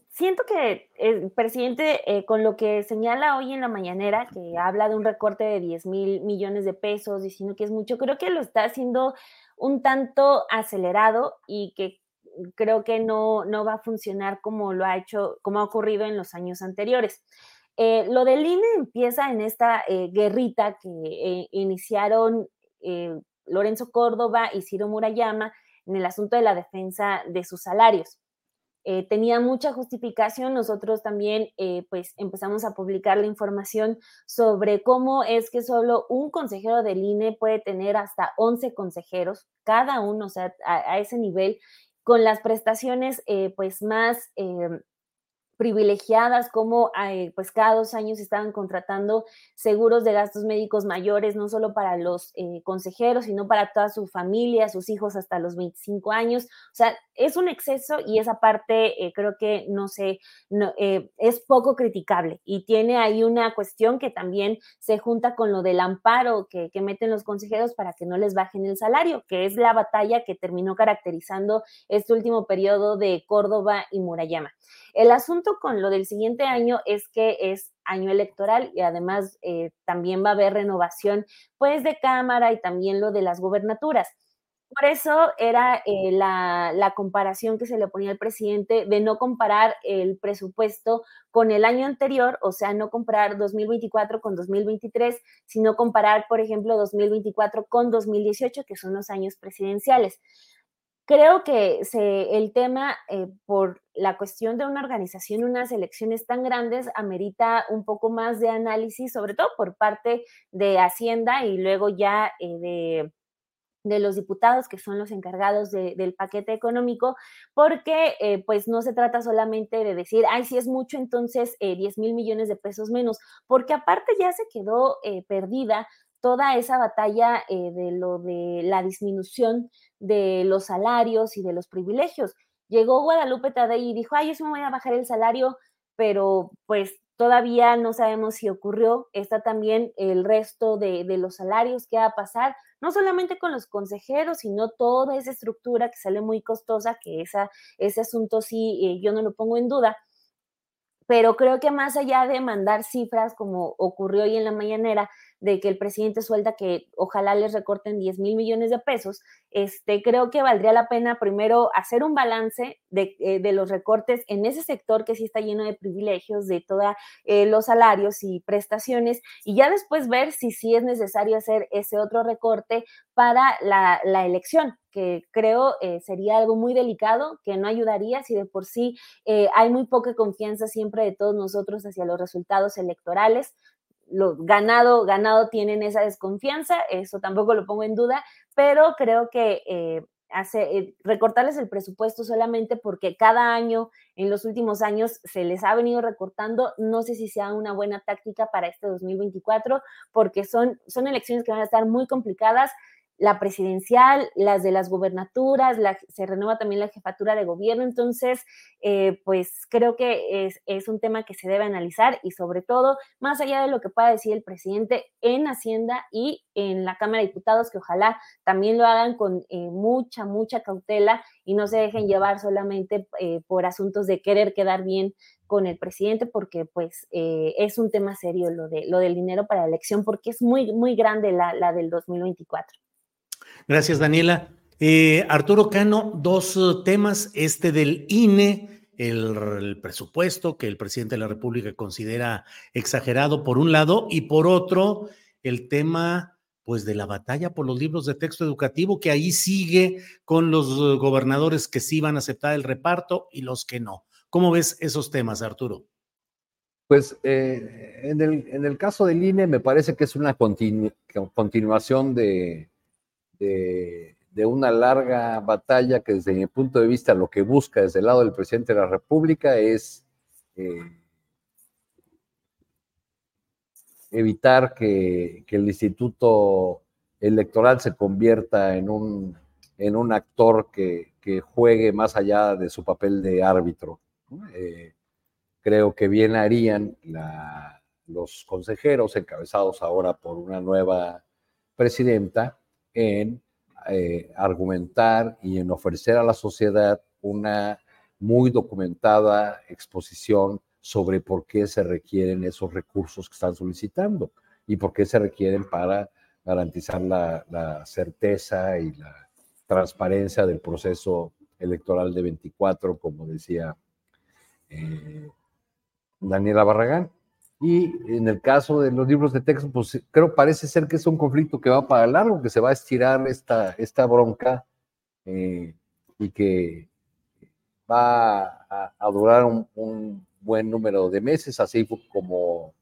Siento que el presidente, eh, con lo que señala hoy en la mañanera, que habla de un recorte de 10 mil millones de pesos, diciendo que es mucho, creo que lo está haciendo un tanto acelerado y que creo que no, no va a funcionar como lo ha hecho, como ha ocurrido en los años anteriores. Eh, lo del INE empieza en esta eh, guerrita que iniciaron Lorenzo Córdoba y Ciro Murayama en el asunto de la defensa de sus salarios. Eh, tenía mucha justificación. Nosotros también, eh, pues, empezamos a publicar la información sobre cómo es que solo un consejero del INE puede tener hasta 11 consejeros, cada uno, o sea, a, ese nivel, con las prestaciones, eh, pues, más em, privilegiadas, como eh, pues cada dos años estaban contratando seguros de gastos médicos mayores, no solo para los eh, consejeros, sino para toda su familia, sus hijos hasta los 25 años. O sea, es un exceso y esa parte eh, creo que no sé, no, es poco criticable y tiene ahí una cuestión que también se junta con lo del amparo que, que meten los consejeros para que no les bajen el salario, que es la batalla que terminó caracterizando este último periodo de Córdoba y Murayama. El asunto con lo del siguiente año es que es año electoral y además eh, también va a haber renovación pues de Cámara y también lo de las gobernaturas. Por eso era eh, la, la, comparación que se le ponía al presidente de no comparar el presupuesto con el año anterior, o sea, no comparar 2024 con 2023, sino comparar, por ejemplo, 2024 con 2018, que son los años presidenciales. Creo que se, el tema, eh, por la cuestión de una organización, unas elecciones tan grandes, amerita un poco más de análisis, sobre todo por parte de Hacienda y luego ya eh, de, los diputados que son los encargados de, del paquete económico, porque eh, pues no se trata solamente de decir, ay, si es mucho, entonces eh, 10 mil millones de pesos menos, porque aparte ya se quedó eh, perdida toda esa batalla eh, de lo de la disminución de los salarios y de los privilegios. Llegó Guadalupe Tadei y dijo, ay, yo sí me voy a bajar el salario, pero pues todavía no sabemos si ocurrió. Está también el resto de, los salarios que va a pasar, no solamente con los consejeros, sino toda esa estructura que sale muy costosa, que esa, ese asunto sí eh, yo no lo pongo en duda. Pero creo que más allá de mandar cifras como ocurrió hoy en la mañanera, de que el presidente suelta que ojalá les recorten 10 mil millones de pesos, este, creo que valdría la pena primero hacer un balance de, eh, de los recortes en ese sector que sí está lleno de privilegios, de todos eh, los salarios y prestaciones, y ya después ver si sí es necesario hacer ese otro recorte para la, la elección, que creo eh, sería algo muy delicado, que no ayudaría si de por sí hay muy poca confianza siempre de todos nosotros hacia los resultados electorales lo ganado, ganado tienen esa desconfianza, eso tampoco lo pongo en duda, pero creo que eh, hace, eh, recortarles el presupuesto solamente porque cada año, en los últimos años, se les ha venido recortando, no sé si sea una buena táctica para este 2024, porque son, son elecciones que van a estar muy complicadas la presidencial, las de las gubernaturas, se renueva también la jefatura de gobierno, entonces, eh, pues creo que es, un tema que se debe analizar y sobre todo, más allá de lo que pueda decir el presidente en Hacienda y en la Cámara de Diputados, que ojalá también lo hagan con eh, mucha, mucha cautela y no se dejen llevar solamente eh, por asuntos de querer quedar bien con el presidente porque pues es un tema serio lo, de, lo del dinero para la elección porque es muy, muy grande la, la del 2024. Gracias, Daniela. Eh, Arturo Cano, dos uh, temas, este del INE, el, presupuesto que el presidente de la República considera exagerado por un lado y por otro el tema pues de la batalla por los libros de texto educativo que ahí sigue con los uh, gobernadores que sí van a aceptar el reparto y los que no. ¿Cómo ves esos temas, Arturo? Pues eh, en, el, caso del INE me parece que es una continuación de, de, una larga batalla que desde mi punto de vista lo que busca desde el lado del presidente de la República es eh, evitar que, el instituto electoral se convierta en un, en un actor que, juegue más allá de su papel de árbitro. Eh, creo que bien harían los consejeros encabezados ahora por una nueva presidenta en eh, argumentar y en ofrecer a la sociedad una muy documentada exposición sobre por qué se requieren esos recursos que están solicitando y por qué se requieren para garantizar la, certeza y la transparencia del proceso electoral de 24, como decía eh, Daniela Barragán. Y en el caso de los libros de texto, pues creo parece ser que es un conflicto que va para largo, que se va a estirar esta, esta bronca eh, y que va a, durar un, buen número de meses, así como,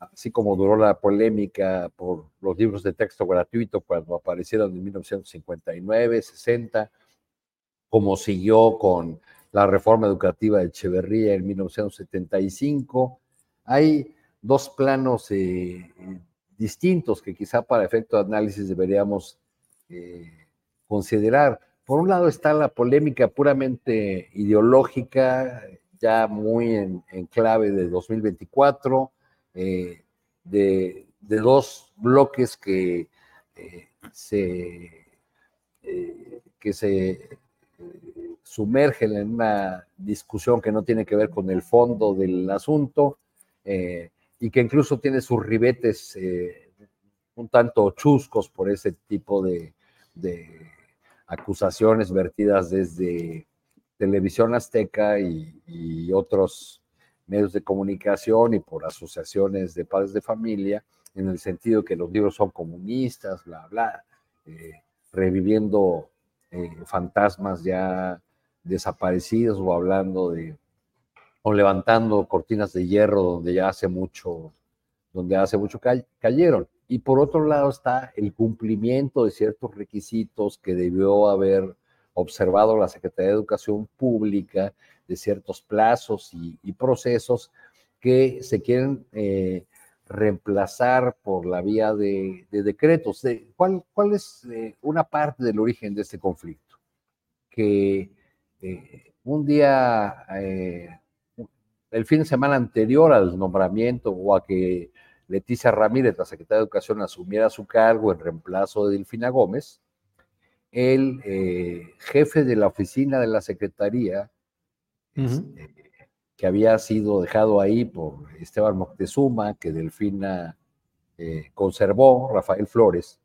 así como duró la polémica por los libros de texto gratuito cuando aparecieron en 1959, 60, como siguió con la reforma educativa de Echeverría en 1975 hay dos planos eh, distintos que quizá para efecto de análisis deberíamos eh, considerar. Por un lado está la polémica puramente ideológica, ya muy en, clave de 2024, eh, de, dos bloques que se, que se sumergen en una discusión que no tiene que ver con el fondo del asunto, eh, y que incluso tiene sus ribetes eh, un tanto chuscos por ese tipo de, acusaciones vertidas desde Televisión Azteca y, otros medios de comunicación y por asociaciones de padres de familia, en el sentido que los libros son comunistas, bla, bla, eh, reviviendo fantasmas ya desaparecidos o hablando de o levantando cortinas de hierro donde ya hace mucho, donde hace mucho cayeron. Y por otro lado está el cumplimiento de ciertos requisitos que debió haber observado la Secretaría de Educación Pública, de ciertos plazos y, procesos que se quieren eh, reemplazar por la vía de, decretos. ¿cuál, ¿Cuál es eh, una parte del origen de este conflicto? Que eh, un día el fin de semana anterior al nombramiento o a que Leticia Ramírez, la secretaria de Educación, asumiera su cargo en reemplazo de Delfina Gómez, el eh, jefe de la oficina de la Secretaría, este, que había sido dejado ahí por Esteban Moctezuma, que Delfina eh, conservó, Rafael Flores,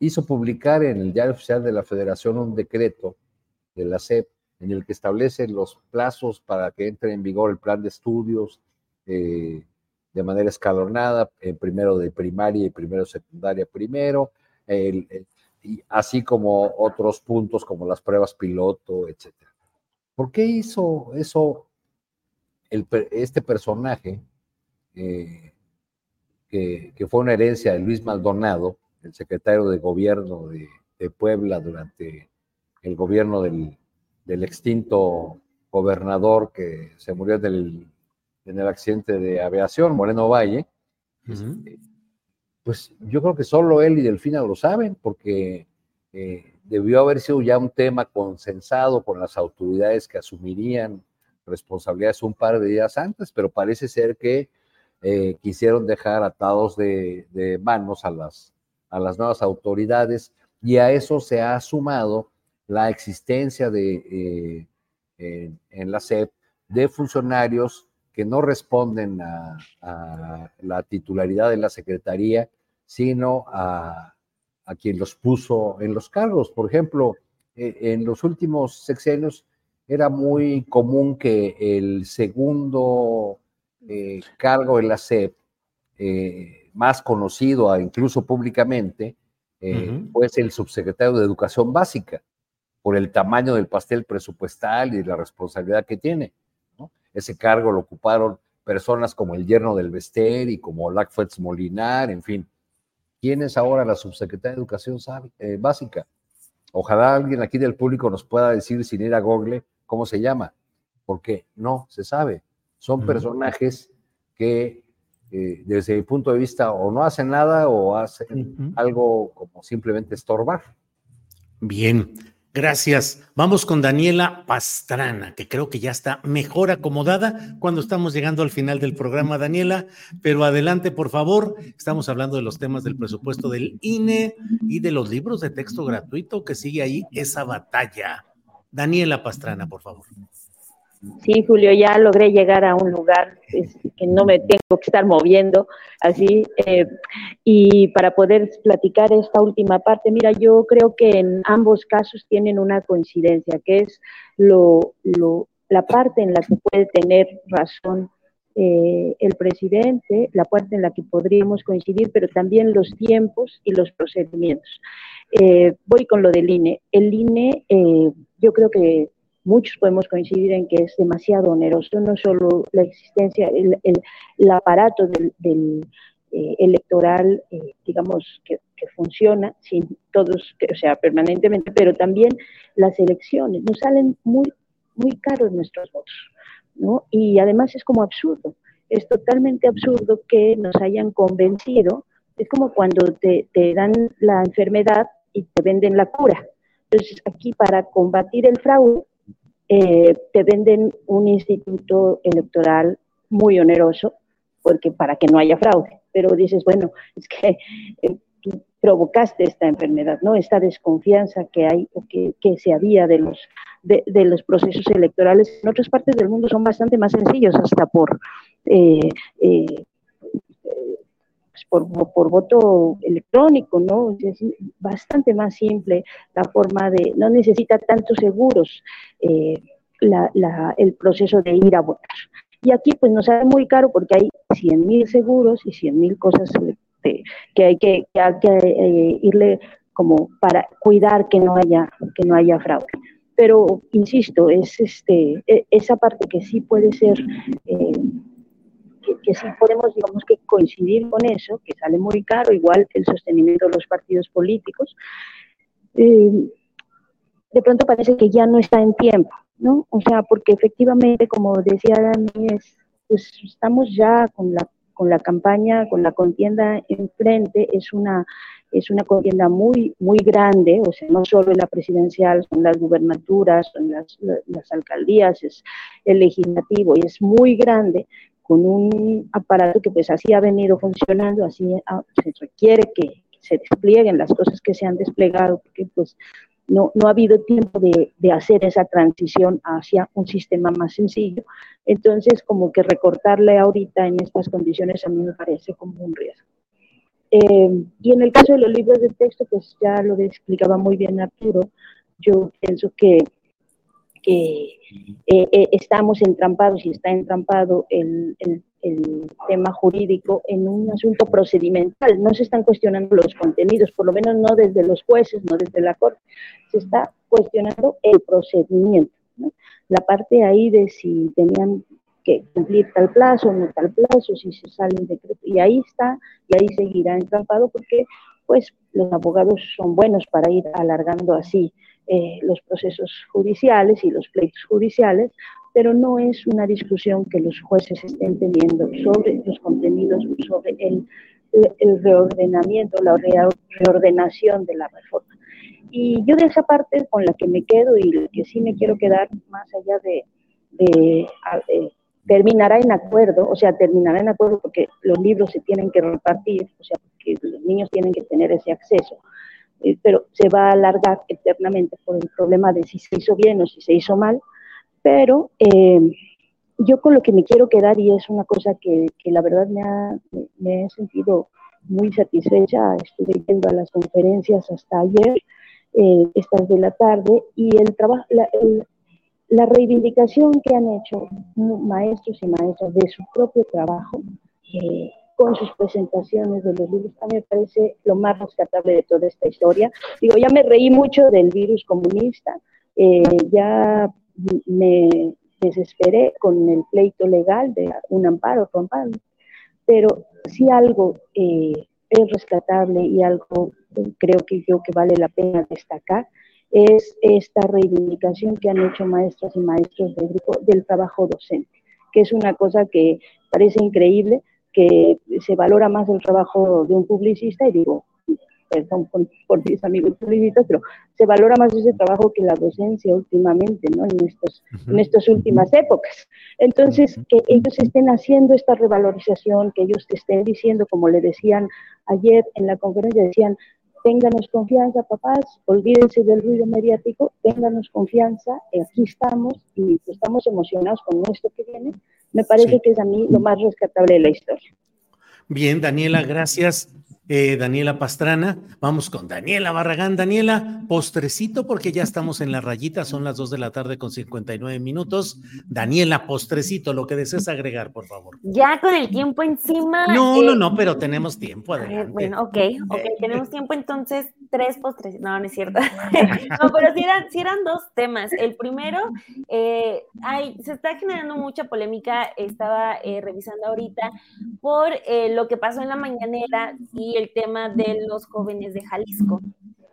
hizo publicar en el Diario Oficial de la Federación un decreto de la SEP en el que establece los plazos para que entre en vigor el plan de estudios eh, de manera escalonada, en primero de primaria y primero de secundaria primero, y así como otros puntos como las pruebas piloto, etc. ¿Por qué hizo eso este personaje, eh, que, fue una herencia de Luis Maldonado, el secretario de gobierno de, Puebla durante el gobierno del, extinto gobernador que se murió en el accidente de aviación, Moreno Valle, este, pues yo creo que solo él y Delfina lo saben, porque eh, debió haber sido ya un tema consensado con las autoridades que asumirían responsabilidades un par de días antes, pero parece ser que eh, quisieron dejar atados de, manos a las, a las nuevas autoridades y a eso se ha sumado la existencia de, eh, en, la SEP de funcionarios que no responden a, la titularidad de la Secretaría, sino a, a, quien los puso en los cargos. Por ejemplo, eh, en los últimos sexenios era muy común que el segundo eh, cargo de la SEP, eh, más conocido incluso públicamente, eh, el subsecretario de Educación Básica, por el tamaño del pastel presupuestal y la responsabilidad que tiene. Ese cargo lo ocuparon personas como el yerno del Bester y como Lacfetz Molinar, en fin. ¿Quién es ahora la subsecretaria de Educación Básica? Ojalá alguien aquí del público nos pueda decir sin ir a Google cómo se llama, porque no se sabe. Son personajes que eh, desde mi punto de vista o no hacen nada o hacen algo como simplemente estorbar. Bien, gracias. Vamos con Daniela Pastrana, que creo que ya está mejor acomodada cuando estamos llegando al final del programa, Daniela. Pero adelante, por favor. Estamos hablando de los temas del presupuesto del INE y de los libros de texto gratuito que sigue ahí esa batalla. Daniela Pastrana, por favor. Sí, Julio, ya logré llegar a un lugar que no me tengo que estar moviendo así. Eh, y para poder platicar esta última parte, mira, yo creo que en ambos casos tienen una coincidencia, que es lo, la parte en la que puede tener razón eh, el presidente, la parte en la que podríamos coincidir, pero también los tiempos y los procedimientos. Eh, voy con lo del INE. El INE, yo creo que muchos podemos coincidir en que es demasiado oneroso, no solo la existencia, el, el, aparato del, eh, electoral, digamos, que, funciona sin todos, o sea, permanentemente, pero también las elecciones. Nos salen muy, muy caros nuestros votos, ¿no? Y además es como absurdo. Es totalmente absurdo que nos hayan convencido. Es como cuando te, te dan la enfermedad y te venden la cura. Entonces, aquí para combatir el fraude, eh, te venden un instituto electoral muy oneroso, porque para que no haya fraude. Pero dices, bueno, (laughs) es que eh, tú provocaste esta enfermedad, ¿no? Esta desconfianza que hay o que, que se había de los, de, los procesos electorales en otras partes del mundo son bastante más sencillos, hasta por eh, por, por, voto electrónico, ¿no? Es bastante más simple la forma de, no necesita tantos seguros eh, el proceso de ir a votar. Y aquí pues nos sale muy caro porque hay 100 mil seguros y 100 mil cosas que hay que, que, hay que eh, irle como para cuidar que no haya, que no haya fraude pero insisto, es este, e, esa parte que sí puede ser eh, que, sí podemos, digamos que coincidir con eso, que sale muy caro, igual el sostenimiento de los partidos políticos, eh, de pronto parece que ya no está en tiempo, ¿no? O sea, porque efectivamente, como decía Dani, pues estamos ya con la, con la campaña, con la contienda enfrente, es una es una contienda muy, muy grande, o sea, no solo en la presidencial, son las gubernaturas, son las, las alcaldías, es el legislativo, y es muy grande, con un aparato que pues así ha venido funcionando, así ah, se requiere que se desplieguen las cosas que se han desplegado, porque pues no, no ha habido tiempo de, de, hacer esa transición hacia un sistema más sencillo. Entonces, como que recortarle ahorita en estas condiciones a mí me parece como un riesgo. Eh, y en el caso de los libros de texto, pues ya lo explicaba muy bien Arturo, yo pienso que, que eh, eh, estamos entrampados y está entrampado el, el, el, tema jurídico en un asunto procedimental. No se están cuestionando los contenidos, por lo menos no desde los jueces, no desde la corte, se está cuestionando el procedimiento. ¿no? La parte ahí de si tenían que cumplir tal plazo, no tal plazo, si se sale un decreto. Y ahí está, y ahí seguirá entrampado porque pues los abogados son buenos para ir alargando así eh, los procesos judiciales y los pleitos judiciales, pero no es una discusión que los jueces estén teniendo sobre los contenidos, sobre el, el reordenamiento, la reordenación de la reforma. Y yo de esa parte con la que me quedo y la que sí me quiero quedar, más allá de, de, de terminará en acuerdo, o sea, terminará en acuerdo porque los libros se tienen que repartir, o sea, porque los niños tienen que tener ese acceso, eh, pero se va a alargar eternamente por el problema de si se hizo bien o si se hizo mal, pero eh, yo con lo que me quiero quedar, y es una cosa que, que la verdad me, ha, me, he sentido muy satisfecha, estuve yendo a las conferencias hasta ayer, eh, estas de la tarde, y el trabajo, el, la reivindicación que han hecho maestros y maestras de su propio trabajo eh, con sus presentaciones de los libros, a mí me parece lo más rescatable de toda esta historia. Digo, ya me reí mucho del virus comunista, eh, ya me desesperé con el pleito legal de un amparo, amparo, pero si algo eh, es rescatable y algo creo que yo que vale la pena destacar, es esta reivindicación que han hecho maestras y maestros del grupo del trabajo docente, que es una cosa que parece increíble, que se valora más el trabajo de un publicista, y digo, perdón por, por mis amigos publicistas, pero se valora más ese trabajo que la docencia últimamente, ¿no? En, estos, en estas últimas épocas. Entonces, que ellos estén haciendo esta revalorización, que ellos te estén diciendo, como le decían ayer en la conferencia, decían, ténganos confianza, papás, olvídense del ruido mediático, ténganos confianza, aquí estamos y estamos emocionados con esto que viene. Me parece sí. que es a mí lo más rescatable de la historia. Bien, Daniela, gracias eh, Daniela Pastrana. Vamos con Daniela Barragán. Daniela, postrecito, porque ya estamos en la rayita, son las 2 de la tarde con 59 minutos. Daniela, postrecito, lo que desees agregar, por favor. Ya con el tiempo encima. No, eh, no, no, pero tenemos tiempo, adelante. Bueno, ok, ok, tenemos tiempo, entonces tres postres. No, no es cierto. (laughs) no, pero sí eran, sí eran dos temas. El primero, eh, hay, se está generando mucha polémica, estaba eh, revisando ahorita, por eh, lo que pasó en la mañanera y el tema de los jóvenes de Jalisco.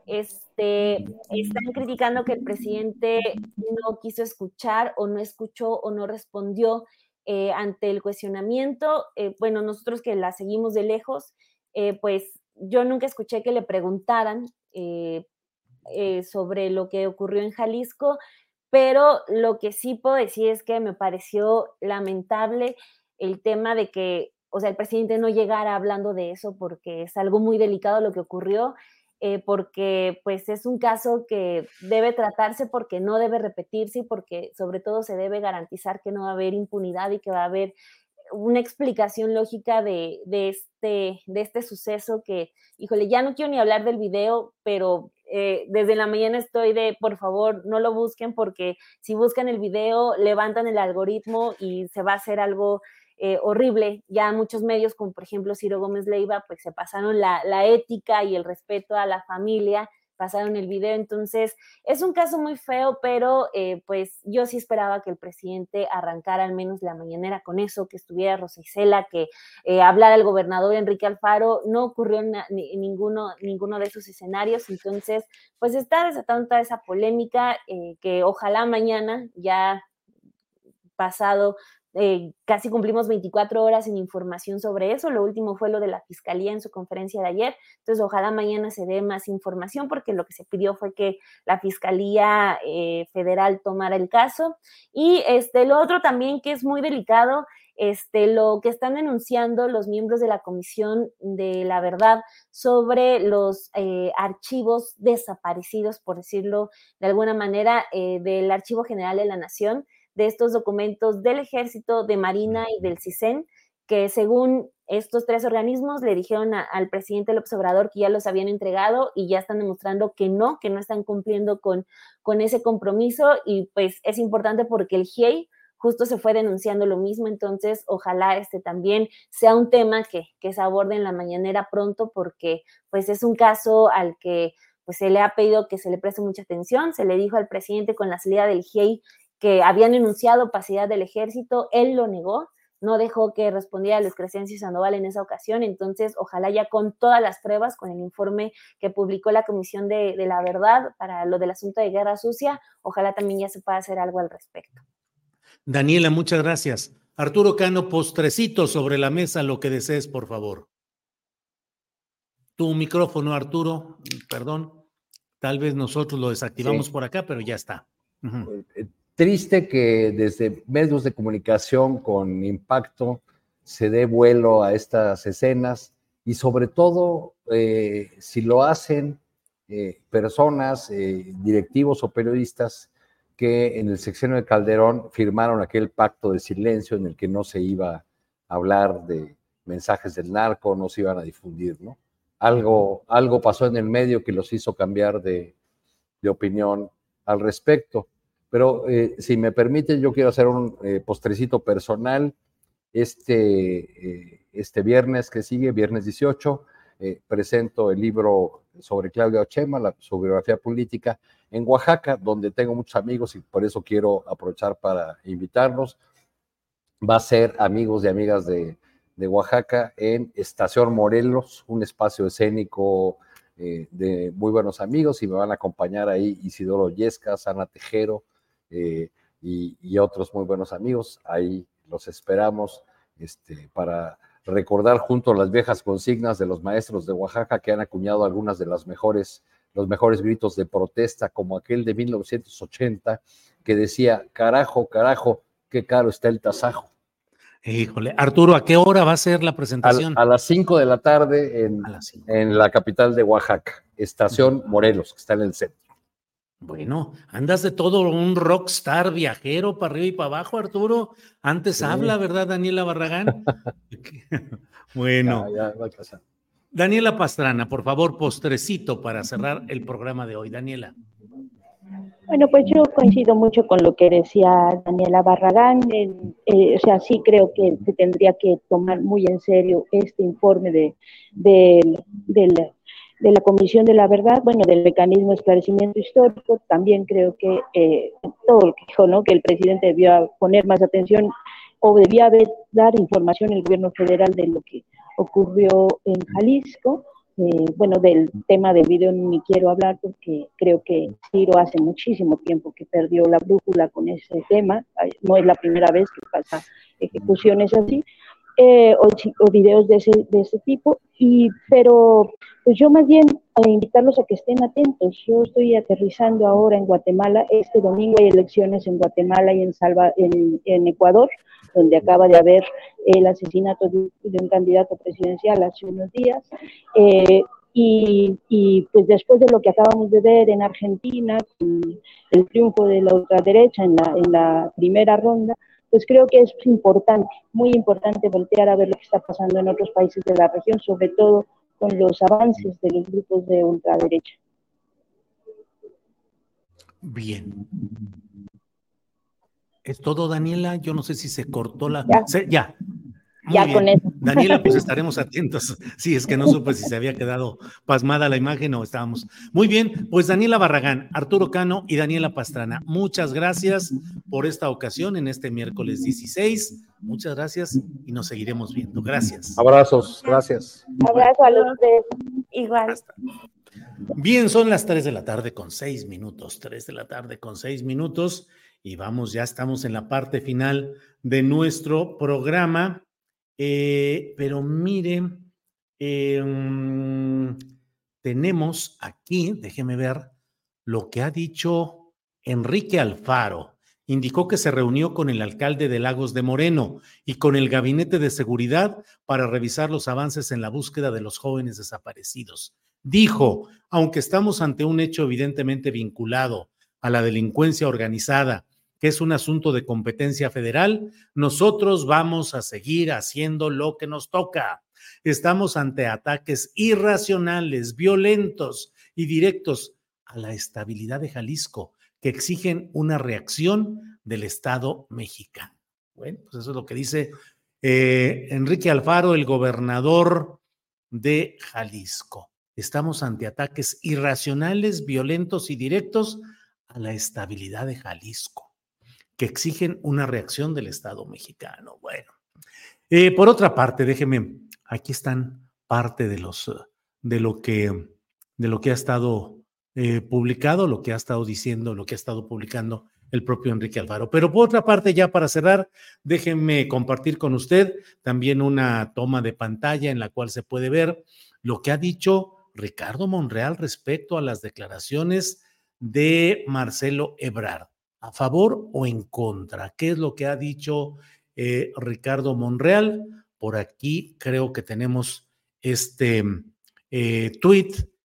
Este, están criticando que el presidente no quiso escuchar o no escuchó o no respondió eh, ante el cuestionamiento. Eh, bueno, nosotros que la seguimos de lejos, eh, pues yo nunca escuché que le preguntaran sobre lo que ocurrió en Jalisco, pero lo que sí puedo decir es que me pareció lamentable el tema de que o sea, el presidente no llegara hablando de eso porque es algo muy delicado lo que ocurrió, eh, porque pues es un caso que debe tratarse porque no debe repetirse y porque sobre todo se debe garantizar que no va a haber impunidad y que va a haber una explicación lógica de, de este, de este suceso que, híjole, ya no quiero ni hablar del video, pero eh, desde la mañana estoy de, por favor, no lo busquen porque si buscan el video, levantan el algoritmo y se va a hacer algo eh, horrible. Ya muchos medios, como por ejemplo Ciro Gómez Leiva, pues se pasaron la, la, ética y el respeto a la familia, pasaron el video. Entonces, es un caso muy feo, pero eh, pues yo sí esperaba que el presidente arrancara al menos la mañanera con eso, que estuviera Rosa Isela, que eh, hablara el gobernador Enrique Alfaro. No ocurrió en ninguno, ninguno de esos escenarios. Entonces, pues está desatando toda esa polémica que ojalá mañana ya pasado eh, casi cumplimos 24 horas sin información sobre eso. Lo último fue lo de la fiscalía en su conferencia de ayer. Entonces, ojalá mañana se dé más información porque lo que se pidió fue que la fiscalía eh, federal tomara el caso. Y este, lo otro también que es muy delicado este, lo que están denunciando los miembros de la Comisión de la Verdad sobre los eh, archivos desaparecidos, por decirlo de alguna manera, eh, del Archivo General de la Nación, de estos documentos del Ejército, de Marina y del CISEN, que según estos tres organismos le dijeron al presidente López Obrador que ya los habían entregado y ya están demostrando que no, que no están cumpliendo con, con ese compromiso y pues es importante porque el GIEI justo se fue denunciando lo mismo, entonces ojalá este también sea un tema que, se aborde en la mañanera pronto porque pues es un caso al que pues se le ha pedido que se le preste mucha atención, se le dijo al presidente con la salida del GIEI que habían enunciado opacidad del ejército, él lo negó, no dejó que respondiera a Luis Crescencio Sandoval en esa ocasión, entonces ojalá ya con todas las pruebas, con el informe que publicó la Comisión de, de la Verdad para lo del asunto de guerra sucia, ojalá también ya se pueda hacer algo al respecto. Daniela, muchas gracias. Arturo Cano, postrecito sobre la mesa, lo que desees, por favor. Tu micrófono, Arturo, perdón. Tal vez nosotros lo desactivamos por acá, pero ya está. Triste que desde medios de comunicación con impacto se dé vuelo a estas escenas y sobre todo eh, si lo hacen personas, directivos o periodistas que en el sexenio de Calderón firmaron aquel pacto de silencio en el que no se iba a hablar de mensajes del narco, no se iban a difundir, ¿no? Algo, algo pasó en el medio que los hizo cambiar de, opinión al respecto. Pero eh, si me permiten, yo quiero hacer un eh, postrecito personal. Este, eh, este viernes que sigue, viernes 18, presento el libro sobre Claudia Ochema, su biografía política, en Oaxaca, donde tengo muchos amigos y por eso quiero aprovechar para invitarlos. Va a ser amigos y amigas de, Oaxaca en Estación Morelos, un espacio escénico de muy buenos amigos y me van a acompañar ahí Isidoro Yescas, Ana Tejero eh, y, otros muy buenos amigos. Ahí los esperamos este, para recordar junto a las viejas consignas de los maestros de Oaxaca que han acuñado algunas de las mejores los mejores gritos de protesta, como aquel de 1980, que decía, carajo, carajo, qué caro está el tasajo. Híjole, Arturo, ¿a qué hora va a ser la presentación? A, las 5 de la tarde en, en, la capital de Oaxaca, Estación Morelos, que está en el centro. Bueno, andas de todo un rockstar viajero para arriba y para abajo, Arturo. Antes habla, ¿verdad, Daniela Barragán? (laughs) (laughs) bueno. Ya, ya va a pasar. Daniela Pastrana, por favor, postrecito para cerrar el programa de hoy. Daniela. Bueno, pues yo coincido mucho con lo que decía Daniela Barragán. Eh, o sea, sí creo que se tendría que tomar muy en serio este informe de, de, la Comisión de la Verdad, bueno, del mecanismo de esclarecimiento histórico. También creo que eh, todo lo que dijo, ¿no? Que el presidente debió poner más atención o debía dar información al gobierno federal de lo que ocurrió en Jalisco. Eh, bueno, del tema del video ni quiero hablar porque creo que Ciro hace muchísimo tiempo que perdió la brújula con ese tema. No es la primera vez que pasa ejecuciones así. Eh, o, videos de ese, de ese tipo, y, pero pues yo más bien a invitarlos a que estén atentos. Yo estoy aterrizando ahora en Guatemala, este domingo hay elecciones en Guatemala y en, Salva, en, Ecuador, donde acaba de haber el asesinato de, un candidato presidencial hace unos días. Eh, y, y, pues después de lo que acabamos de ver en Argentina, el triunfo de la ultraderecha en la, en la primera ronda, pues creo que es importante, muy importante voltear a ver lo que está pasando en otros países de la región, sobre todo con los avances de los grupos de ultraderecha. Bien. ¿Es todo, Daniela? Yo no sé si se cortó la... Ya. ya. Con eso. Daniela, pues (laughs) estaremos atentos. Sí, es que no supe si se había quedado pasmada la imagen o estábamos. Muy bien, pues Daniela Barragán, Arturo Cano y Daniela Pastrana, muchas gracias por esta ocasión en este miércoles 16. Muchas gracias y nos seguiremos viendo. Gracias. Abrazos, gracias. Abrazo a los tres. Igual. Bien, son las 3 de la tarde con 6 minutos, 3 de la tarde con 6 minutos y vamos, ya estamos en la parte final de nuestro programa. Eh, pero miren, em, tenemos aquí, déjeme ver, lo que ha dicho Enrique Alfaro. Indicó que se reunió con el alcalde de Lagos de Moreno y con el gabinete de seguridad para revisar los avances en la búsqueda de los jóvenes desaparecidos. Dijo, aunque estamos ante un hecho evidentemente vinculado a la delincuencia organizada, que es un asunto de competencia federal, nosotros vamos a seguir haciendo lo que nos toca. Estamos ante ataques irracionales, violentos y directos a la estabilidad de Jalisco, que exigen una reacción del Estado mexicano. Bueno, pues eso es lo que dice eh, Enrique Alfaro, el gobernador de Jalisco. Estamos ante ataques irracionales, violentos y directos a la estabilidad de Jalisco que exigen una reacción del Estado mexicano. Bueno, eh, por otra parte, déjeme, aquí están parte de los de lo que de lo que ha estado eh, publicado, lo que ha estado diciendo, lo que ha estado publicando el propio Enrique Alfaro. Pero por otra parte, ya para cerrar, déjenme compartir con usted también una toma de pantalla en la cual se puede ver lo que ha dicho Ricardo Monreal respecto a las declaraciones de Marcelo Ebrard a favor o en contra. ¿Qué es lo que ha dicho eh, Ricardo Monreal? Por aquí creo que tenemos este eh, tweet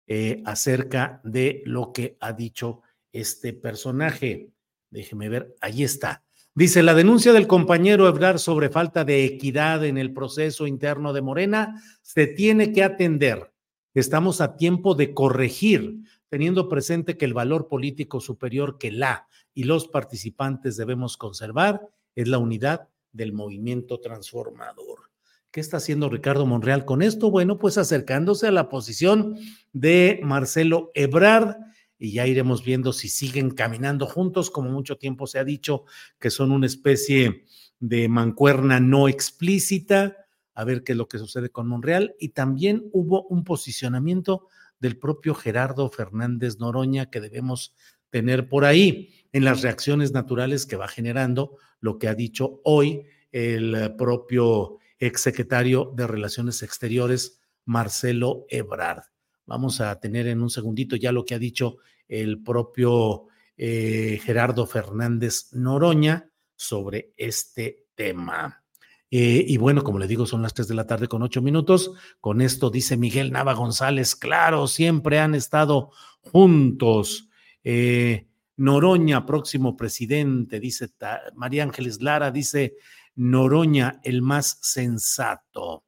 eh, acerca de lo que ha dicho este personaje. Déjeme ver, ahí está. Dice, la denuncia del compañero Ebrar sobre falta de equidad en el proceso interno de Morena se tiene que atender. Estamos a tiempo de corregir, teniendo presente que el valor político superior que la y los participantes debemos conservar es la unidad del movimiento transformador. ¿Qué está haciendo Ricardo Monreal con esto? Bueno, pues acercándose a la posición de Marcelo Ebrard y ya iremos viendo si siguen caminando juntos, como mucho tiempo se ha dicho que son una especie de mancuerna no explícita, a ver qué es lo que sucede con Monreal. Y también hubo un posicionamiento del propio Gerardo Fernández Noroña que debemos tener por ahí en las reacciones naturales que va generando lo que ha dicho hoy el propio exsecretario de Relaciones Exteriores, Marcelo Ebrard. Vamos a tener en un segundito ya lo que ha dicho el propio eh, Gerardo Fernández Noroña sobre este tema. Eh, y bueno, como le digo, son las tres de la tarde con ocho minutos. Con esto dice Miguel Nava González, claro, siempre han estado juntos. Eh, Noroña, próximo presidente, dice María Ángeles Lara, dice Noroña, el más sensato.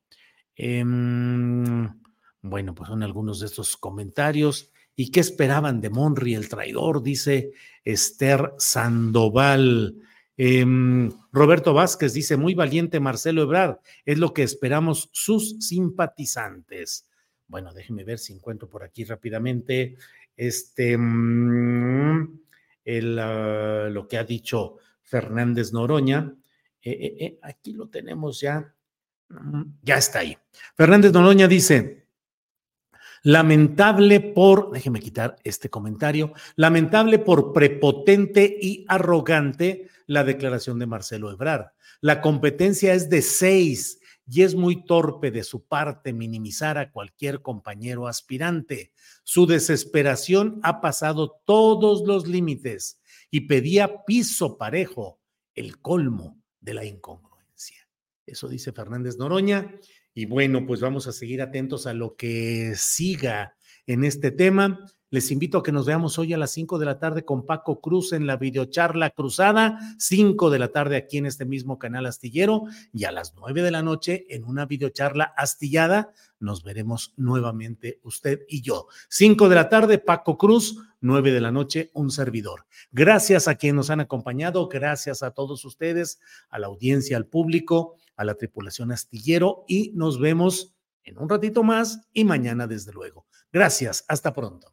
Em, bueno, pues son algunos de estos comentarios. ¿Y qué esperaban de Monri, el traidor? Dice Esther Sandoval. Em, Roberto Vázquez dice, muy valiente Marcelo Ebrard, es lo que esperamos sus simpatizantes. Bueno, déjenme ver si encuentro por aquí rápidamente este, mm, el, ah, lo que ha dicho Fernández Noroña. Eh, eh, eh, aquí lo tenemos ya. Mm, ya está ahí. Fernández Noroña dice, lamentable por, déjeme quitar este comentario, lamentable por prepotente y arrogante la declaración de Marcelo Ebrard. La competencia es de seis y es muy torpe de su parte minimizar a cualquier compañero aspirante. Su desesperación ha pasado todos los límites y pedía piso parejo, el colmo de la incongruencia. Eso dice Fernández Noroña. Y bueno, pues vamos a seguir atentos a lo que siga en este tema. Les invito a que nos veamos hoy a las 5 de la tarde con Paco Cruz en la videocharla cruzada, 5 de la tarde aquí en este mismo canal astillero y a las 9 de la noche en una videocharla astillada. Nos veremos nuevamente usted y yo. 5 de la tarde, Paco Cruz, 9 de la noche, un servidor. Gracias a quienes nos han acompañado, gracias a todos ustedes, a la audiencia, al público, a la tripulación astillero y nos vemos en un ratito más y mañana desde luego. Gracias, hasta pronto.